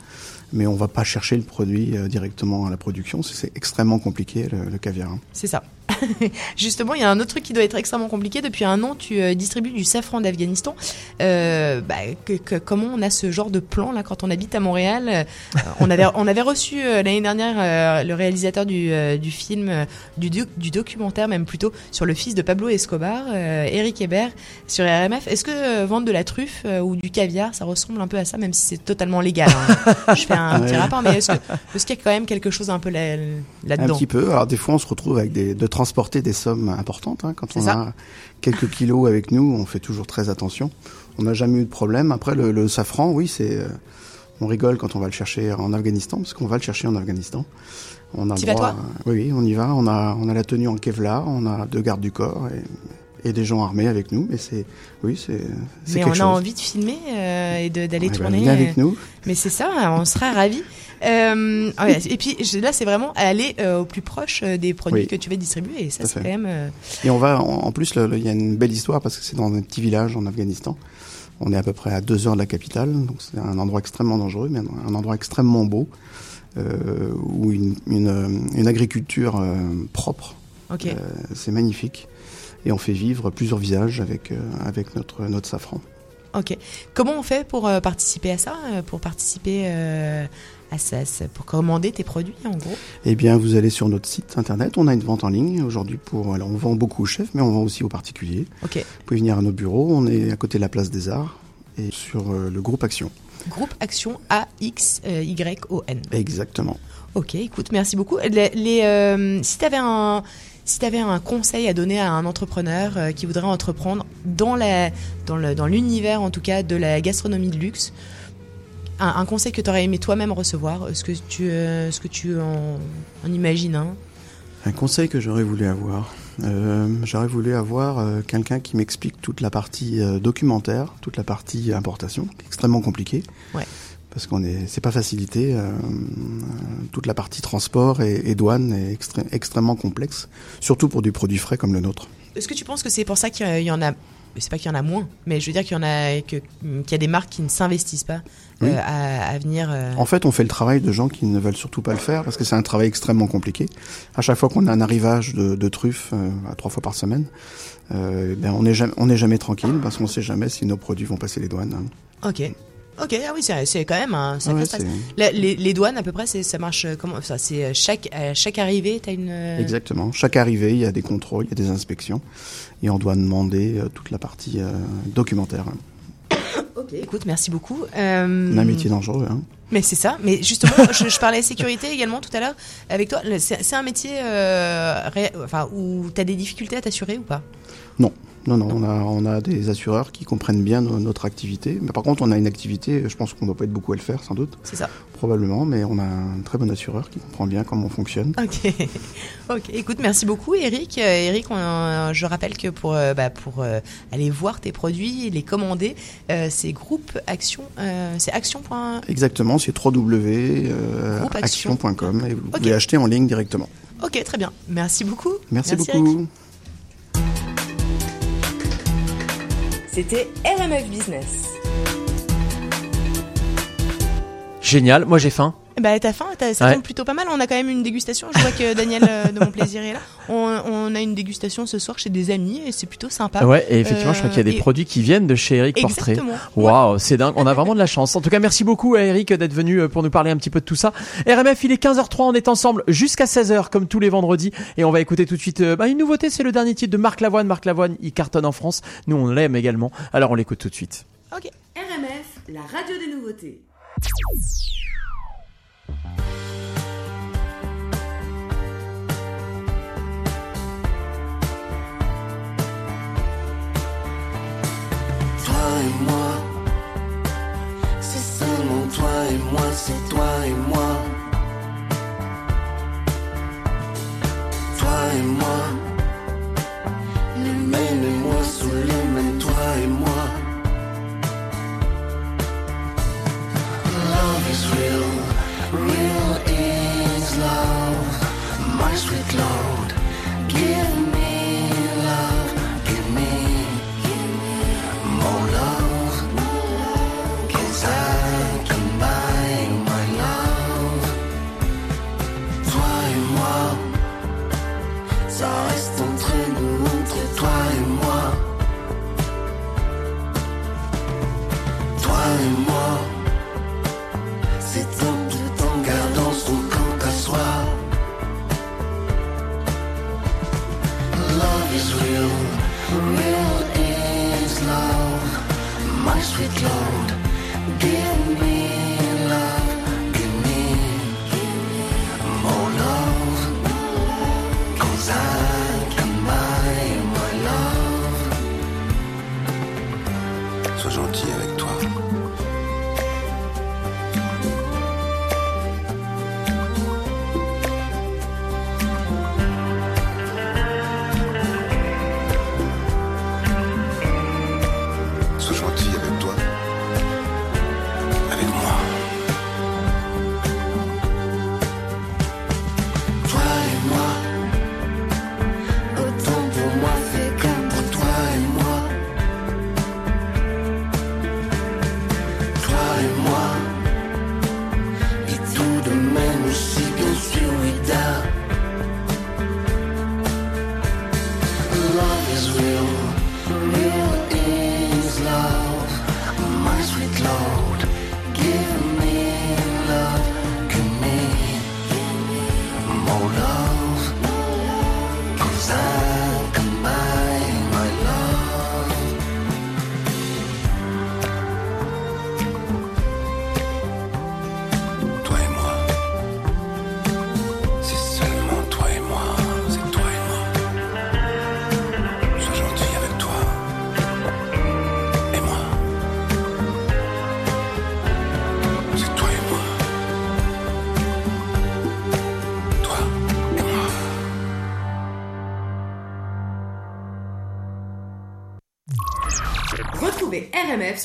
Mais on va pas chercher le produit directement à la production. C'est- extrêmement compliqué le, le caviar. hein. C'est ça. Justement, il y a un autre truc qui doit être extrêmement compliqué. Depuis un an, tu euh, distribues du safran d'Afghanistan. Euh, bah, que- que- comment on a ce genre de plan là quand on habite à Montréal Euh, On avait on avait reçu l'année dernière le réalisateur du, du film, du, doc- du documentaire même plutôt sur le fils de Pablo Escobar, Eric Hébert sur RMF. Est-ce que vendre de la truffe ou du caviar, ça ressemble un peu à ça, même si c'est totalement légal hein? Je fais un petit rapport, mais est-ce que est-ce qu'il y a quand même quelque chose un peu là- là-dedans? Un petit peu. Alors des fois, on se retrouve avec des, de transporter des sommes importantes. hein. Quand on ça. a quelques kilos avec nous, on fait toujours très attention. On n'a jamais eu de problème. Après, le, le safran, oui, c'est. euh, on rigole quand on va le chercher en Afghanistan, parce qu'on va le chercher en Afghanistan. On a T'y le vas, droit- toi Oui, oui, on y va. On a, on a la tenue en Kevlar, on a deux gardes du corps, et, et des gens armés avec nous. Mais c'est, oui, c'est, Mais on a chose. envie de filmer euh, et d'aller ben, tourner. venez avec euh, nous. Mais c'est ça, on sera ravis. Euh, ouais, et puis là, c'est vraiment aller euh, au plus proche euh, des produits Oui. que tu vas distribuer. Et ça, c'est quand même. euh, Et on va, en, en plus, il y a une belle histoire parce que c'est dans un petit village en Afghanistan. On est à peu près à deux heures de la capitale, donc c'est un endroit extrêmement dangereux, mais un, un endroit extrêmement beau, où une, une, une agriculture propre, Ok. euh, c'est magnifique. Et on fait vivre plusieurs visages avec, avec notre, notre safran. Ok. Comment on fait pour euh, participer à ça, pour participer euh, pour commander tes produits en gros Eh bien, vous allez sur notre site internet. On a une vente en ligne aujourd'hui pour. Alors, on vend beaucoup aux chefs, mais on vend aussi aux particuliers. Vous pouvez venir à nos bureaux. On est à côté de la place des Arts et sur euh, le groupe Action. Groupe Action A X euh, Y O N. Exactement. Ok, écoute, merci beaucoup. Les, les, euh, si tu avais un si tu avais un conseil à donner à un entrepreneur euh, qui voudrait entreprendre dans la dans le dans l'univers en tout cas de la gastronomie de luxe, un, un conseil que tu aurais aimé toi-même recevoir, ce que tu euh, ce que tu en, en imagines hein Un conseil que j'aurais voulu avoir. Euh, j'aurais voulu avoir euh, quelqu'un qui m'explique toute la partie euh, documentaire, toute la partie importation, qui est extrêmement compliquée. Ouais. Parce qu'on est, c'est pas facilité. euh, euh, toute la partie transport et, et douane est extré- extrêmement complexe, surtout pour du produit frais comme le nôtre. Est-ce que tu penses que c'est pour ça qu'il y en a c'est pas qu'il y en a moins, mais je veux dire qu'il y en a que- qu'il y a des marques qui ne s'investissent pas Oui. euh, à, à venir euh, En fait, on fait le travail de gens qui ne veulent surtout pas le faire parce que c'est un travail extrêmement compliqué. À chaque fois qu'on a un arrivage de, de truffes euh, à trois fois par semaine, ben on n'est jamais, on jamais tranquille parce qu'on sait jamais si nos produits vont passer les douanes. hein. Ok. Ok, ah oui, c'est quand même un sacré Ouais, stress. c'est- La- les, les douanes, à peu près, ça marche comment ça C'est chaque à chaque arrivée, t'as une. Exactement. Chaque arrivée, il y a des contrôles, il y a des inspections et on doit demander toute la partie documentaire. Ok, écoute, merci beaucoup. Euh, On a un métier dangereux. Hein. Mais c'est ça. Mais justement, je, je parlais sécurité également tout à l'heure avec toi. C'est un métier, euh, ré- enfin, où t'as des difficultés à t'assurer ou pas? Non, non, non. On a, on a des assureurs qui comprennent bien no- notre activité. Mais par contre, on a une activité. Je pense qu'on ne doit pas être beaucoup à le faire, sans doute. C'est ça. Probablement, mais on a un très bon assureur qui comprend bien comment on fonctionne. Ok. ok. Écoute, merci beaucoup, Eric. Euh, Eric, on, euh, je rappelle que pour euh, bah, pour aller voir tes produits, les commander, c'est groupe Action. c'est action. Exactement, c'est www.action.com et vous Ok. pouvez acheter en ligne directement. Ok, très bien. Merci beaucoup. Merci, beaucoup. C'était RMF Business. Génial, moi j'ai faim. Bah t'as faim, t'as- ça Ouais. tombe plutôt pas mal. On a quand même une dégustation. Je vois que Daniel euh, de mon plaisir est là. On, on a une dégustation ce soir chez des amis et c'est plutôt sympa. Ouais, et effectivement, je crois qu'il y a des Euh, et- produits qui viennent de chez Eric Portrait. Exactement. Waouh, c'est dingue. On a vraiment de la chance. En tout cas, merci beaucoup à Eric d'être venu euh, pour nous parler un petit peu de tout ça. RMF, il est 15h03. On est ensemble jusqu'à 16h, comme tous les vendredis. Et on va écouter tout de suite euh, bah, une nouveauté. C'est le dernier titre de Marc Lavoine. Marc Lavoine, il cartonne en France. Nous, on l'aime également. Alors, on l'écoute tout de suite. Ok. RMF, la radio des nouveautés.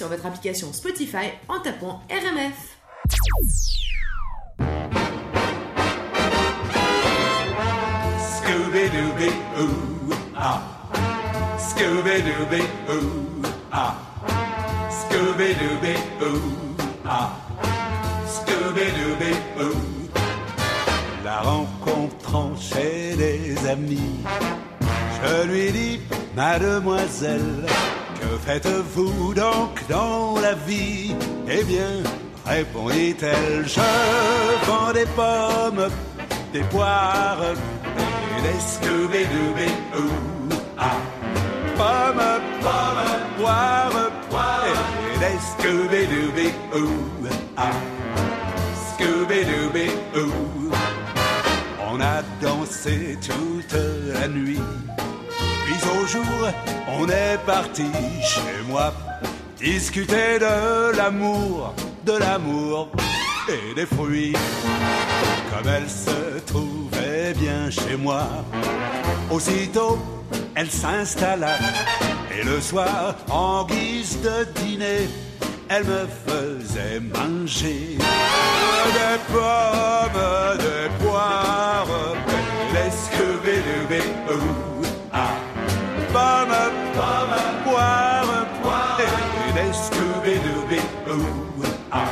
Sur votre application Spotify en tapant RMF. Scooby-Dooby, ooh, ah. Scooby-Dooby, ooh, ah. Scooby-Dooby, ooh, ah. Scooby-Dooby, ooh. La rencontrant chez les amis, je lui dis, mademoiselle, que faites-vous donc dans la vie Eh bien, répondit-elle, je vends des pommes, des poires et des Scooby-Dooby, ooh, ah. Pommes, pommes, poires, poires et des Scooby-Dooby, ooh, ah. Scooby-Dooby, ooh. On a dansé toute la nuit. Puis au jour, on est parti chez moi discuter de l'amour, de l'amour et des fruits. Comme elle se trouvait bien chez moi, aussitôt elle s'installa et le soir, en guise de dîner, elle me faisait manger des pommes, des poires, des ooh, ah.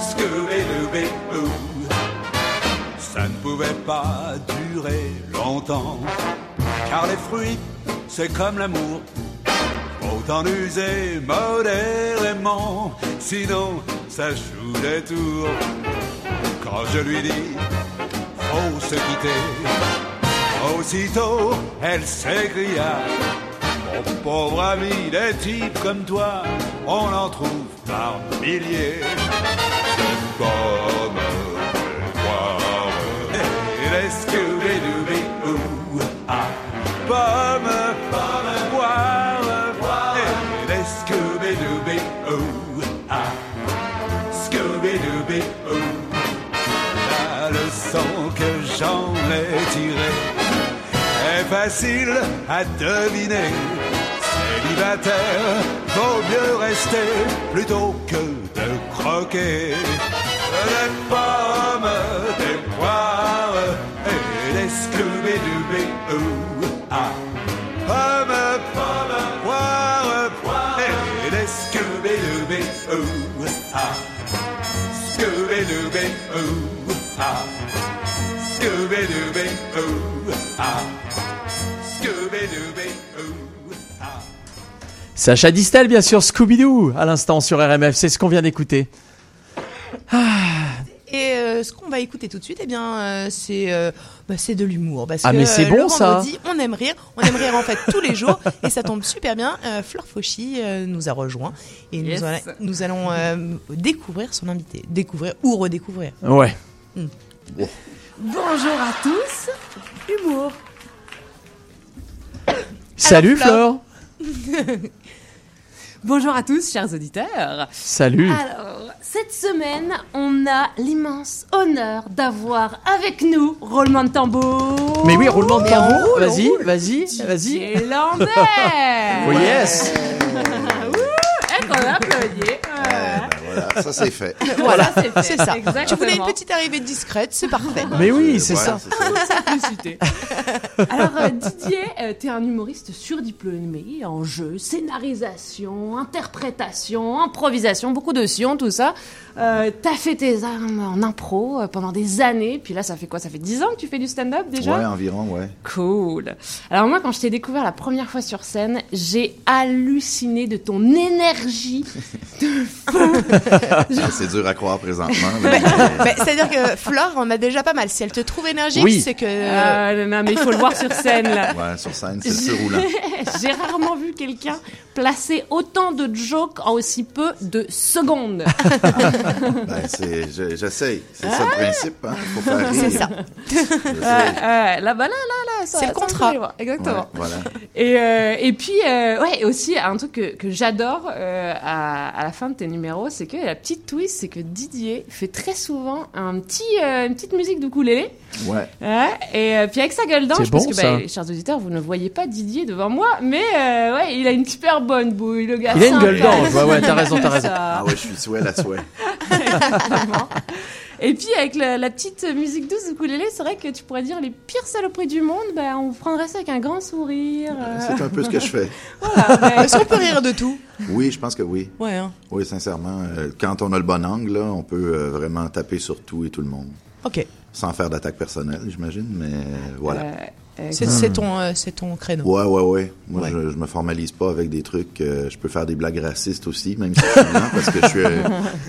Scooby-Dooby, ooh. Ça ne pouvait pas durer longtemps, car les fruits, c'est comme l'amour. Faut en user modérément, sinon ça joue des tours. Quand je lui dis, faut se quitter, aussitôt elle s'écria. Mon pauvre ami, des types comme toi, on en trouve par milliers. Et des Scooby-Dooby, ooh, ah. Pommes, poires, et des Scooby-Dooby, facile à deviner. Célibataire, vaut mieux rester plutôt que de croquer. Des pommes, des poires et des Scooby-Dooby, ooh, ah. Pommes, pommes, poires, poires et des Scooby-Dooby, ooh, ah. Scooby-Dooby, ooh, ah. Scooby-Dooby, ooh, ah. Ah. Sacha Distel, bien sûr, Scooby-Doo, à l'instant sur RMF, c'est ce qu'on vient d'écouter. Et euh, ce qu'on va écouter tout de suite, eh bien, euh, c'est euh, bah, c'est de l'humour. Parce Ah, que mais c'est bon, le ça. vendredi, on aime rire. On aime rire en fait tous les jours. Et ça tombe super bien. Euh, Flore Fauchy euh, nous a rejoint. Et Yes. nous, allons- nous allons euh, découvrir son invité. Découvrir ou redécouvrir. Ouais. Hmm. Bonjour à tous. Humour. Salut Flore. Bonjour à tous, chers auditeurs. Salut. Alors, cette semaine, on a l'immense honneur d'avoir avec nous roulement de tambour. Mais oui, roulement de tambour, vas-y, vas-y, vas-y. Lambert. Oh yes. Ouh, et qu'on applaudit. Voilà, ça c'est fait. Voilà, c'est ça. Exactement. Tu voulais une petite arrivée discrète, c'est parfait. Mais oui, c'est ça. c'est ça. Alors euh, Didier, euh, t'es un humoriste surdiplômé en jeu, scénarisation, interprétation, improvisation, beaucoup de sion, tout ça. Euh, T'as fait tes armes en impro euh, pendant des années, puis là ça fait quoi? Ça fait 10 ans que tu fais du stand-up déjà? Ouais, environ, ouais. Cool. Alors moi, quand je t'ai découvert la première fois sur scène, j'ai halluciné de ton énergie. Ah, c'est dur à croire présentement. mais- Mais C'est-à-dire que Flore en a déjà pas mal. Si elle te trouve énergique, Oui. c'est que. Ah, non, non, mais il faut le voir sur scène là. Ouais, sur scène, c'est le roulant. J'ai rarement vu quelqu'un placer autant de jokes en aussi peu de secondes. Ben, j'essaye. C'est ça le principe, hein. Faut faire rire. C'est ça. Ouais, ouais, là, bah là, là, là, ça- C'est le ça contrat. rire. Exactement. Ouais, voilà. Et, euh, et puis, euh, ouais, aussi, un truc que, que j'adore euh, à, à la fin de tes numéros, c'est que la petite twist, c'est que Didier fait très souvent un petit, euh, une petite musique d'ukulélé. Ouais. Ouais, et euh, puis avec sa gueule d'ange, C'est parce bon, que, ça. bah, chers auditeurs, vous ne voyez pas Didier devant moi, mais euh, ouais, il a une super bonne bouille, le gars. Il a une gueule d'ange, ouais, ouais, t'as raison, t'as raison. Ah ouais, je suis souhait la souhait. Et puis avec la, la petite musique douce ukulélé, c'est vrai que tu pourrais dire les pires saloperies du monde, bah, on prendrait ça avec un grand sourire. euh. C'est un peu ce que je fais. Voilà, bah, Est-ce qu'on peut rire de tout? Oui, je pense que oui. Ouais, hein. Oui, sincèrement. euh, quand on a le bon angle, là, on peut euh, vraiment taper sur tout et tout le monde. Ok. Sans faire d'attaque personnelle, j'imagine, mais euh, voilà. C'est c'est ton, euh, c'est ton créneau. Ouais, ouais, ouais. Moi, Ouais. Je, je me formalise pas avec des trucs. euh, je peux faire des blagues racistes aussi, même si je suis blanc, parce que je suis. euh,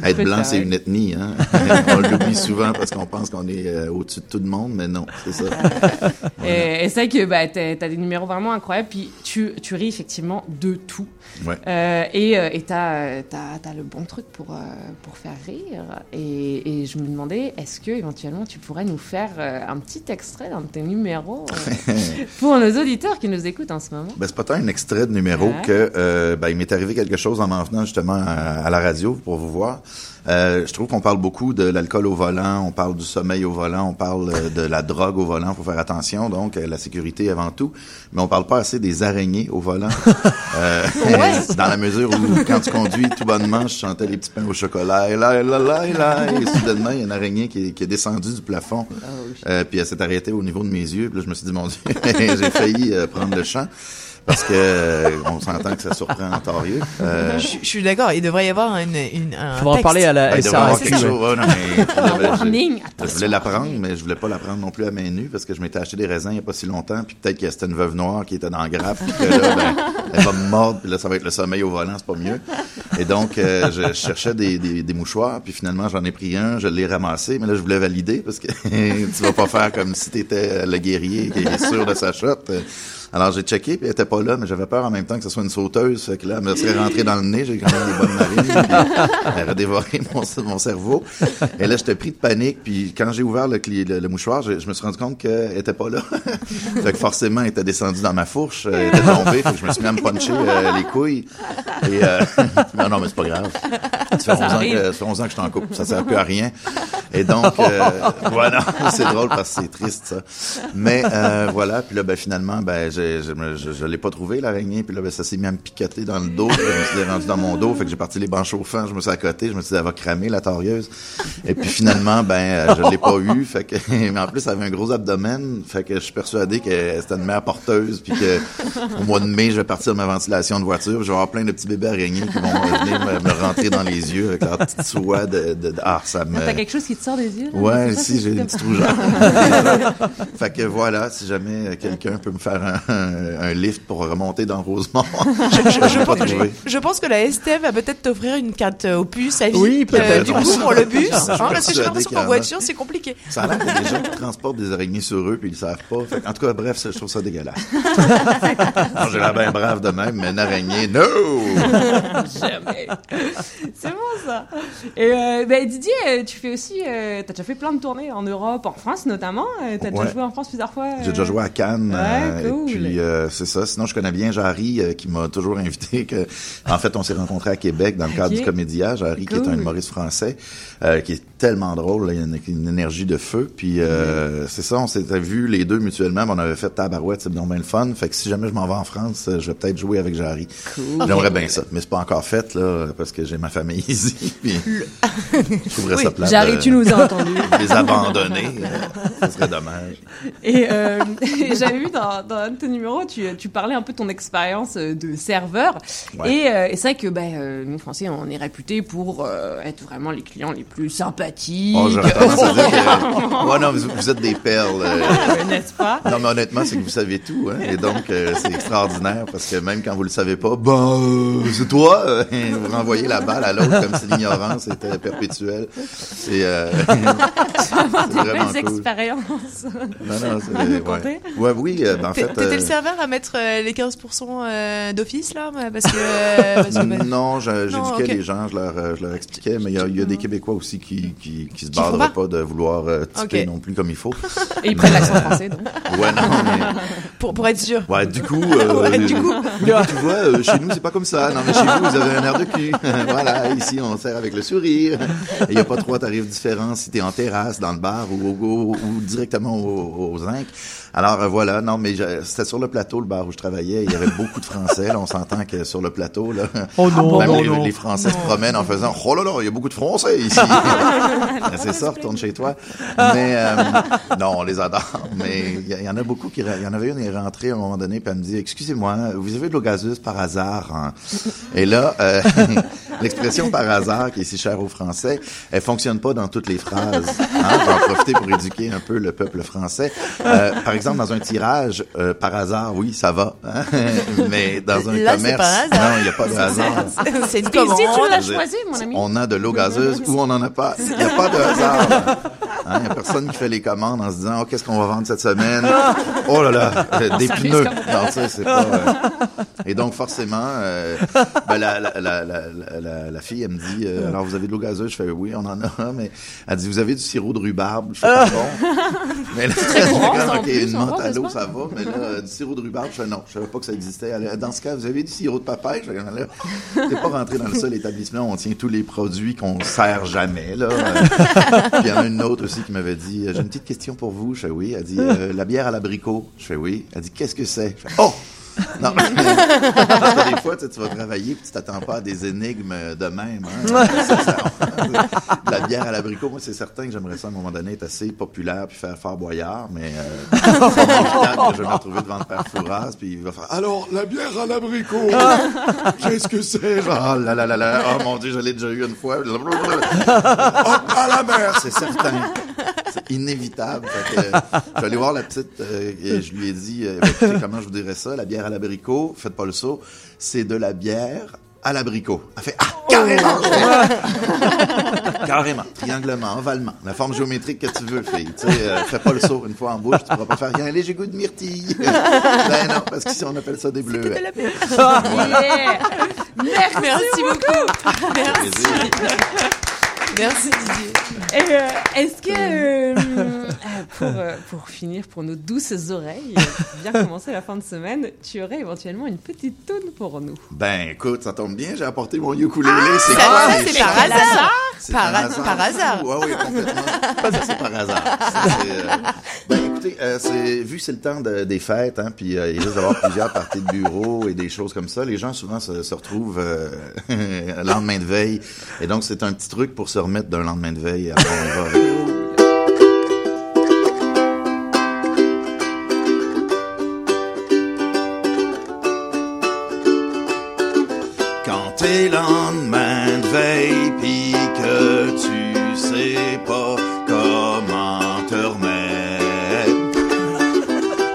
être blanc, c'est une ethnie. Hein? on l'oublie souvent parce qu'on pense qu'on est euh, au-dessus de tout le monde, mais non, c'est ça. Et, et c'est vrai que bah, t'as t'as des numéros vraiment incroyables, puis tu, tu ris effectivement de tout. Ouais. Euh, et euh, et t'as euh, t'as- t'as le bon truc pour, euh, pour faire rire. Et, et je me demandais, est-ce que éventuellement tu pourrais nous faire euh, un petit extrait d'un de tes numéros euh, pour nos auditeurs qui nous écoutent en ce moment Ben, c'est pas tant un extrait de numéro Ouais. que euh, ben, il m'est arrivé quelque chose en m'en venant justement à, à la radio pour vous voir. Euh, je trouve qu'on parle beaucoup de l'alcool au volant, on parle du sommeil au volant, on parle euh, de la drogue au volant, faut faire attention, donc euh, la sécurité avant tout, mais on parle pas assez des araignées au volant. Euh, dans la mesure où quand tu conduis tout bonnement, je chantais les petits pains au chocolat, et là, et là, là, et là, et soudainement, il y a une araignée qui est, qui est descendue du plafond, euh, puis elle s'est arrêtée au niveau de mes yeux, puis là, je me suis dit, mon Dieu, j'ai failli euh, prendre le champ. Parce que euh, on s'entend que ça surprend Ontario. Euh, Je, je suis d'accord, il devrait y avoir une, une, un Faudra texte. parler à la ben, il devrait y avoir quelque ouais. chose. ouais, non, mais, je- warning, je, je voulais l'apprendre, mais je voulais pas l'apprendre non plus à main nue parce que je m'étais acheté des raisins il y a pas si longtemps, puis peut-être que c'était une veuve noire qui était dans le grappe, puis que là, ben, elle va me mordre, puis là, ça va être le sommeil au volant, c'est pas mieux. Et donc, euh, je cherchais des, des, des mouchoirs, puis finalement, j'en ai pris un, je l'ai ramassé, mais là, je voulais valider parce que tu vas pas faire comme si t'étais le guerrier qui est sûr de sa shot. Alors, j'ai checké, puis elle était pas là, mais j'avais peur en même temps que ce soit une sauteuse. Fait que là, elle me serait rentrée dans le nez. J'ai quand même des bonnes narines. puis Elle a dévoré mon, mon cerveau. Et là, j'étais pris de panique. Puis quand j'ai ouvert le, le, le mouchoir, je, me suis rendu compte qu'elle était pas là. fait que forcément, elle était descendue dans ma fourche. Elle était tombée. Fait que je me suis mis puncher euh, les couilles. Et euh, non, non, mais c'est pas grave. Ça fait, 11 ans que, ça fait 11 ans que je suis en couple. Ça sert plus à rien. Et donc, euh, voilà, c'est drôle parce que c'est triste, ça. Mais euh, voilà, puis là, ben, finalement, ben, je, je, je, je l'ai pas trouvé, l'araignée. Puis là, ben, ça s'est mis à me picoter dans le dos. Puis je me suis rendu dans mon dos. Fait que j'ai parti les bancs chauffants. Je me suis accoté. Je me suis dit, elle va cramer, la torieuse. Et puis finalement, ben, euh, je l'ai pas eu. Fait que, mais en plus, elle avait un gros abdomen. Fait que je suis persuadé que c'était une mère porteuse. Puis que au mois de mai, je vais partir de ma ventilation de voiture. Je vais avoir plein de petits bébés araignées qui vont euh, venir me, me rentrer dans les yeux avec leur petite soie de, de, de- ah, ça me, T'as quelque chose qui te sort des yeux là? Ouais, si, j'ai des petits trous jaunes. fait que voilà, si jamais euh, quelqu'un peut me faire un, un- un lift pour remonter dans Rosemont, je, pense- trouvé. je pense que la STF va peut-être t'offrir une carte euh, au bus à vie. Oui, peut-être. du coup, pour le bus. Hein, parce que j'ai l'impression qu'en voiture, c'est compliqué. Ça a l'air qu'il y a des gens qui transportent des araignées sur eux puis ils le savent pas. Fait en tout cas, bref, ça, je trouve ça dégueulasse. J'ai l'air bien brave de même, mais une araignée, no! Jamais. C'est bon ça. Et euh, ben, Didier, euh, tu fais aussi, euh, t'as déjà fait plein de tournées en Europe, en France notamment. Euh, T'as déjà Ouais. joué en France plusieurs fois. J'ai déjà joué à Cannes. Ouais, cool. Et puis, c'est ça. Sinon, je connais bien Jarry, qui m'a toujours invité. Que, en fait, on s'est rencontrés à Québec dans le cadre du Comédia. Jarry, qui est un Cool. humoriste français, qui est tellement drôle. là, il y a une, une énergie de feu. Puis, euh, c'est ça, on s'était vus les deux mutuellement. mais On avait fait tabarouette, c'est bien le fun. Fait que si jamais je m'en vais en France, je vais peut-être jouer avec Jarry. J'aimerais bien ça. Mais c'est pas encore fait, là, parce que j'ai ma famille Puis, je trouverais Oui, ça plate. Jarry, euh, tu nous as entendus. Les abandonner, euh, ça serait dommage. Et, euh, j'avais vu dans, dans un de tes numéros, tu, tu parlais un peu de ton expérience euh, de serveur. Ouais. Et, euh, et c'est vrai que ben, euh, nous, Français, on est réputés pour euh, être vraiment les clients les plus sympathiques. Oh, j'aurais tendance à dire que... Ouais, non, vous, vous êtes des perles. euh. N'est-ce pas? Non, mais honnêtement, c'est que vous savez tout, hein. Et donc, euh, c'est extraordinaire parce que même quand vous le savez pas, euh, c'est toi, euh, vous renvoyez la balle à l'autre comme si l'ignorance était perpétuelle. Euh, Tu vas avoir c'est des vraiment belles cool. expériences. Non, non, c'est, ouais. oui, euh, ben, en fait. T'étais euh, le serveur à mettre euh, les 15% euh, d'office, là Parce que... euh, parce que- non, je- j'éduquais les gens, je leur, euh, je leur expliquais, mais il y a, il y a des Québécois aussi qui, qui, qui se barderaient pas. pas de vouloir euh, Ok. non plus comme il faut. Et ils prennent l'accent français, donc. Ouais, non, mais... Pour, pour être sûr. Ouais, du coup, euh, Ouais, du coup. tu vois, euh, chez nous, c'est pas comme ça. Non, mais chez vous, vous avez un air de cul. voilà, ici, on sert avec le sourire. Il n'y a pas trois tarifs différents si t'es en terrasse, dans le bar ou, ou, ou directement au, au zinc. Alors euh, voilà, non, mais je- c'était sur le plateau, le bar où je travaillais. Il y avait beaucoup de Français. Là, on s'entend que sur le plateau, là, Oh non, même non, les, non. les Français se promènent en faisant « Oh là là, il y a beaucoup de Français ici! » Ben, C'est ça, retourne chez toi. Mais euh, non, on les adore. Mais il y, en a beaucoup qui... Il y en avait une qui est rentrée à un moment donné, puis elle me dit « Excusez-moi, vous avez de l'eau gazeuse par hasard? hein? Et là, euh, l'expression « par hasard » qui est si chère aux Français, elle fonctionne pas dans toutes les phrases. Hein? Je vais en profiter pour éduquer un peu le peuple français. Euh, par exemple, dans un tirage, euh, par hasard, oui, ça va. hein? Mais dans un Là, c'est commerce, par hasard. non, il n'y a pas de hasard. C'est une si tu l'as choisi, mon ami? On a de l'eau gazeuse ou on n'en a pas. Il n'y a pas de hasard. Hein, Il n'y a personne qui fait les commandes en se disant oh, qu'est-ce qu'on va vendre cette semaine? Oh là là, euh, des Ça pneus. Non, ça c'est pas. euh. Et donc forcément, euh, ben, la, la, la, la, la, la fille elle me dit euh, alors vous avez de l'eau gazeuse? Je fais oui, on en a. Mais elle dit vous avez du sirop de rhubarbe? Je fais pas bon. Mais là, ça, en ok, une en menthe à l'eau, ça va. Mais là, euh, du sirop de rhubarbe, je fais non. Je savais pas que ça existait. Elle, dans ce cas, vous avez du sirop de papaye. Je fais, là, T'es pas rentré dans le seul établissement où on tient tous les produits qu'on sert jamais, là. Euh, Puis il y en a une autre aussi qui m'avait dit, euh, j'ai une petite question pour vous. Je fais oui. Elle dit, euh, la bière à l'abricot? Je fais oui. Elle dit, qu'est-ce que c'est? Je fais, oh! Non, parce que des fois, tu, sais, tu vas travailler puis tu t'attends pas à des énigmes de même. Hein? Ça- la bière à l'abricot, moi, c'est certain que j'aimerais ça à un moment donné être assez populaire puis faire faire boyard, mais euh, que je vais me retrouver devant le père Fouras puis il va faire Alors, la bière à l'abricot, qu'est-ce que c'est? Oh là là là là, oh mon Dieu, je l'ai déjà eu une fois. Oh, à la mer, c'est certain. C'est inévitable. Fait que, euh, je suis allé voir la petite euh, et je lui ai dit euh, écoutez, comment je vous dirais ça, la bière à l'abricot, faites pas le saut, c'est de la bière à l'abricot. Elle fait Ah, carrément! carrément. Trianglement, ovalement. La forme géométrique que tu veux, fille. Tu sais, euh, fais pas le saut une fois en bouche, tu pourras pas faire rien. Allez, j'ai goût de myrtille. ben non, parce qu'ici on appelle ça des. Yeah. Merci, Merci beaucoup. Merci. Merci Didier. Euh, Est-ce que, euh, pour, euh, pour finir, pour nos douces oreilles, bien commencer la fin de semaine, tu aurais éventuellement une petite toune pour nous Ben écoute, ça tombe bien, j'ai apporté mon ukulélé. c'est ça, quoi c'est par hasard? C'est Par ha- par hasard. Oui, oui, complètement. C'est par hasard. C'est, euh, Ben écoutez, euh, c'est, vu que c'est le temps de- des fêtes, hein, puis euh, il risque d'avoir plusieurs parties de bureau et des choses comme ça, les gens souvent se, se retrouvent euh, le lendemain de veille. Et donc, c'est un petit truc pour se remettre d'un lendemain de veille. Alors, on va avec- t'es lendemain de veille pis que tu sais pas comment te remettre,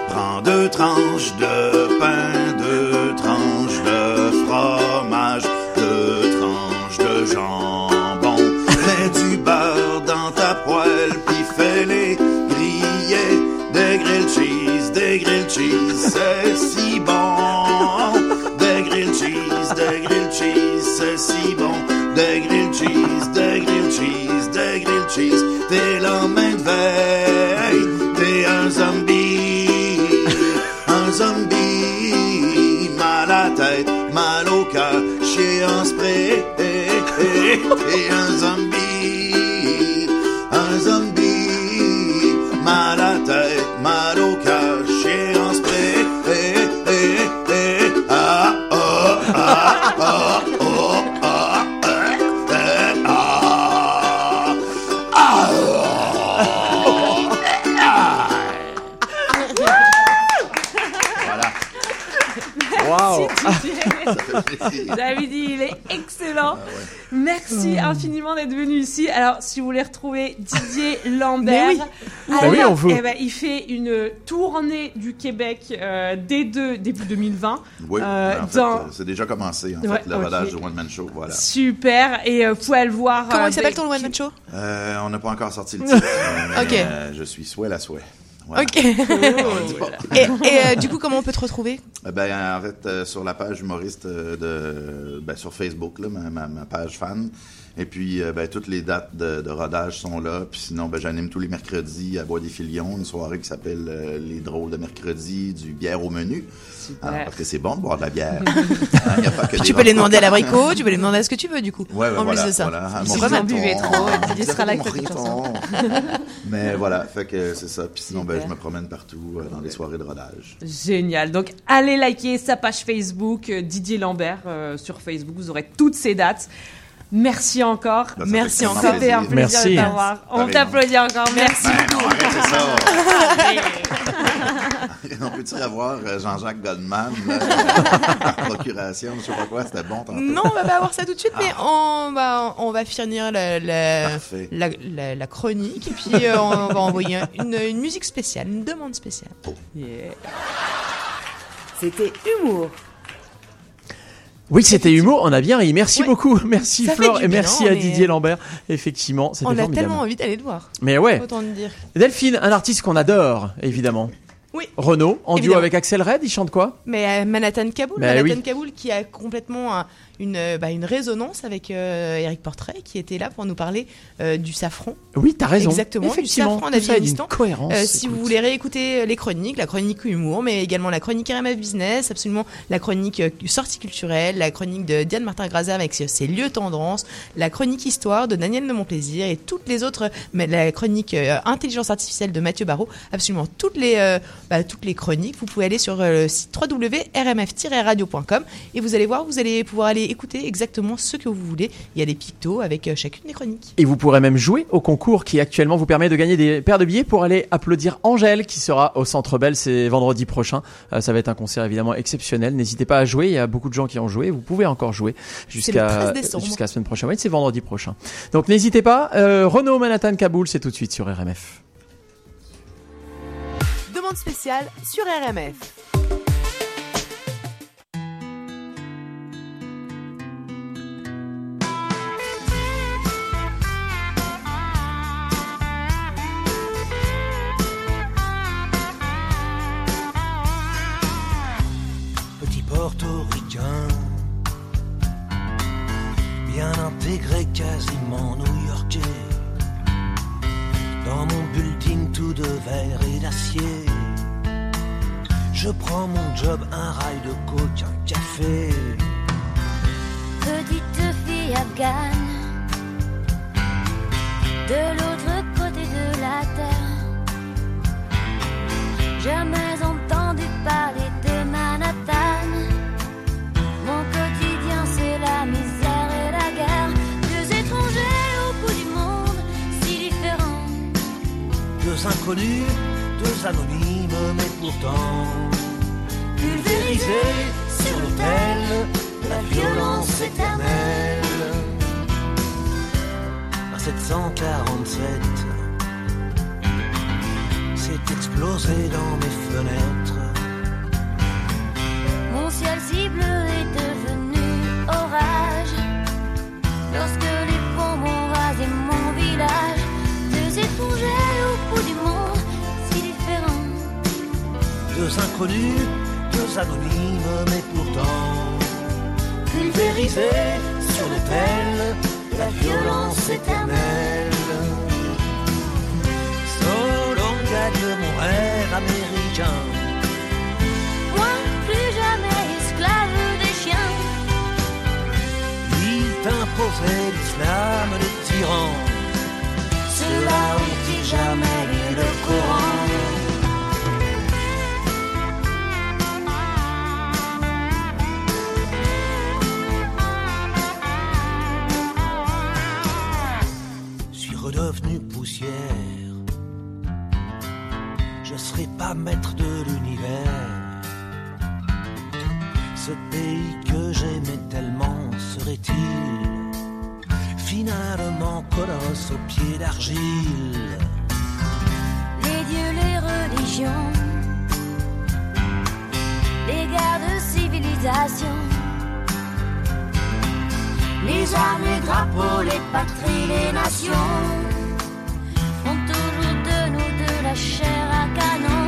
prends deux tranches de pain, deux tranches de fromage, deux tranches de jambon, mets du beurre dans ta poêle pis fais-les griller, des grilled cheese, des grilled cheese, c'est si bon. Si bon. Des grilled cheese, des grilled cheese, des grilled cheese. T'es lendemain de veille, t'es un zombie, un zombie. Mal à la tête, mal au cœur, chier en spray. T'es un zombie, David, il est excellent. Ah Merci infiniment d'être venu ici. Alors, si vous voulez retrouver Didier Lambert, oui. alors, Bah oui, on veut. eh ben, il fait une tournée du Québec euh, dès deux- début 2020. Oui, Euh, en fait, dans- euh, c'est déjà commencé, en Ouais, fait, le ok. rodage du One Man Show, voilà. Super. Et euh, vous pouvez le voir. Comment euh, il s'appelle ton One Man Show? Euh, on n'a pas encore sorti le titre. mais, Ok. euh, je suis souhait la souhait. Voilà. Ok. et et, euh, du coup, comment on peut te retrouver? Euh, Ben, en fait, euh, sur la page humoriste euh, de, ben, sur Facebook, là, ma, ma, ma page fan. Et puis, euh, ben, toutes les dates de, de rodage sont là. Puis sinon, ben, j'anime tous les mercredis à Bois des Filions, une soirée qui s'appelle euh, Les Drôles de mercredi, du bière au menu. Ah, parce que c'est bon de boire de la bière. Hein, y a pas que Puis des tu peux les demander à l'abricot, tu peux les demander à ce que tu veux du coup. Ouais, ouais, en voilà, plus de ça. voilà. Pas mal. mouton. buvez trop, Didier sera là avec. Mais voilà, fait que c'est ça. Puis sinon, ben, je me promène partout euh, dans les soirées de rodage. Génial. Donc, allez liker sa page Facebook, Didier Lambert, euh, sur Facebook. Vous aurez toutes ces dates. Merci encore. Merci encore. C'était un plaisir. Merci. de t'avoir. On t'applaudit encore. Merci Ben non, beaucoup. arrêtez ça. On peut-tu avoir euh, Jean-Jacques Goldman par procuration, je sais pas quoi, c'était bon tantôt? Non, on va pas avoir ça tout de suite, mais on va, on va finir la, la, Parfait. la, la- la chronique et puis euh, on va envoyer une, une musique spéciale, une demande spéciale. C'était Humour. Oui, c'était humour, on a bien ri. Merci Ouais. beaucoup. Merci Ça Flore et merci à Didier Lambert. Effectivement, c'était On a formidable. tellement envie d'aller le voir. Mais ouais. Autant te dire. Delphine, un artiste qu'on adore, évidemment. Oui. Renaud, en duo avec Axel Red, il chante quoi? Mais euh, Manhattan Kaboul, Manhattan oui. Kaboul qui a complètement un- une, euh, bah, une résonance avec euh, Eric Portrait qui était là pour nous parler euh, du safran. Oui, t'as raison. Exactement, Effectivement, du safran d'Afghanistan. cohérence, Euh, si vous voulez réécouter les chroniques, la chronique humour, mais également la chronique RMF Business, absolument la chronique euh, sortie culturelle, la chronique de Diane Martin-Grazin avec ses lieux tendance, la chronique histoire de Daniel de Montplaisir et toutes les autres, mais la chronique euh, intelligence artificielle de Mathieu Barrault, absolument toutes les, euh, bah, toutes les chroniques. Vous pouvez aller sur euh, le site www.rmf-radio.com et vous allez voir, vous allez pouvoir aller écouter exactement ce que vous voulez. Il y a des pictos avec euh, chacune des chroniques. Et vous pourrez même jouer au concours qui actuellement vous permet de gagner des paires de billets pour aller applaudir Angèle qui sera au Centre Bell, c'est vendredi prochain. Euh, ça va être un concert évidemment exceptionnel. N'hésitez pas à jouer, il y a beaucoup de gens qui ont joué, vous pouvez encore jouer jusqu'à 13 décembre. jusqu'à la semaine prochaine. Oui, c'est vendredi prochain. Donc n'hésitez pas. Euh, Renaud Manhattan Kaboul, c'est tout de suite sur RMF. Demande spéciale sur RMF. Intégré, quasiment new-yorkais. Dans mon building tout de verre et d'acier, je prends mon job, un rail de coke, un café. Petite fille afghane, de l'autre côté de la terre. Jamais entendu Deux inconnus, deux anonymes, mais pourtant pulvérisés sur l'autel de la violence éternelle. À 747, c'est explosé dans mes fenêtres. Mon ciel si bleu est devenu orage. Lorsque les bombes ont rasé mon village, Deux inconnus, deux anonymes, mais pourtant pulvérisés sur l'autel de la violence éternelle. Solo gagne mon rêve américain. Moi, plus jamais esclave des chiens. Il t'imposait l'islam des tyrans. Ceux-là ont-ils jamais lu le Coran? Pas maître de l'univers. Ce pays que j'aimais tellement serait-il finalement colosse aux pieds d'argile? Les dieux, les religions, les guerres de civilisation. Les armes, les drapeaux, les patries, les nations font toujours de nous de la chair à canon.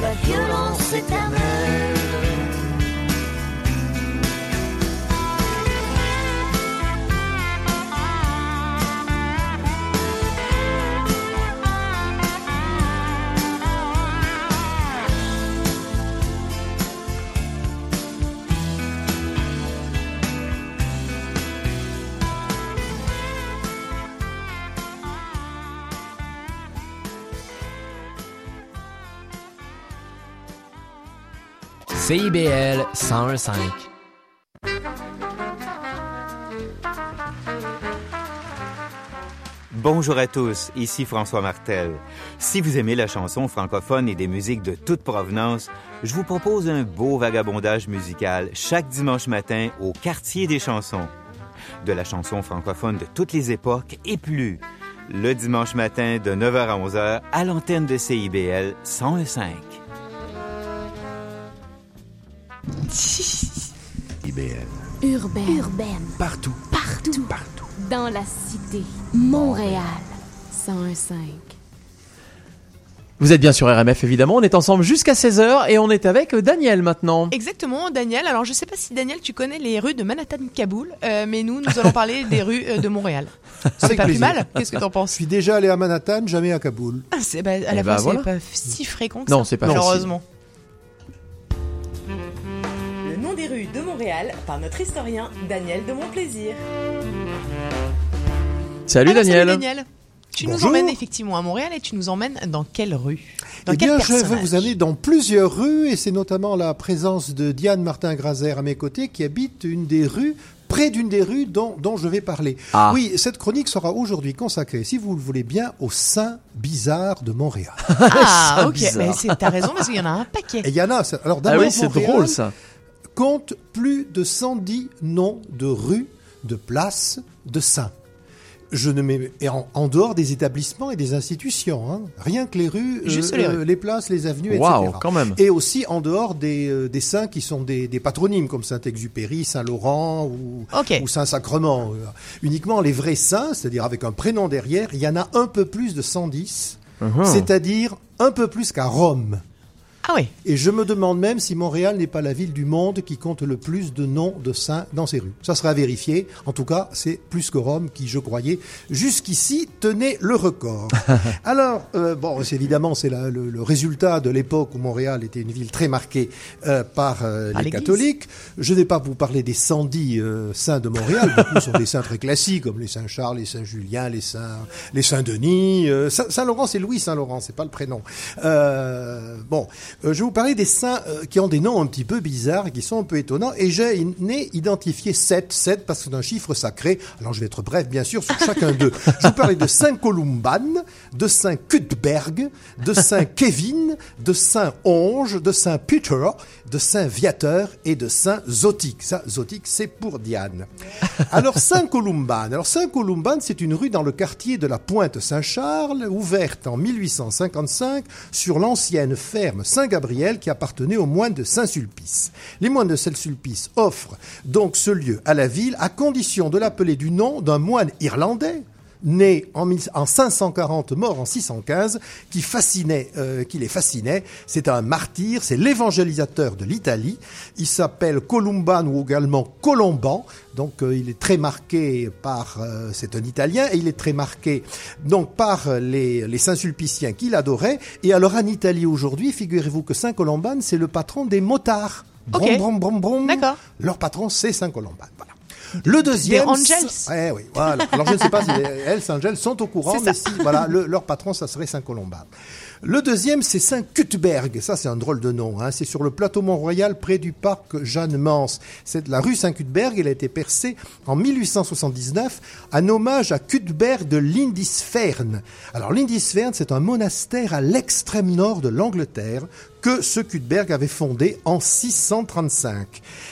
la violence éternelle. CIBL 101.5. Bonjour à tous, ici François Martel. Si vous aimez la chanson francophone et des musiques de toute provenance, je vous propose un beau vagabondage musical chaque dimanche matin au quartier des chansons. De la chanson francophone de toutes les époques et plus. Le dimanche matin de 9h à 11h à l'antenne de CIBL 101.5. IBL. Urbaine. Urbaine. Partout. Partout. Partout. Dans la cité. Montréal. 101.5. Vous êtes bien sur RMF évidemment, on est ensemble jusqu'à 16h et on est avec Daniel maintenant. Exactement, Daniel. Alors, je sais pas si Daniel, tu connais les rues de Manhattan-Kaboul, euh, mais nous, nous allons parler des rues euh, de Montréal. C'est pas plus mal Qu'est-ce que t'en penses? Je suis déjà allé à Manhattan, jamais à Kaboul. Ah, c'est, bah, à la Eh fois, ben, c'est voilà. pas si fréquent que Non, ça. c'est pas Malheureusement. Le des rues de Montréal par notre historien Daniel de Montplaisir. Salut Alors, Daniel. Salut Daniel. Tu nous emmènes effectivement à Montréal et tu nous emmènes dans quelle rue? Dans eh quel bien, je vais vous amener dans plusieurs rues et c'est notamment la présence de Diane Martin-Grazer à mes côtés qui habite une des rues près d'une des rues dont, dont je vais parler. Ah. Oui, cette chronique sera aujourd'hui consacrée, si vous le voulez bien, aux saints bizarres de Montréal. Ah, ok. T'as raison parce qu'il y en a un paquet. Et il y en a. Alors Ah d'abord, oui, c'est drôle ça. Compte plus de 110 noms de rues, de places, de saints. Je ne mets et en, en dehors des établissements et des institutions, hein. rien que les rues, euh, les rues. les places, les avenues, etc. quand même. Et aussi en dehors des, euh, des saints qui sont des, des patronymes comme Saint-Exupéry, Saint-Laurent ou, Saint-Sacrement. Uniquement les vrais saints, c'est-à-dire avec un prénom derrière, il y en a un peu plus de 110, Mhm. c'est-à-dire un peu plus qu'à Rome. Ah oui. Et je me demande même si Montréal n'est pas la ville du monde qui compte le plus de noms de saints dans ses rues. Ça sera à vérifier. En tout cas, c'est plus que Rome qui, je croyais, jusqu'ici tenait le record. Alors, euh, bon, c'est évidemment, c'est le, le résultat de l'époque où Montréal était une ville très marquée euh, par euh, Par les catholiques. Je n'ai pas vous parler des 110 euh, saints de Montréal. Beaucoup sont des saints très classiques, comme les saints Charles, les saints Julien, les saints, les saints Denis. Euh, Saint- Saint-Laurent, c'est Louis Saint-Laurent, c'est pas le prénom. Euh, bon, je vais vous parler des saints euh, qui ont des noms un petit peu bizarres, et qui sont un peu étonnants. Et j'ai identifié 7, 7 parce que c'est un chiffre sacré. Alors je vais être bref, bien sûr, sur chacun d'eux. Je vais vous parler de Saint Columban, de Saint Cuthberg, de Saint Kevin, de Saint Onge, de Saint Peter, de Saint Viateur et de Saint Zotique. Ça, Zotique, c'est pour Diane. Alors Saint Columban. Alors Saint Columban, c'est une rue dans le quartier de la Pointe Saint-Charles, ouverte en 1855 sur l'ancienne ferme Saint-Gabriel qui appartenait aux moines de Saint-Sulpice. Les moines de Saint-Sulpice offrent donc ce lieu à la ville à condition de l'appeler du nom d'un moine irlandais né en, 1000 en 540, mort en 615, qui fascinait, euh, qui les fascinait. C'est un martyr, c'est l'évangélisateur de l'Italie. Il s'appelle Columban ou également Colomban. Donc euh, il est très marqué par, euh, c'est un Italien, et il est très marqué donc par les, les Saint-Sulpiciens qu'il adorait. Et alors en Italie aujourd'hui, figurez-vous que Saint Colomban, c'est le patron des motards. Ok. Brom, brom, brom, brom. D'accord. Leur patron, c'est Saint Colomban. Le deuxième. Des Angels. Eh oui, voilà. Alors je ne sais pas si les Hells Angels sont au courant, C'est mais ça. si, voilà, le- leur patron, ça serait Saint Colomban. Le deuxième, c'est Saint Cuthberg. Ça, c'est un drôle de nom. Hein. C'est sur le plateau Mont-Royal, près du parc Jeanne-Mance. C'est la rue Saint-Cuthberg. Elle a été percée en 1879 en hommage à Cuthberg de Lindisfarne. Alors, Lindisfarne, c'est un monastère à l'extrême nord de l'Angleterre que ce Cuthberg avait fondé en 635.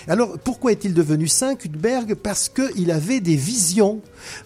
Alors pourquoi est-il devenu saint Cuthberg? Parce qu'il avait des visions.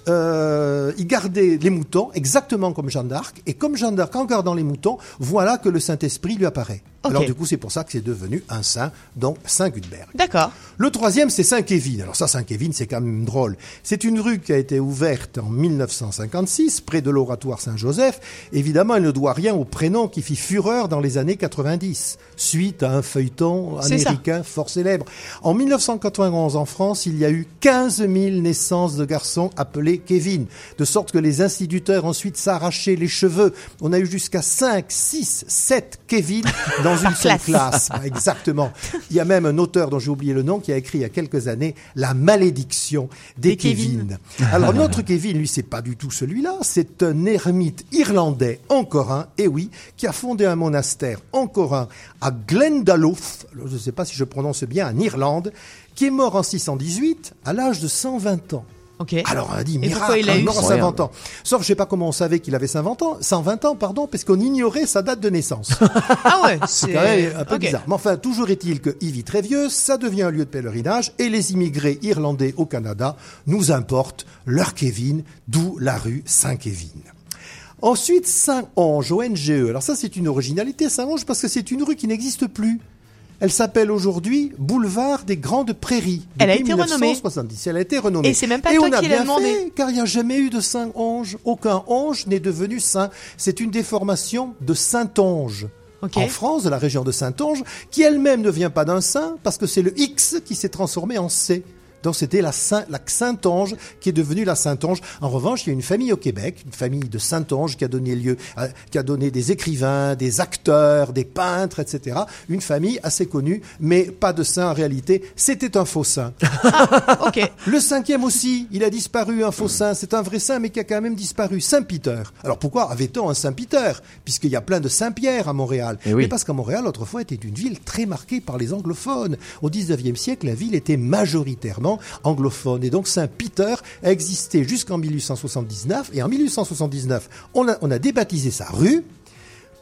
Euh, il gardait les moutons exactement comme Jeanne d'Arc, et comme Jeanne d'Arc en gardant les moutons, voilà que le Saint-Esprit lui apparaît. Alors du coup c'est pour ça que c'est devenu un saint, donc Saint Cuthberg. D'accord. Le troisième, c'est Saint-Kévin. Alors ça, Saint-Kévin, c'est quand même drôle. C'est une rue qui a été ouverte en 1956, près de l'oratoire Saint-Joseph. Évidemment, elle ne doit rien au prénom qui fit fureur dans les années 90, suite à un feuilleton américain fort célèbre. En 1991, en France, il y a eu 15 000 naissances de garçons appelés Kevin, de sorte que les instituteurs ensuite s'arrachaient les cheveux. On a eu jusqu'à 5, 6, 7 Kevin dans une seule classe. classe. Exactement. Il y a même un auteur dont j'ai oublié le nom qui a écrit il y a quelques années La malédiction des, Des Kevin. Kevin. Alors notre Kevin, lui, c'est pas du tout celui-là. C'est un ermite irlandais en Corin, et oui, qui a fondé un monastère en Corin à Glendalough. Je ne sais pas si je prononce bien, en Irlande, qui est mort en 618 à l'âge de 120 ans. Ok. Alors on a dit miracle, il a eu mort à Incroyable. 120 ans. Sauf je sais pas comment on savait qu'il avait 120 ans, 120 ans pardon, parce qu'on ignorait sa date de naissance. Ah ouais, C'est quand même un peu bizarre. Mais enfin, toujours est-il que Ivy Trévieux, ça devient un lieu de pèlerinage et les immigrés irlandais au Canada nous importent leur Kevin, d'où la rue Saint-Kévin. Ensuite, Saint-Onge, ONGE. Alors ça, c'est une originalité, Saint-Onge, parce que c'est une rue qui n'existe plus. Elle s'appelle aujourd'hui Boulevard des Grandes Prairies. Elle a été renommée. 1970. Elle a été renommée. Et c'est même pas Et toi on a qui bien demandé. fait, car il n'y a jamais eu de Saint-Onge. Aucun Onge n'est devenu saint. C'est une déformation de Saint-Onge. Ok. En France, de la région de Saint-Onge, qui elle-même ne vient pas d'un saint, parce que c'est le X qui s'est transformé en C. Donc c'était la, Saint, la Saint-Onge qui est devenue la Saint-Onge. En revanche, il y a une famille au Québec, une famille de Saint-Onge qui a donné lieu, à- qui a donné des écrivains, des acteurs, des peintres, etc. Une famille assez connue, mais pas de saint en réalité. C'était un faux saint. Ok. Le cinquième aussi, il a disparu, un faux saint. C'est un vrai saint, mais qui a quand même disparu. Saint-Peter. Alors pourquoi avait-on un Saint-Peter Puisqu'il y a plein de Saint-Pierre à Montréal. Eh oui. Mais parce qu'à Montréal, autrefois, était une ville très marquée par les anglophones. Au 19e siècle, la ville était majoritairement anglophone. Et donc Saint-Peter a existé jusqu'en 1879. Et en 1879, on a, on a débaptisé sa rue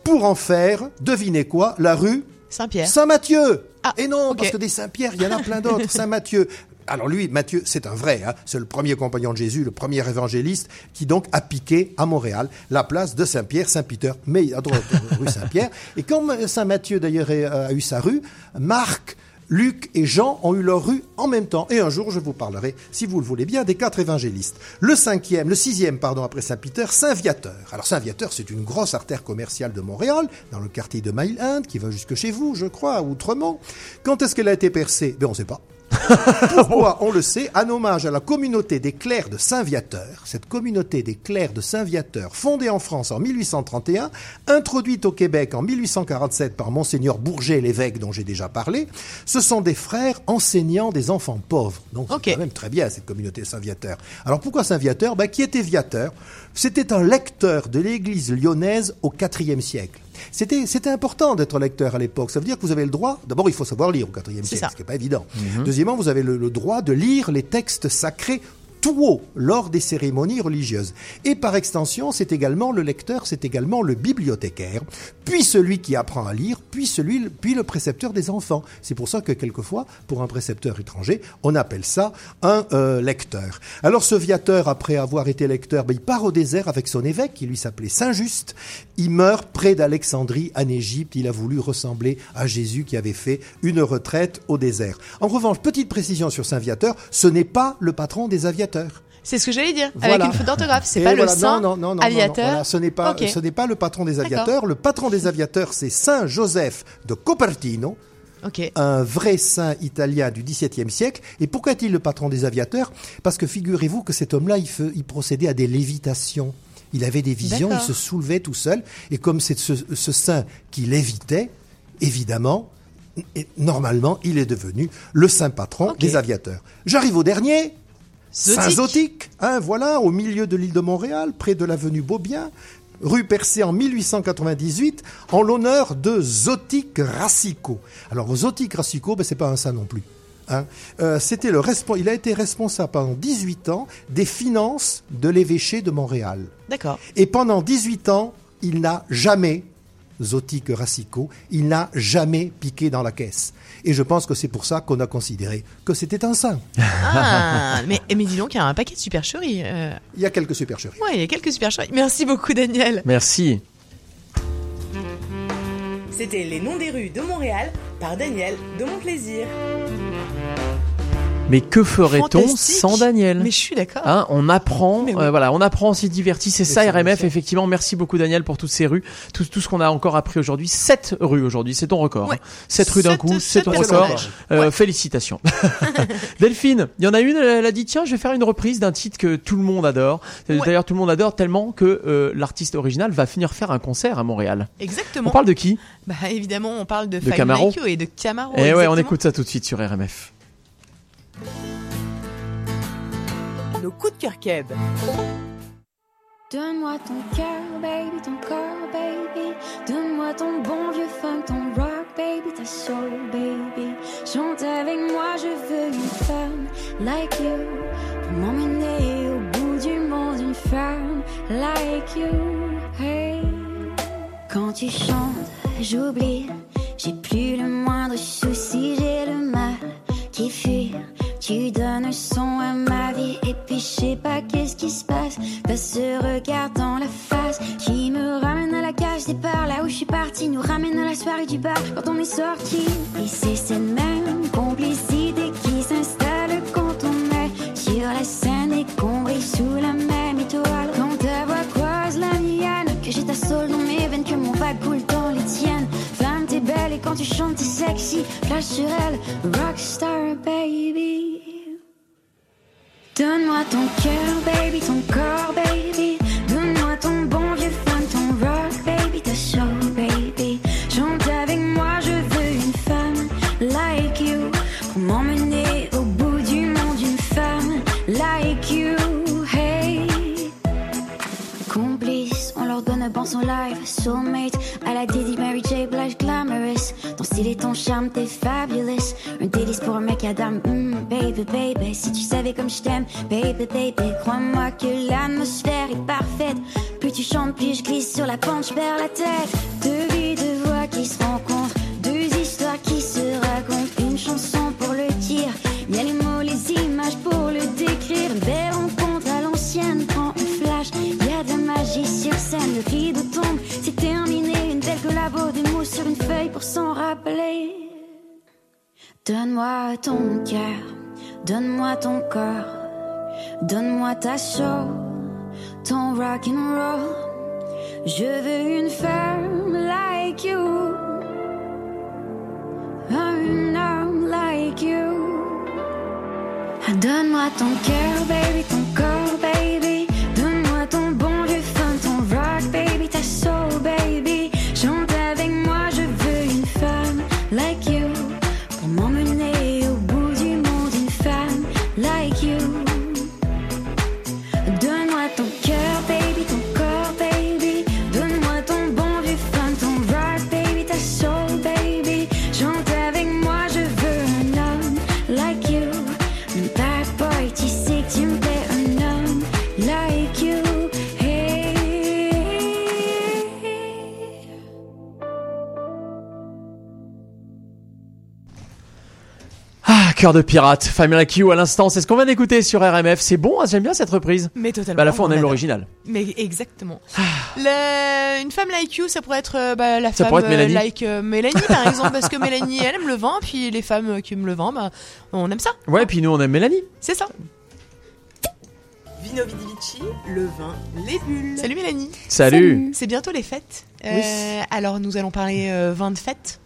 pour en faire, devinez quoi, la rue Saint-Pierre. Saint-Mathieu. Ah, Et non, parce que des Saint-Pierre, il y en a plein d'autres. Saint-Mathieu. Alors lui, Matthieu, c'est un vrai, hein. c'est le premier compagnon de Jésus, le premier évangéliste, qui donc a piqué à Montréal la place de Saint-Pierre, Saint-Peter, mais à droite, rue Saint-Pierre. Et comme Saint-Mathieu d'ailleurs est- a eu sa rue, Marc, Luc et Jean ont eu leur rue en même temps. Et un jour, je vous parlerai, si vous le voulez bien, des quatre évangélistes. Le cinquième, le sixième, pardon, après Saint-Peter, Saint-Viateur. Alors Saint-Viateur, c'est une grosse artère commerciale de Montréal, dans le quartier de Mile End, qui va jusque chez vous, je crois, à Outremont. Quand est-ce qu'elle a été percée? Ben, on ne sait pas. Pourquoi On le sait, en hommage à la communauté des clercs de Saint-Viateur. Cette communauté des clercs de Saint-Viateur, fondée en France en 1831, introduite au Québec en 1847 par Monseigneur Bourget, l'évêque dont j'ai déjà parlé, ce sont des frères enseignants des enfants pauvres. Donc c'est quand même très bien cette communauté Saint-Viateur. Alors pourquoi Saint-Viateur? Ben, Qui était Viateur? C'était un lecteur de l'église lyonnaise au IVe siècle. C'était, c'était important d'être lecteur à l'époque. Ça veut dire que vous avez le droit. D'abord, il faut savoir lire au IVe siècle, ça. ce qui n'est pas évident. Mhm. Deuxièmement, vous avez le, le droit de lire les textes sacrés lors des cérémonies religieuses. Et par extension, c'est également le lecteur, c'est également le bibliothécaire, puis celui qui apprend à lire, puis celui, puis le précepteur des enfants. C'est pour ça que quelquefois, pour un précepteur étranger, on appelle ça un euh, lecteur. Alors ce viateur, après avoir été lecteur, ben, il part au désert avec son évêque, qui lui s'appelait Saint-Just. Il meurt près d'Alexandrie, en Égypte. Il a voulu ressembler à Jésus qui avait fait une retraite au désert. En revanche, petite précision sur Saint-Viateur, ce n'est pas le patron des aviateurs. C'est ce que j'allais dire. Voilà. Avec une faute d'orthographe. C'est pas voilà, le saint non, non, non, aviateur. voilà, ce n'est pas, Ok. ce n'est pas le patron des aviateurs. Le patron des aviateurs, c'est Saint Joseph de Copertino. Un vrai saint italien du XVIIe siècle. Et pourquoi est-il le patron des aviateurs? Parce que figurez-vous que cet homme-là, il, procédait à des lévitations. Il avait des visions, il se soulevait tout seul. Et comme c'est ce, ce saint qui lévitait, évidemment, et normalement, il est devenu le saint patron des aviateurs. J'arrive au dernier. Zotique. Saint-Zotique, hein, voilà, au milieu de l'île de Montréal, près de l'avenue Beaubien, rue percée en 1898, en l'honneur de Zotique Racicot. Alors, Zotique Racicot, ben, c'est pas un saint non plus. hein. Euh, c'était le il a été responsable pendant 18 ans des finances de l'évêché de Montréal. D'accord. Et pendant 18 ans, il n'a jamais Zotique Racicot, il n'a jamais piqué dans la caisse. Et je pense que c'est pour ça qu'on a considéré que c'était un saint. Ah, mais, mais dis donc, il y a un paquet de supercheries. euh. Il y a quelques supercheries. Ouais, il y a quelques supercheries. Merci beaucoup, Daniel. Merci. C'était Les Noms des rues de Montréal par Daniel de Mon Plaisir. Mais que ferait-on sans Daniel Mais je suis d'accord. Hein, on apprend, oui. euh, voilà, on apprend, on s'y divertit. C'est ça RMF, effectivement. Merci beaucoup Daniel pour toutes ces rues, tout, tout ce qu'on a encore appris aujourd'hui. Sept rues aujourd'hui, c'est ton record. Ouais. hein. Sept rues d'un coup, c'est ton record. Euh, Félicitations. Delphine, il y en a une, elle a dit tiens, je vais faire une reprise d'un titre que tout le monde adore. Ouais. D'ailleurs, tout le monde adore tellement que euh, l'artiste original va finir faire un concert à Montréal. Exactement. On parle de qui? Bah évidemment, on parle de, De Camaro. Et de Camaro. Eh ouais, on écoute ça tout de suite sur RMF. Nos coups de cœur keb. Donne-moi ton cœur, baby, ton corps, baby. Donne-moi ton bon vieux funk, ton rock, baby, ta soul, baby. Chante avec moi, je veux une femme like you. Pour m'emmener au bout du monde, une femme like you. Hey. Quand tu chantes, j'oublie. J'ai plus le moindre souci, j'ai le mal qui. Tu donnes son à ma vie et puis je sais pas qu'est-ce qui se passe. T'as ce regard dans la face qui me ramène à la cage départ. Là où je suis parti, nous ramène à la soirée du bar quand on est sorti. Et c'est cette même complicité qui s'installe quand on est sur la scène et qu'on brille sous la même étoile. Quand ta voix croise la mienne, que j'ai ta soul dans mes veines, que mon vague coule quand tu chantes, t'es sexy. Flash sur elle, rockstar baby. Donne-moi ton cœur, baby, ton corps, baby. Donne-moi ton bon vieux fun, bon son live. Soulmate, à la Diddy, Mary J. Blige, glamorous. Ton style et ton charme, t'es fabulous. Un délice pour un mec à dame. Mm, baby, baby, si tu savais comme je t'aime, baby, baby. Crois-moi que l'atmosphère est parfaite. Plus tu chantes, plus je glisse sur la pente, je perds la tête. Deux vies, deux voix qui se rencontrent. Deux histoires qui se racontent. Une chanson pour le dire. Y a les mots, les images pour le décrire. Le rideau tombe. C'est terminé, une belle collabo, des mots sur une feuille pour s'en rappeler. Donne-moi ton cœur, donne-moi ton corps, donne-moi ta soul, ton rock and roll. Je veux une femme like you, un homme like you. Donne-moi ton cœur, baby, ton corps, cœur de pirate, Family Like You à l'instant, c'est ce qu'on vient d'écouter sur RMF. C'est bon, hein, j'aime bien cette reprise. Mais totalement. Bah, à la fois, on aime l'original. Mais exactement. Le- Une femme like you, ça pourrait être euh, bah, la Ça femme pourrait être euh, Mélanie. like euh, Mélanie, par exemple, parce que Mélanie, elle aime le vin, puis les femmes euh, qui aiment le vin, bah, on aime ça. Ouais, puis nous on aime Mélanie. C'est ça. Vino Vidi Vici, le vin, les bulles. Salut Mélanie. Salut. C'est bientôt les fêtes. Oui. Alors nous allons parler euh, vin de fête.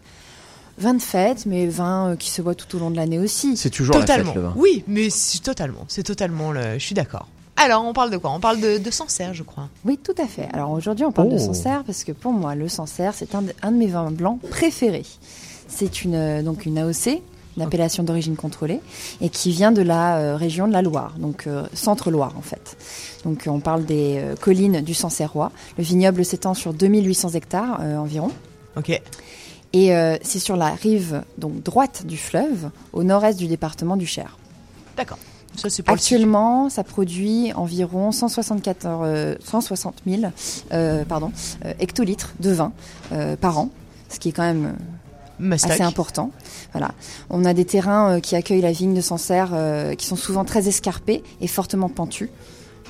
Vin de fête, mais vin euh, qui se boit tout au long de l'année aussi. C'est toujours totalement. la fête le vin. Oui, mais c'est totalement. C'est totalement le. Je suis d'accord. Alors on parle de quoi? On parle de, de Sancerre, je crois. Oui, tout à fait. Alors aujourd'hui, on parle de Oh. Sancerre parce que pour moi, le Sancerre, c'est un, de- un de mes vins blancs préférés. C'est une, euh, donc une AOC, une appellation d'origine contrôlée, et qui vient de la euh, région de la Loire, donc euh, centre-Loire en fait. Donc on parle des euh, collines du Sancerrois. Le vignoble s'étend sur 2800 hectares euh, environ. Ok. Et euh, c'est sur la rive donc droite du fleuve, au nord-est du département du Cher. D'accord. Ça, Actuellement, ça produit environ 174, euh, 160 000 euh, pardon, euh, hectolitres de vin par an, ce qui est quand même assez important. Voilà. On a des terrains qui accueillent la vigne de Sancerre qui sont souvent très escarpés et fortement pentus.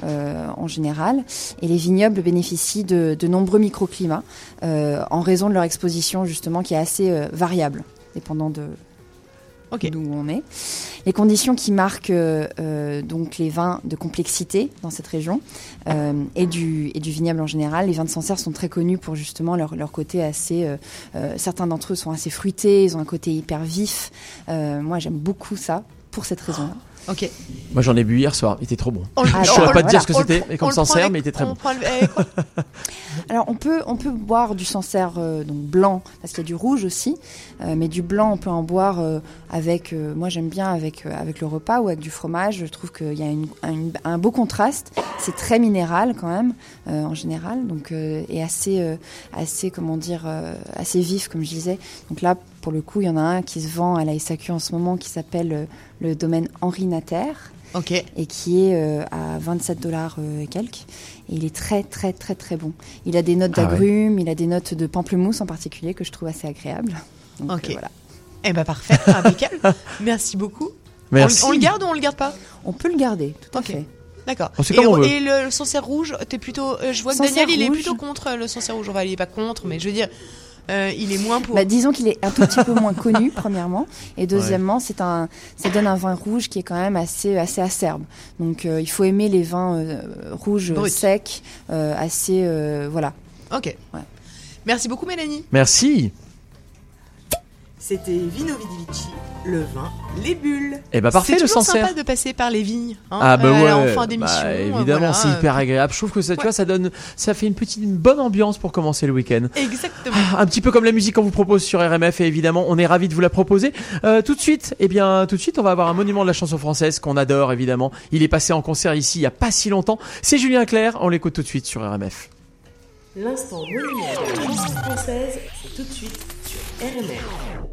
Euh, en général, et les vignobles bénéficient de, de nombreux microclimats euh, en raison de leur exposition justement qui est assez euh, variable, dépendant de d'où on est. Les conditions qui marquent donc les vins de complexité dans cette région et, du, et du vignoble en général. Les vins de Sancerre sont très connus pour justement leur, leur côté assez. certains d'entre eux sont assez fruités, ils ont un côté hyper vif. Moi, j'aime beaucoup ça pour cette raison-là. Ok. Moi j'en ai bu hier soir, il était trop bon. On je on saurais pas te dire ce que c'était, mais comme avec- mais il était très on bon. eh, Alors on peut on peut boire du Sancerre euh, donc blanc parce qu'il y a du rouge aussi, euh, mais du blanc on peut en boire euh, avec euh, moi j'aime bien avec avec le repas ou avec du fromage. Je trouve qu'il y a une- un, un beau contraste. C'est très minéral quand même en général donc et assez assez comment dire assez vif comme je disais. Donc là pour le coup il y en a un qui se vend à la SAQ en ce moment qui s'appelle euh, le domaine Henri Natter. Ok. Et qui est euh, à 27 dollars et quelques. Et il est très, très, très, très bon. Il a des notes Ah ouais. d'agrumes, il a des notes de pamplemousse en particulier que je trouve assez agréables. Donc, Ok. euh, voilà. Eh ben parfait, impeccable. Merci beaucoup. Merci. On, on le garde ou on le garde pas? On peut le garder, tout à fait. D'accord. On et, on le, le Sancerre rouge, t'es plutôt. euh, je vois que Daniel, il est plutôt contre euh, le Sancerre rouge. Enfin, il est pas contre, mais je veux dire, euh, il est moins pour. Bah, disons qu'il est un tout petit peu moins connu, premièrement. Et deuxièmement, c'est un, ça donne un vin rouge qui est quand même assez, assez acerbe. Donc, euh, il faut aimer les vins euh, rouges Brut. secs, euh, assez, euh, voilà. Ok. Merci beaucoup, Mélanie. Merci. C'était Vino Vidivici, le vin, les bulles. Eh ben parfait C'est le Sancerre. sympa de passer par les vignes. hein, Ah bah euh, ouais, en fin d'émission. bah, euh, évidemment, voilà. c'est hyper agréable. Je trouve que ça, tu vois, ça donne, ça fait une petite, une bonne ambiance pour commencer le week-end. Exactement. Un petit peu comme la musique qu'on vous propose sur RMF et évidemment on est ravi de vous la proposer. Euh, tout de suite, eh bien tout de suite on va avoir un monument de la chanson française qu'on adore évidemment. Il est passé en concert ici il y a pas si longtemps. C'est Julien Clerc, on l'écoute tout de suite sur RMF. L'instant monument de la chanson française, c'est tout de suite sur RMF.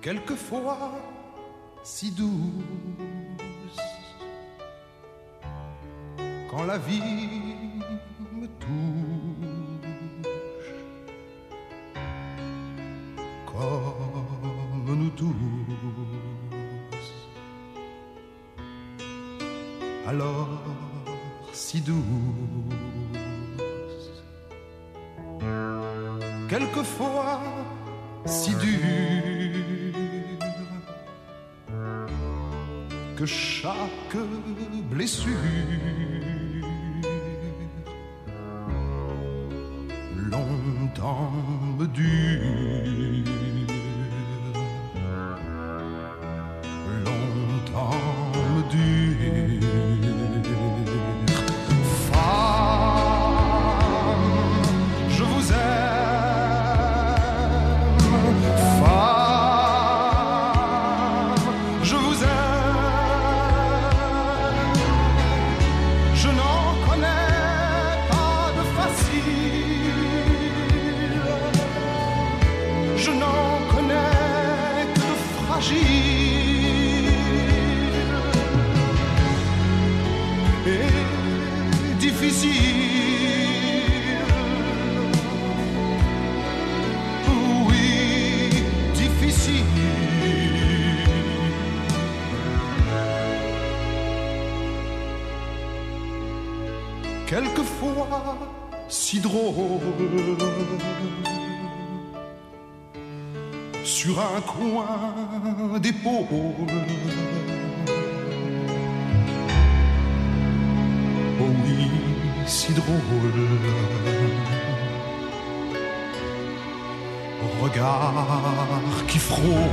Quelquefois si douce. Quand la vie me touche, comme nous tous, alors si douce. Quelquefois si dure que chaque blessure longtemps me dure, Oh oui, si drôle. Regard qui frôle.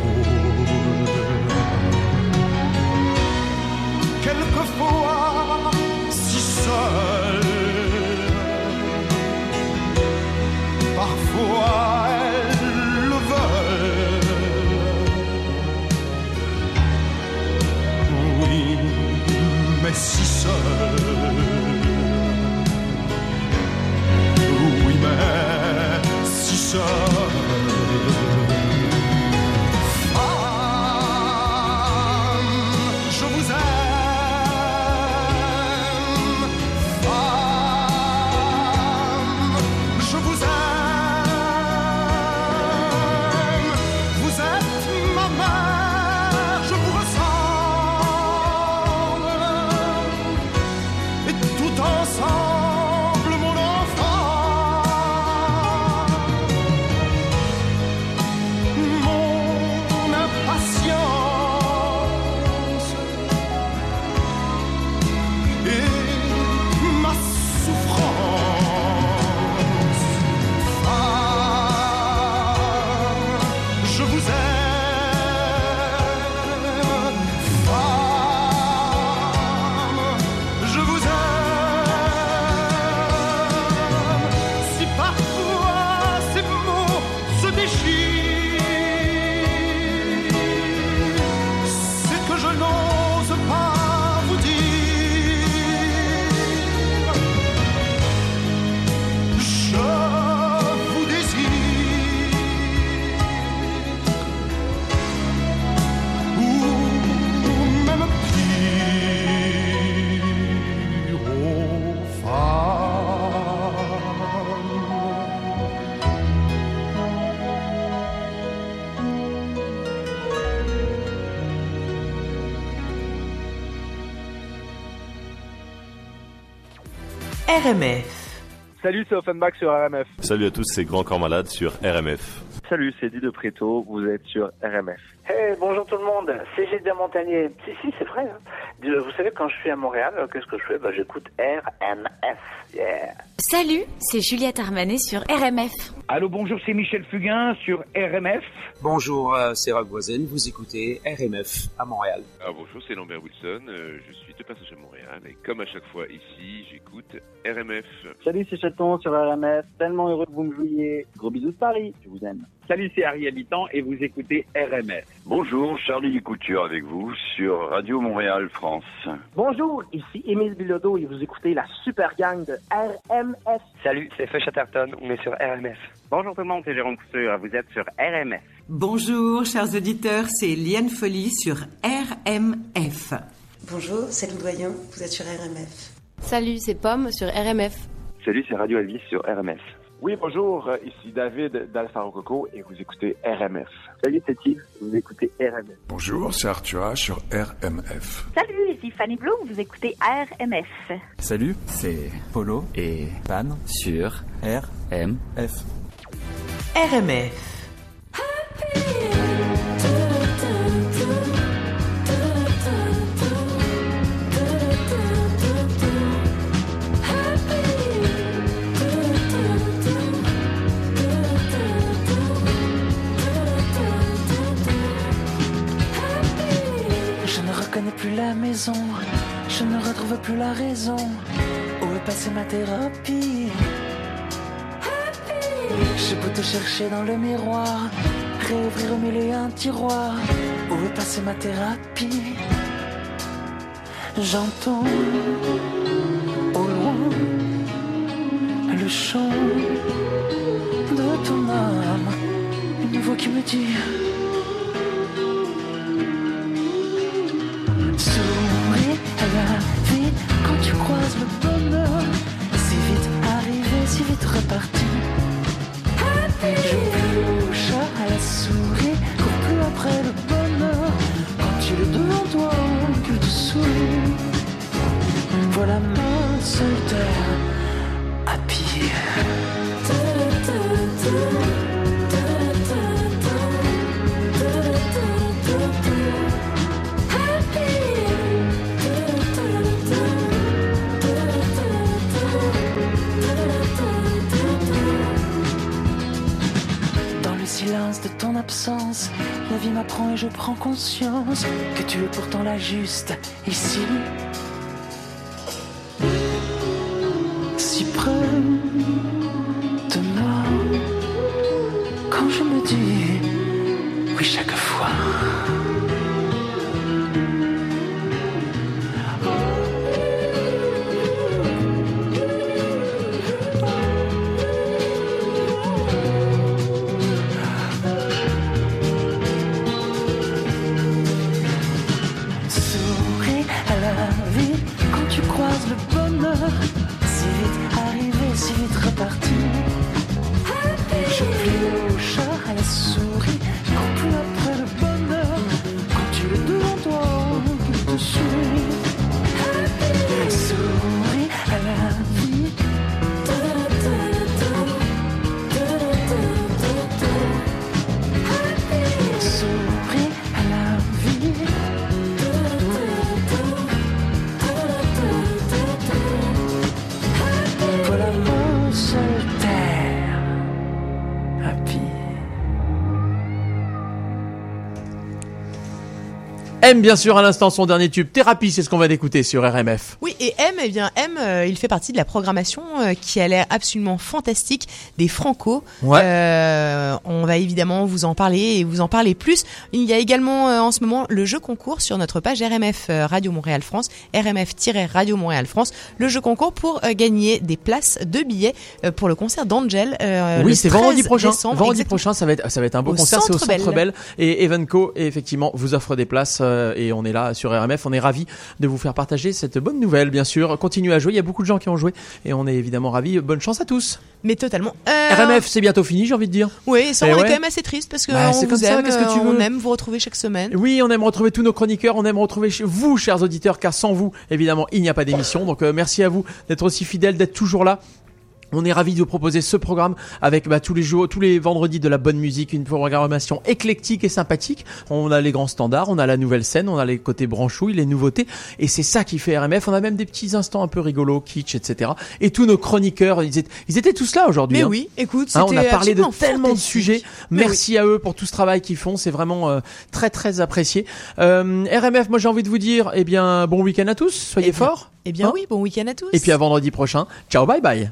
RMF. Salut, c'est Offenbach sur RMF. Salut à tous, c'est Grand Corps Malade sur RMF. Salut, c'est Di de Préto, vous êtes sur RMF. Hey, bonjour tout le monde, c'est Gilles Montagnier. Si, si, c'est vrai. hein. Vous savez, quand je suis à Montréal, euh, qu'est-ce que je fais? Bah, J'écoute RMF. Yeah. Salut, c'est Juliette Armanet sur RMF. Allô, bonjour, c'est Michel Fugain sur RMF. Bonjour, euh, c'est Rock Voisin, vous écoutez RMF à Montréal. Ah, bonjour, c'est Lambert Wilson. euh, je suis de passage à Montréal et comme à chaque fois ici, j'écoute RMF. Salut, c'est Chaton sur RMF. Tellement heureux que vous me jouiez. Gros bisous de Paris. Je vous aime. Salut, c'est Harry Habitant et vous écoutez RMF. Bonjour, Charlie Couture avec vous sur Radio Montréal France. Bonjour, ici Émile Bilodeau et vous écoutez la super gang de RMF. Salut, c'est Feu Chatterton. On est sur RMF. Bonjour tout le monde, c'est Jérôme Couture. Vous êtes sur RMF. Bonjour, chers auditeurs, c'est Liane Folly sur RMF. Bonjour, c'est Lou Doyen, vous êtes sur RMF. Salut, c'est Pomme sur RMF. Salut, c'est Radio Elvis sur RMF. Oui, bonjour, euh, ici David d'Alpha Rococo et vous écoutez RMF. Salut, c'est Yves. Vous écoutez RMF. Bonjour, c'est Arthur sur RMF. Salut, ici Fanny Bloom, vous écoutez RMF. Salut, c'est Polo et Pan sur RMF. RMF. Je ne retrouve plus la raison. Où est passée ma thérapie? J'ai beau te chercher dans le miroir, réouvrir au milieu un tiroir. Où est passée ma thérapie? J'entends au loin le chant de ton âme, une voix qui me dit. Je plus De ton absence, la vie m'apprend et je prends conscience que tu es pourtant la juste ici. Bien sûr, à l'instant, son dernier tube. Thérapie, c'est ce qu'on va d'écouter sur RMF. Oui, et M, eh bien, M, euh, il fait partie de la programmation qui a l'air absolument fantastique des Franco. Ouais. Euh, on va évidemment vous en parler et vous en parler plus. Il y a également euh, en ce moment le jeu concours sur notre page RMF euh, Radio Montréal France, RMF-Radio Montréal France, le jeu concours pour euh, gagner des places de billets euh, pour le concert d'Angel. euh, oui, c'est vendredi 13 prochain. décembre, vendredi exactement. prochain, ça va être, ça va être un beau Au concert. C'est au Centre Bell. Et Evenco, effectivement, vous offre des places. euh, euh, et on est là sur RMF. On est ravi de vous faire partager cette bonne nouvelle, bien sûr. Continuez à jouer. Il y a beaucoup de gens qui ont joué et on est évidemment ravis. Bonne chance à tous. Mais totalement. Euh, RMF, c'est bientôt fini, j'ai envie de dire. Oui, ça, Eh on est ouais. quand même assez triste parce que Bah, on c'est vous comme ça, aime, qu'est-ce que tu euh, on aime vous retrouver chaque semaine. Oui, on aime retrouver tous nos chroniqueurs, on aime retrouver chez vous, chers auditeurs, car sans vous, évidemment, il n'y a pas d'émission. Donc euh, merci à vous d'être aussi fidèles, d'être toujours là. On est ravis de vous proposer ce programme avec bah, tous les jours, tous les vendredis de la bonne musique, une programmation éclectique et sympathique. On a les grands standards, on a la nouvelle scène, on a les côtés branchouilles, les nouveautés, et c'est ça qui fait RMF. On a même des petits instants un peu rigolos, kitsch, etc. Et tous nos chroniqueurs, ils étaient, ils étaient tous là aujourd'hui. Mais hein. oui, écoute, Hein, on a parlé de tellement de sujets. Merci à eux pour tout ce travail qu'ils font. C'est vraiment euh, très très apprécié. Euh, RMF, moi j'ai envie de vous dire, eh bien bon week-end à tous. Soyez Eh forts. Eh bien Hein oui, bon week-end à tous. Et puis à vendredi prochain. Ciao, bye bye.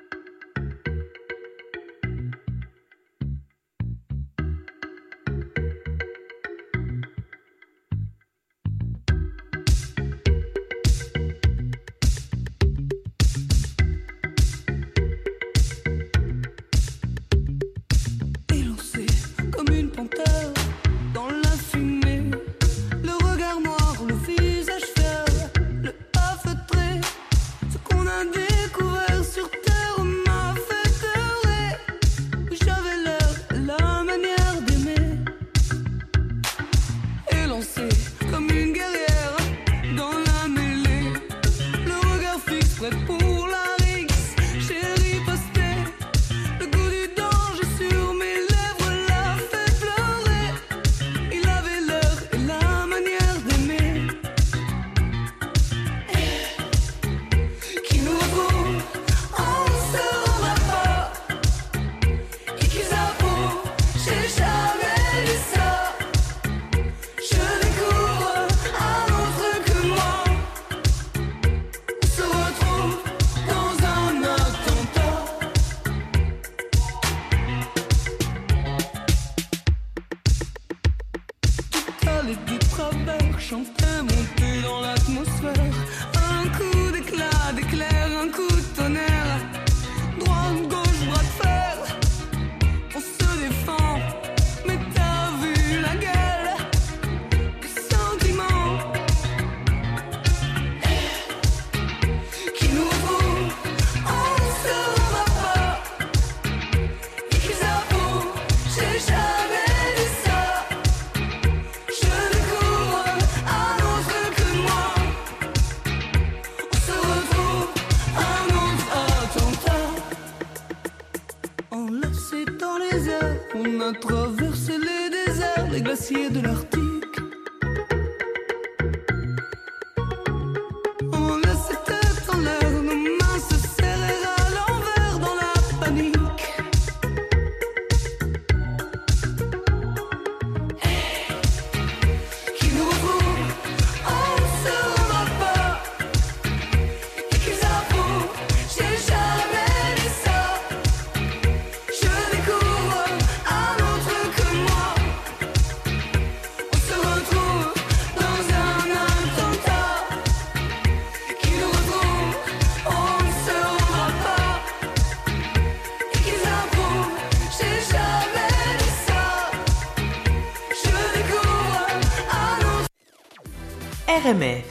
RMF. entre